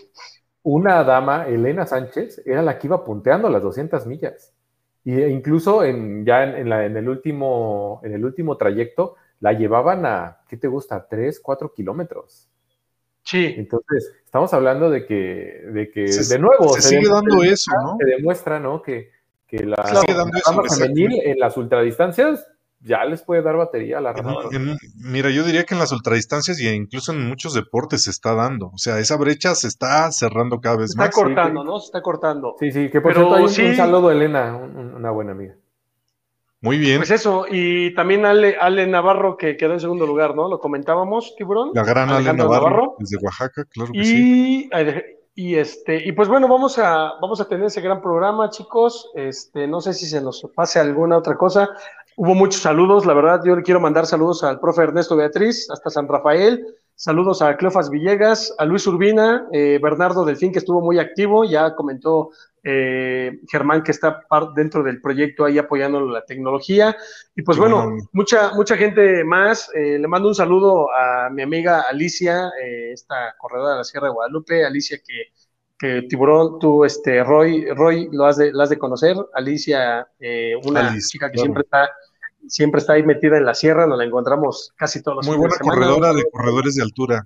una dama, Elena Sánchez, era la que iba punteando las 200 millas. E incluso en, ya en, la, en, el último, en el último trayecto la llevaban a, ¿qué te gusta? 3, 4 kilómetros. Sí. Entonces, estamos hablando de que, de, que, de nuevo, se, sigue dando eso, ¿no? Se demuestra, ¿no? Que, que la, dama femenil en las ultradistancias ya les puede dar batería a la Mira, yo diría que en las ultradistancias y incluso en muchos deportes se está dando. O sea, esa brecha se está cerrando cada vez se más. Está cortando, ¿no? Se está cortando. Sí, sí, que por cierto hay un, saludo a Elena, una buena amiga. Muy bien. Pues eso, y también Ale, Ale, Navarro que quedó en segundo lugar, ¿no? Lo comentábamos, Tiburón. La gran Ale Navarro, desde Oaxaca, claro que y, sí. Y este, y pues bueno, vamos a, vamos a tener ese gran programa, chicos. Este, no sé si se nos pase alguna otra cosa. Hubo muchos saludos, la verdad, yo le quiero mandar saludos al profe Ernesto Beatriz, hasta San Rafael, saludos a Cleofas Villegas, a Luis Urbina, eh, Bernardo Delfín, que estuvo muy activo, ya comentó eh, Germán que está dentro del proyecto ahí apoyando la tecnología. Y pues bueno, mucha, mucha gente más. Eh, le mando un saludo a mi amiga Alicia, esta corredora de la Sierra de Guadalupe, Alicia que que Tiburón, tú, este, Roy, Roy, lo has de, has de conocer, Alicia, una chica que siempre está siempre está ahí metida en la sierra, nos la encontramos casi todos los Muy buena corredora de corredores de altura.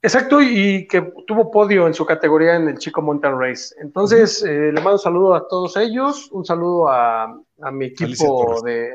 Exacto, y que tuvo podio en su categoría en el Chico Mountain Race. Entonces, eh, le mando un saludo a todos ellos, un saludo a, mi equipo de,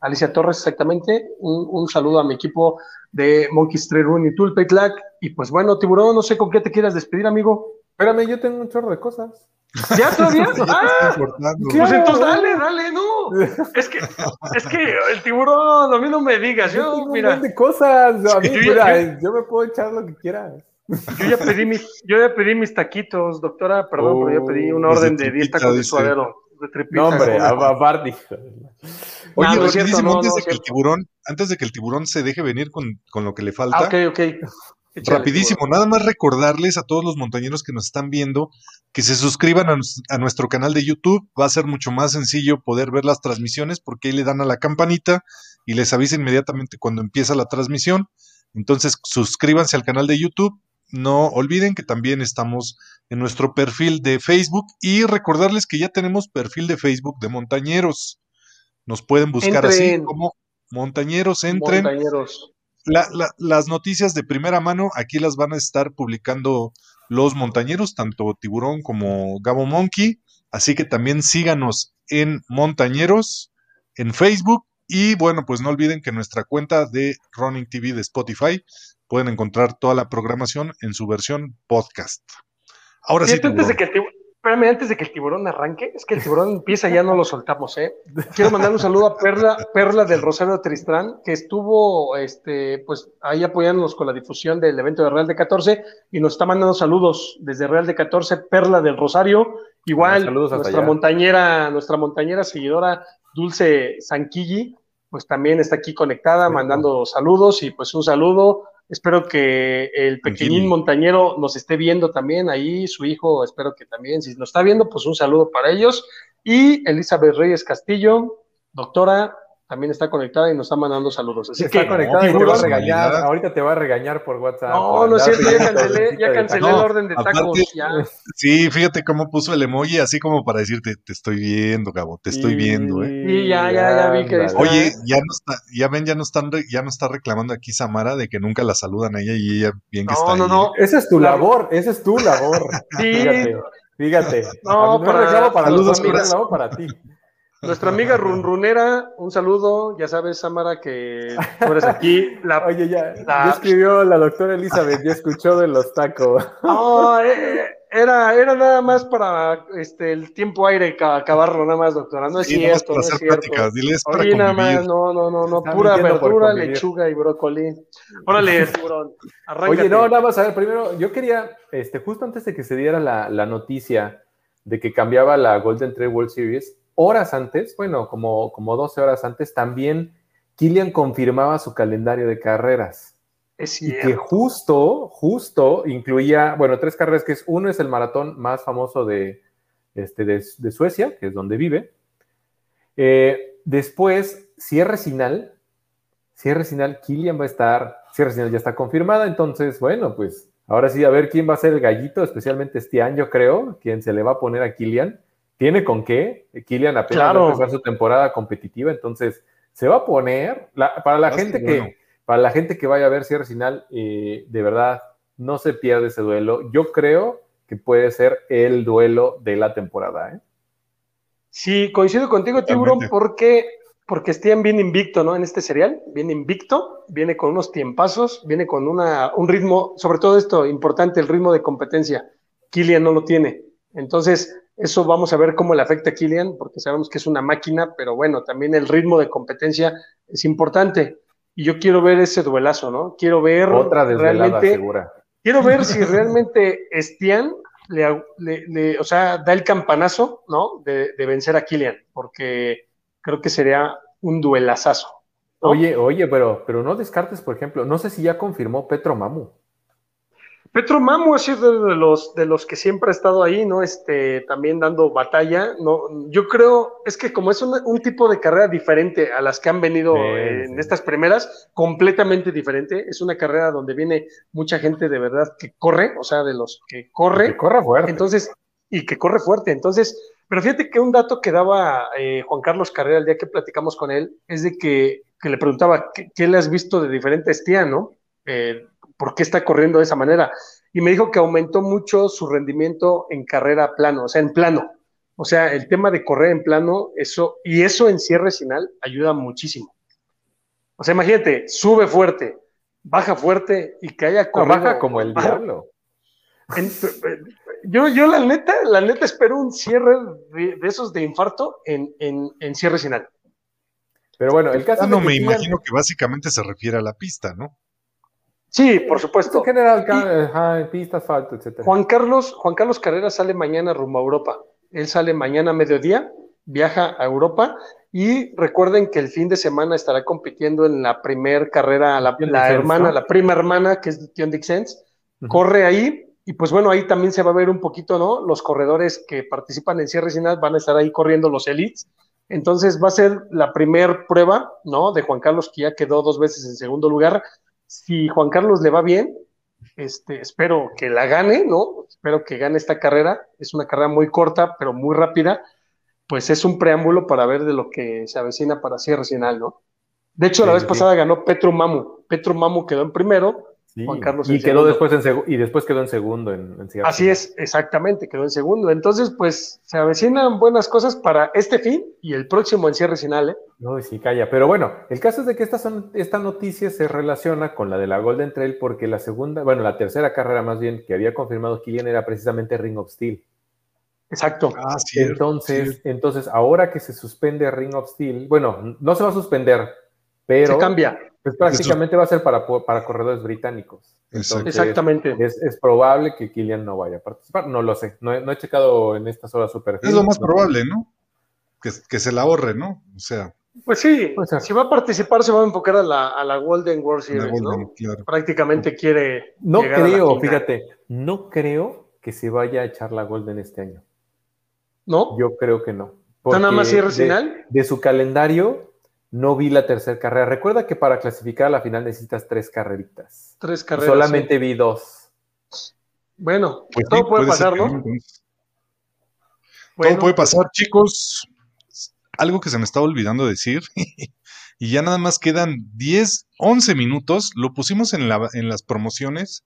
Alicia Torres, exactamente, un, saludo a mi equipo de Monkey Street Run y Tulpetlac. Y pues bueno, Tiburón, no sé con qué te quieras despedir, amigo. Espérame, yo tengo un chorro de cosas. ¿Ya todavía? ah, pues entonces dale, dale, no. Es que, es que el tiburón, a mí no me digas. Yo, yo mira. de cosas. A mí, yo, mira, yo, me puedo echar lo que quieras. Yo ya pedí mis, yo ya pedí mis taquitos, doctora, perdón, pero yo pedí una oh, orden de, 10 tacos de suadero. De tripita, no, hombre, a Barney. Oye, no, rapidísimo, antes de que el tiburón, antes de que el tiburón se deje venir con, con lo que le falta. Ah, ok, ok. Rapidísimo, nada más recordarles a todos los montañeros que nos están viendo que se suscriban a, nuestro canal de YouTube. Va a ser mucho más sencillo poder ver las transmisiones porque ahí le dan a la campanita y les avisa inmediatamente cuando empieza la transmisión. Entonces, suscríbanse al canal de YouTube. No olviden que también estamos en nuestro perfil de Facebook y recordarles que ya tenemos perfil de Facebook de montañeros. Nos pueden buscar así como montañeros, entren. Montañeros las noticias de primera mano aquí las van a estar publicando los montañeros, tanto Tiburón como Gabo Monkey. Así que también síganos en Montañeros en Facebook. Y bueno, pues no olviden que nuestra cuenta de Running TV de Spotify pueden encontrar toda la programación en su versión podcast. Ahora sí. Antes de que Espérame, antes de que el tiburón arranque, es que el tiburón empieza ya no lo soltamos, ¿eh? Quiero mandar un saludo a Perla, Perla del Rosario Tristán, que estuvo, este, pues, ahí apoyándonos con la difusión del evento de Real de 14 y nos está mandando saludos desde Real de 14, Perla del Rosario. Igual, nuestra montañera, nuestra montañera seguidora Dulce Sanquilli, pues también está aquí conectada, mandando saludos y pues un saludo Espero que el pequeñín montañero nos esté viendo también ahí, su hijo, espero que también, si nos está viendo, pues un saludo para ellos. Y Elizabeth Reyes Castillo, doctora, también está conectada y nos está mandando saludos. Así está conectada y te va a regañar. Ahorita te va a regañar por WhatsApp. No, no es cierto, ya cancelé, ya cancelé el orden de tacos. ya. Sí, fíjate cómo puso el emoji, así como para decirte, te estoy viendo, Gabo, te estoy viendo, ¿eh? Sí, ya, ya, ya vi que. Oye, ya no está, ya ven, ya no están, ya no está reclamando aquí Samara de que nunca la saludan a ella y ella bien que está. No, no, no. Esa es tu labor, esa es tu labor. Sí. Fíjate, fíjate. No, no para, para los amigos, para ti. Nuestra amiga Runrunera, un saludo. Ya sabes, Samara, que tú eres aquí. La, Oye, ya, ya escribió la doctora Elizabeth, ya escuchó de los tacos. No, eh, era, era nada más para este, el tiempo aire acabarlo, nada más, doctora. No es cierto, no es cierto. Diles para sí, nada más, no, no, no, no, pura verdura, lechuga y brócoli. Órale, tiburón, Oye, no, nada más, a ver, primero, yo quería, este, justo antes de que se diera la, la noticia de que cambiaba la Golden Trail World Series, horas antes, bueno, como, como 12 horas antes, también Kilian confirmaba su calendario de carreras. Es y que justo, justo incluía, bueno, tres carreras, que es uno es el maratón más famoso de, este, de, Suecia, que es donde vive. Eh, después, cierre final, cierre final, Kilian va a estar, cierre final ya está confirmada, entonces, bueno, pues Ahora sí, a ver quién va a ser el gallito, especialmente este año, creo, quien se le va a poner a Kylian. Tiene con qué. Kylian apenas va a empezar su temporada competitiva, entonces se va a poner. para la gente que para la gente que vaya a ver cierre final, eh, de verdad, no se pierde ese duelo. Yo creo que puede ser el duelo de la temporada. ¿eh? Sí, coincido contigo, Tiburón, porque porque Stian viene invicto, ¿no? En este serial, viene invicto, viene con unos tiempazos, viene con una, un ritmo, sobre todo esto, importante, el ritmo de competencia. Killian no lo tiene. Entonces, eso vamos a ver cómo le afecta a Killian, porque sabemos que es una máquina, pero bueno, también el ritmo de competencia es importante. Y yo quiero ver ese duelazo, ¿no? Quiero ver Otra realmente, segura. Quiero ver si realmente Stian le, o sea, da el campanazo, ¿no? De, de vencer a Killian, porque creo que sería un duelazazo. Oye, oye, pero, pero no descartes, por ejemplo, no sé si ya confirmó Petro Mamu. Petro Mamu ha sido de los, de los que siempre ha estado ahí, ¿no? Este, también dando batalla. No, yo creo, es que como es un, tipo de carrera diferente a las que han venido en estas primeras, completamente diferente. Es una carrera donde viene mucha gente de verdad que corre, o sea, de los que corre. Que corre fuerte. Entonces, y que corre fuerte. Entonces, pero fíjate que un dato que daba eh, Juan Carlos Carrera el día que platicamos con él es de que, le preguntaba, ¿qué, le has visto de diferente a no? Eh, ¿Por qué está corriendo de esa manera? Y me dijo que aumentó mucho su rendimiento en carrera plano, o sea, en plano. O sea, el tema de correr en plano, eso, y eso en cierre final ayuda muchísimo. O sea, imagínate, sube fuerte, baja fuerte y que haya corrido. Baja como el diablo. yo, yo la neta, la neta espero un cierre de, esos de infarto en, cierre final. Pero bueno, el caso. no, me imagino que básicamente se refiere a la pista, ¿no? Sí, por supuesto. En general, pista, asfalto, etc. Juan Carlos, Juan Carlos Carrera sale mañana rumbo a Europa. Él sale mañana a mediodía, viaja a Europa y recuerden que el fin de semana estará compitiendo en la primer carrera, la, hermana, la prima hermana, que es John Dixens. Corre ahí y pues bueno, ahí también se va a ver un poquito, ¿no? Los corredores que participan en cierre final van a estar ahí corriendo los elites. Entonces va a ser la primer prueba, ¿no? De Juan Carlos, que ya quedó dos veces en segundo lugar. Si Juan Carlos le va bien, este, espero que la gane, ¿no? Espero que gane esta carrera. Es una carrera muy corta, pero muy rápida. Pues es un preámbulo para ver de lo que se avecina para cierre final, ¿no? De hecho, la vez pasada ganó Petro Mamu. Petro Mamu quedó en primero, Carlos y quedó después en y después quedó en segundo en, Así es, exactamente, quedó en segundo. Entonces, pues se avecinan buenas cosas para este fin y el próximo en cierre final. ¿eh? No, sí, calla. Pero bueno, el caso es de que esta, son, esta noticia se relaciona con la de la Golden Trail porque la segunda, bueno, la tercera carrera más bien que había confirmado Kilian era precisamente Ring of Steel. Exacto. Ah, entonces, entonces, ahora que se suspende Ring of Steel, bueno, no se va a suspender, pero... Se cambia pues prácticamente va a ser para, para corredores británicos. Exactamente. Es, probable que Kylian no vaya a participar. No lo sé. No he, checado en estas horas super. Es lo más probable, ¿no? Que, se la ahorre, ¿no? O sea. Pues sí, si va a participar se va a enfocar a la, a la Golden World Series, ¿no? Prácticamente quiere. No creo, fíjate, no creo que se vaya a echar la Golden este año. ¿No? Yo creo que no. ¿Está nada más cierre final? de su calendario, no vi la tercera carrera. Recuerda que para clasificar a la final necesitas tres carreritas. Tres carreras. Solamente vi dos. Bueno, pues todo puede, pasar, ¿no? todo puede pasar, chicos. Algo que se me estaba olvidando decir. y ya nada más quedan 10, 11 minutos. Lo pusimos en, la, en las promociones.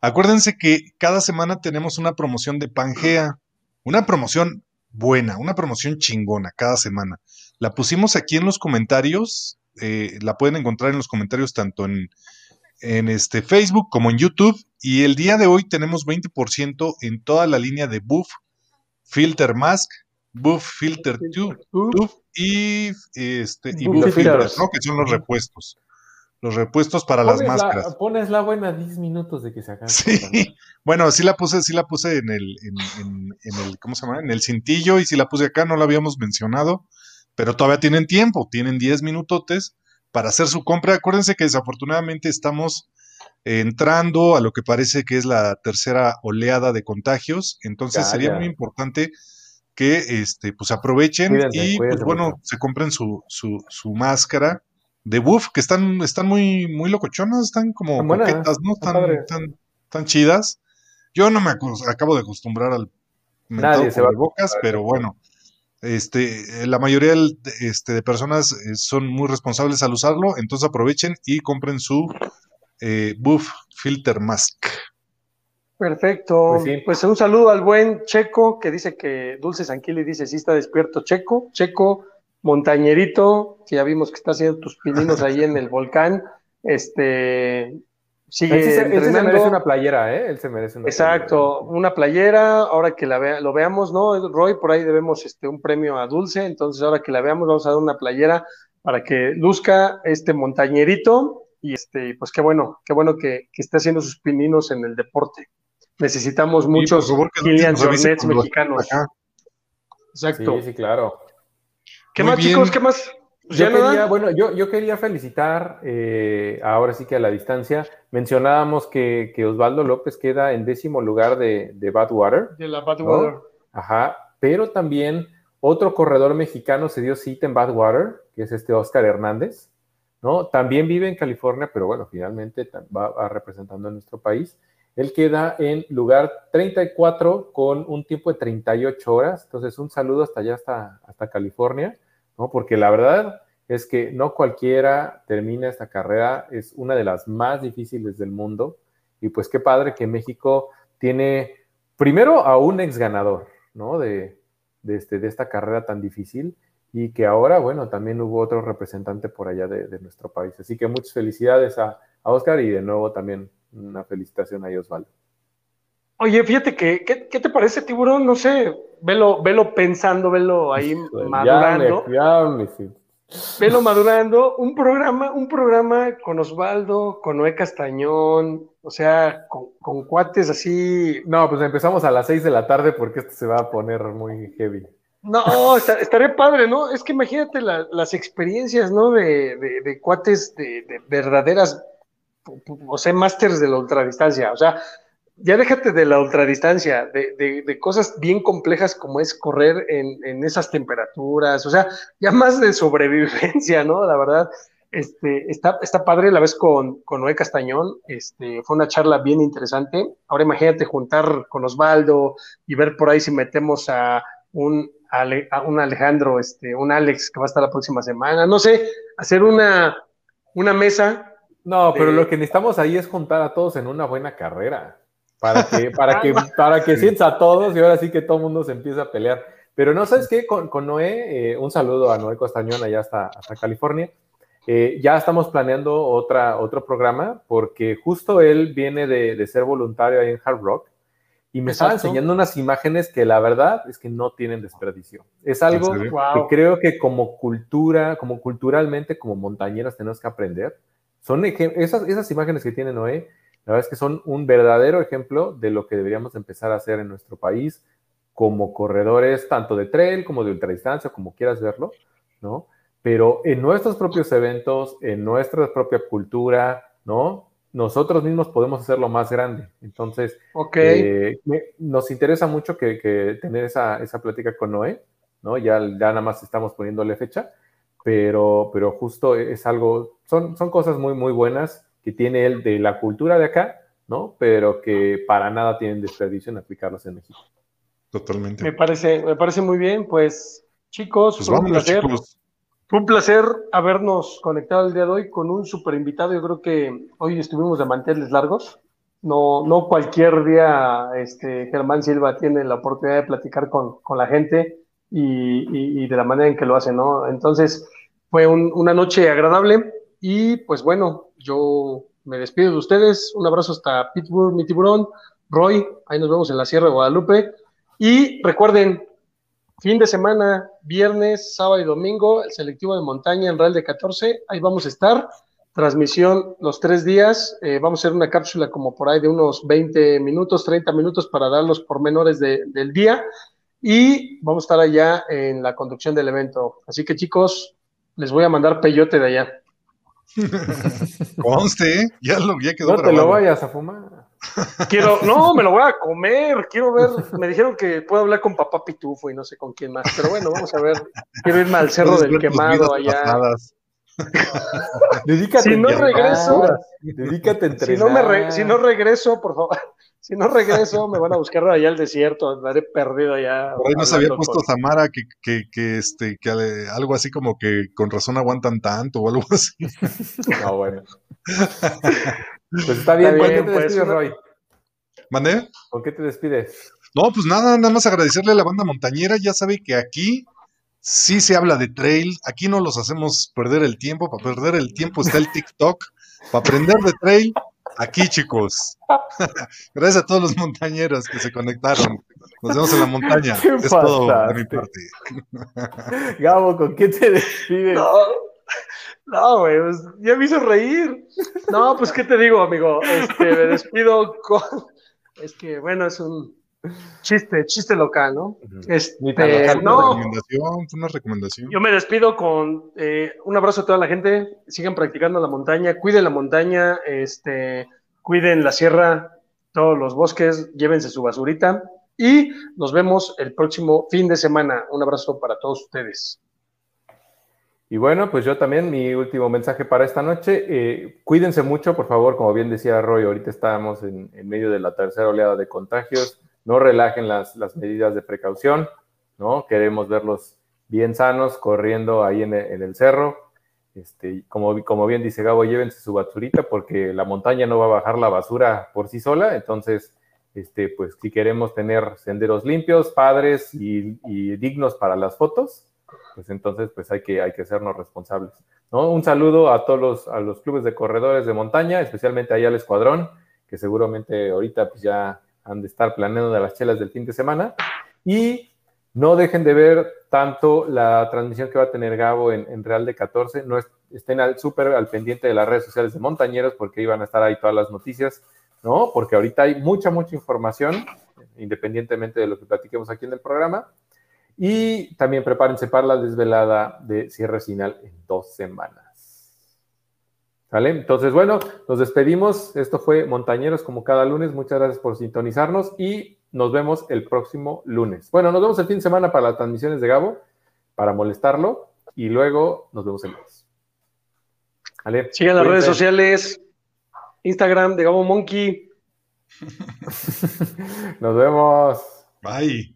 Acuérdense que cada semana tenemos una promoción de Pangea. Una promoción buena, una promoción chingona cada semana. La pusimos aquí en los comentarios, eh, la pueden encontrar en los comentarios tanto en, en este Facebook como en YouTube. Y el día de hoy tenemos 20% en toda la línea de Buff, Filter Mask, Buff Filter Tube, y, este, y Buff Filters, ¿no? que son los repuestos los repuestos para las máscaras. pones la buena 10 minutos de que se acabe. Sí, bueno, sí la puse, sí la puse en el, en, el, ¿cómo se llama? En el cintillo y si la puse acá, no la habíamos mencionado, pero todavía tienen tiempo, tienen 10 minutotes para hacer su compra. Acuérdense que desafortunadamente estamos entrando a lo que parece que es la tercera oleada de contagios, entonces sería muy importante que este, pues aprovechen y pues bueno, se compren su, su, su máscara de Buff, que están, están muy, muy locochonas, están como coquetas, ¿no? Están, están chidas. Yo no me acabo de acostumbrar al Nadie se va bocas, pero bueno, este, la mayoría este, de personas eh, son muy responsables al usarlo, entonces aprovechen y compren su eh, Buff Filter Mask. Perfecto. Pues, pues, un saludo al buen Checo que dice que Dulce Sanquili dice sí está despierto Checo. Checo, montañerito, que ya vimos que está haciendo tus pininos ahí en el volcán. Este, Sigue él, se, merece una playera, ¿eh? Él se merece una Exacto, una playera, ahora que la vea, lo veamos, ¿no? Roy, por ahí debemos este, un premio a Dulce, entonces ahora que la veamos vamos a dar una playera para que luzca este montañerito y este, pues qué bueno, qué bueno que, que esté haciendo sus pininos en el deporte. Necesitamos muchos Kilian mexicanos. Exacto. Sí, sí, claro. ¿Qué más, chicos? ¿Qué más? Pues yo quería, bueno, yo, yo quería felicitar, eh, ahora sí que a la distancia, mencionábamos que, Osvaldo López queda en décimo lugar de, de Badwater. De la Badwater. Ajá, pero también otro corredor mexicano se dio cita en Badwater, que es este Oscar Hernández, ¿no? También vive en California, pero bueno, finalmente va, representando a nuestro país. Él queda en lugar 34 con un tiempo de 38 horas, entonces un saludo hasta allá, hasta, hasta California. ¿No? Porque la verdad es que no cualquiera termina esta carrera, es una de las más difíciles del mundo. Y pues qué padre que México tiene primero a un ex ganador, ¿no? De, este, de esta carrera tan difícil y que ahora, bueno, también hubo otro representante por allá de, nuestro país. Así que muchas felicidades a, Oscar y de nuevo también una felicitación a Osvaldo. Oye, fíjate que, ¿qué, te parece, tiburón? No sé, velo, velo pensando, velo ahí madurando. Velo madurando. Un programa, un programa con Osvaldo, con Noé Castañón, o sea, con, cuates así. No, pues empezamos a las seis de la tarde porque esto se va a poner muy heavy. No, estaría padre, ¿no? Es que imagínate las experiencias, ¿no? De, de, cuates de, de verdaderas, o sea, másters de la ultradistancia. O sea, ya déjate de la ultradistancia, de, de, cosas bien complejas como es correr en, esas temperaturas, o sea, ya más de sobrevivencia, ¿no? La verdad, este, está, está padre la vez con, con Noé Castañón, este, fue una charla bien interesante. Ahora imagínate juntar con Osvaldo y ver por ahí si metemos a un, a un Alejandro, este, un Alex que va a estar la próxima semana, no sé, hacer una, una mesa. No, pero lo que necesitamos ahí es juntar a todos en una buena carrera para que, para que, para que sientas a todos y ahora sí que todo el mundo se empieza a pelear. Pero no, ¿sabes qué? Con, con Noé, eh, un saludo a Noé Costañón allá hasta, hasta California. Eh, ya estamos planeando otra, otro programa porque justo él viene de, de ser voluntario ahí en Hard Rock y me estaba enseñando unas imágenes que la verdad es que no tienen desperdicio. Es algo que creo que como cultura, como culturalmente, como montañeras tenemos que aprender. Son esas, esas imágenes que tiene Noé la verdad es que son un verdadero ejemplo de lo que deberíamos empezar a hacer en nuestro país como corredores, tanto de trail como de ultradistancia, como quieras verlo, ¿no? Pero en nuestros propios eventos, en nuestra propia cultura, ¿no? Nosotros mismos podemos hacerlo más grande. Entonces, okay. Eh, nos interesa mucho que, tener esa, esa, plática con Noé, ¿no? Ya, ya nada más estamos poniéndole fecha, pero, pero justo es algo, son, son cosas muy, muy buenas que tiene él de la cultura de acá, ¿no? Pero que para nada tienen desperdicio en aplicarlos en México. Totalmente. Me parece, me parece muy bien, pues chicos, pues fue un placer. Fue un placer habernos conectado el día de hoy con un super invitado. Yo creo que hoy estuvimos de manteles largos. No, no cualquier día este, Germán Silva tiene la oportunidad de platicar con, con la gente y, y, de la manera en que lo hace, ¿no? Entonces, fue una noche agradable y pues bueno, yo me despido de ustedes. Un abrazo hasta Pittsburgh, mi tiburón. Roy, ahí nos vemos en la Sierra de Guadalupe. Y recuerden, fin de semana, viernes, sábado y domingo, el selectivo de montaña en Real de 14. Ahí vamos a estar. Transmisión los tres días. Eh, vamos a hacer una cápsula como por ahí de unos 20 minutos, 30 minutos para dar los pormenores del día. Y vamos a estar allá en la conducción del evento. Así que chicos, les voy a mandar peyote de allá. Conste, ¿eh? ya, lo, ya quedó. No te lo vayas a fumar. Quiero, no, me lo voy a comer. Quiero ver. Me dijeron que puedo hablar con papá Pitufo y no sé con quién más. Pero bueno, vamos a ver. Quiero irme al cerro del quemado allá. Dedícate Si no regreso- Dedícate a Si no, me re- si no regreso, por favor, si no regreso, me van a buscar allá al desierto, andaré perdido allá. Por ahí nos había puesto con- Samara que, que, que, este, que algo así como que con razón aguantan tanto o algo así. No, bueno. Pues está bien. Está ¿Con qué bien, te pues, despides, Roy? ¿Mandé? ¿Con qué te despides? No, pues nada, nada más agradecerle a la banda montañera. Ya sabe que aquí sí se habla de trail. Aquí no los hacemos perder el tiempo. Para perder el tiempo está el TikTok. Para aprender de trail, aquí, chicos. Gracias a todos los montañeros que se conectaron. Nos vemos en la montaña. Qué Es todo de mi parte. Gabo, ¿con qué te despides? No, no, güey, pues, ya me hizo reír. No, pues, ¿qué te digo, amigo? Este, me despido con. Es que, bueno, es un chiste, chiste local, ¿no? Este, Ni tan local, no, recomendación, fue una recomendación. Yo me despido con eh, un abrazo a toda la gente. Sigan practicando la montaña, cuiden la montaña, este, cuiden la sierra, todos los bosques, llévense su basurita y nos vemos el próximo fin de semana. Un abrazo para todos ustedes. Y bueno, pues yo también, mi último mensaje para esta noche, eh, cuídense mucho, por favor, como bien decía Roy, ahorita estamos en, en medio de la tercera oleada de contagios, no relajen las, las medidas de precaución, ¿no? Queremos verlos bien sanos, corriendo ahí en el, en el cerro. Este, como, como bien dice Gabo, llévense su basurita porque la montaña no va a bajar la basura por sí sola, entonces, este, pues si queremos tener senderos limpios, padres y, y dignos para las fotos, pues entonces pues hay que, hay que hacernos responsables. ¿no? Un saludo a todos los, a los clubes de corredores de montaña, especialmente ahí al escuadrón, que seguramente ahorita pues ya han de estar planeando de las chelas del fin de semana. Y no dejen de ver tanto la transmisión que va a tener Gabo en, Real de 14, no es- estén súper al pendiente de las redes sociales de Montañeros, porque iban a estar ahí todas las noticias, ¿no? Porque ahorita hay mucha, mucha información, independientemente de lo que platiquemos aquí en el programa. Y también prepárense para la desvelada de cierre final en dos semanas. ¿Sale? Entonces, bueno, nos despedimos. Esto fue Montañeros como cada lunes. Muchas gracias por sintonizarnos y nos vemos el próximo lunes. Bueno, nos vemos el fin de semana para las transmisiones de Gabo, para molestarlo, y luego nos vemos el lunes. ¿Vale? Sigan las redes sociales, Instagram de Gabo Monkey. Nos vemos. Bye.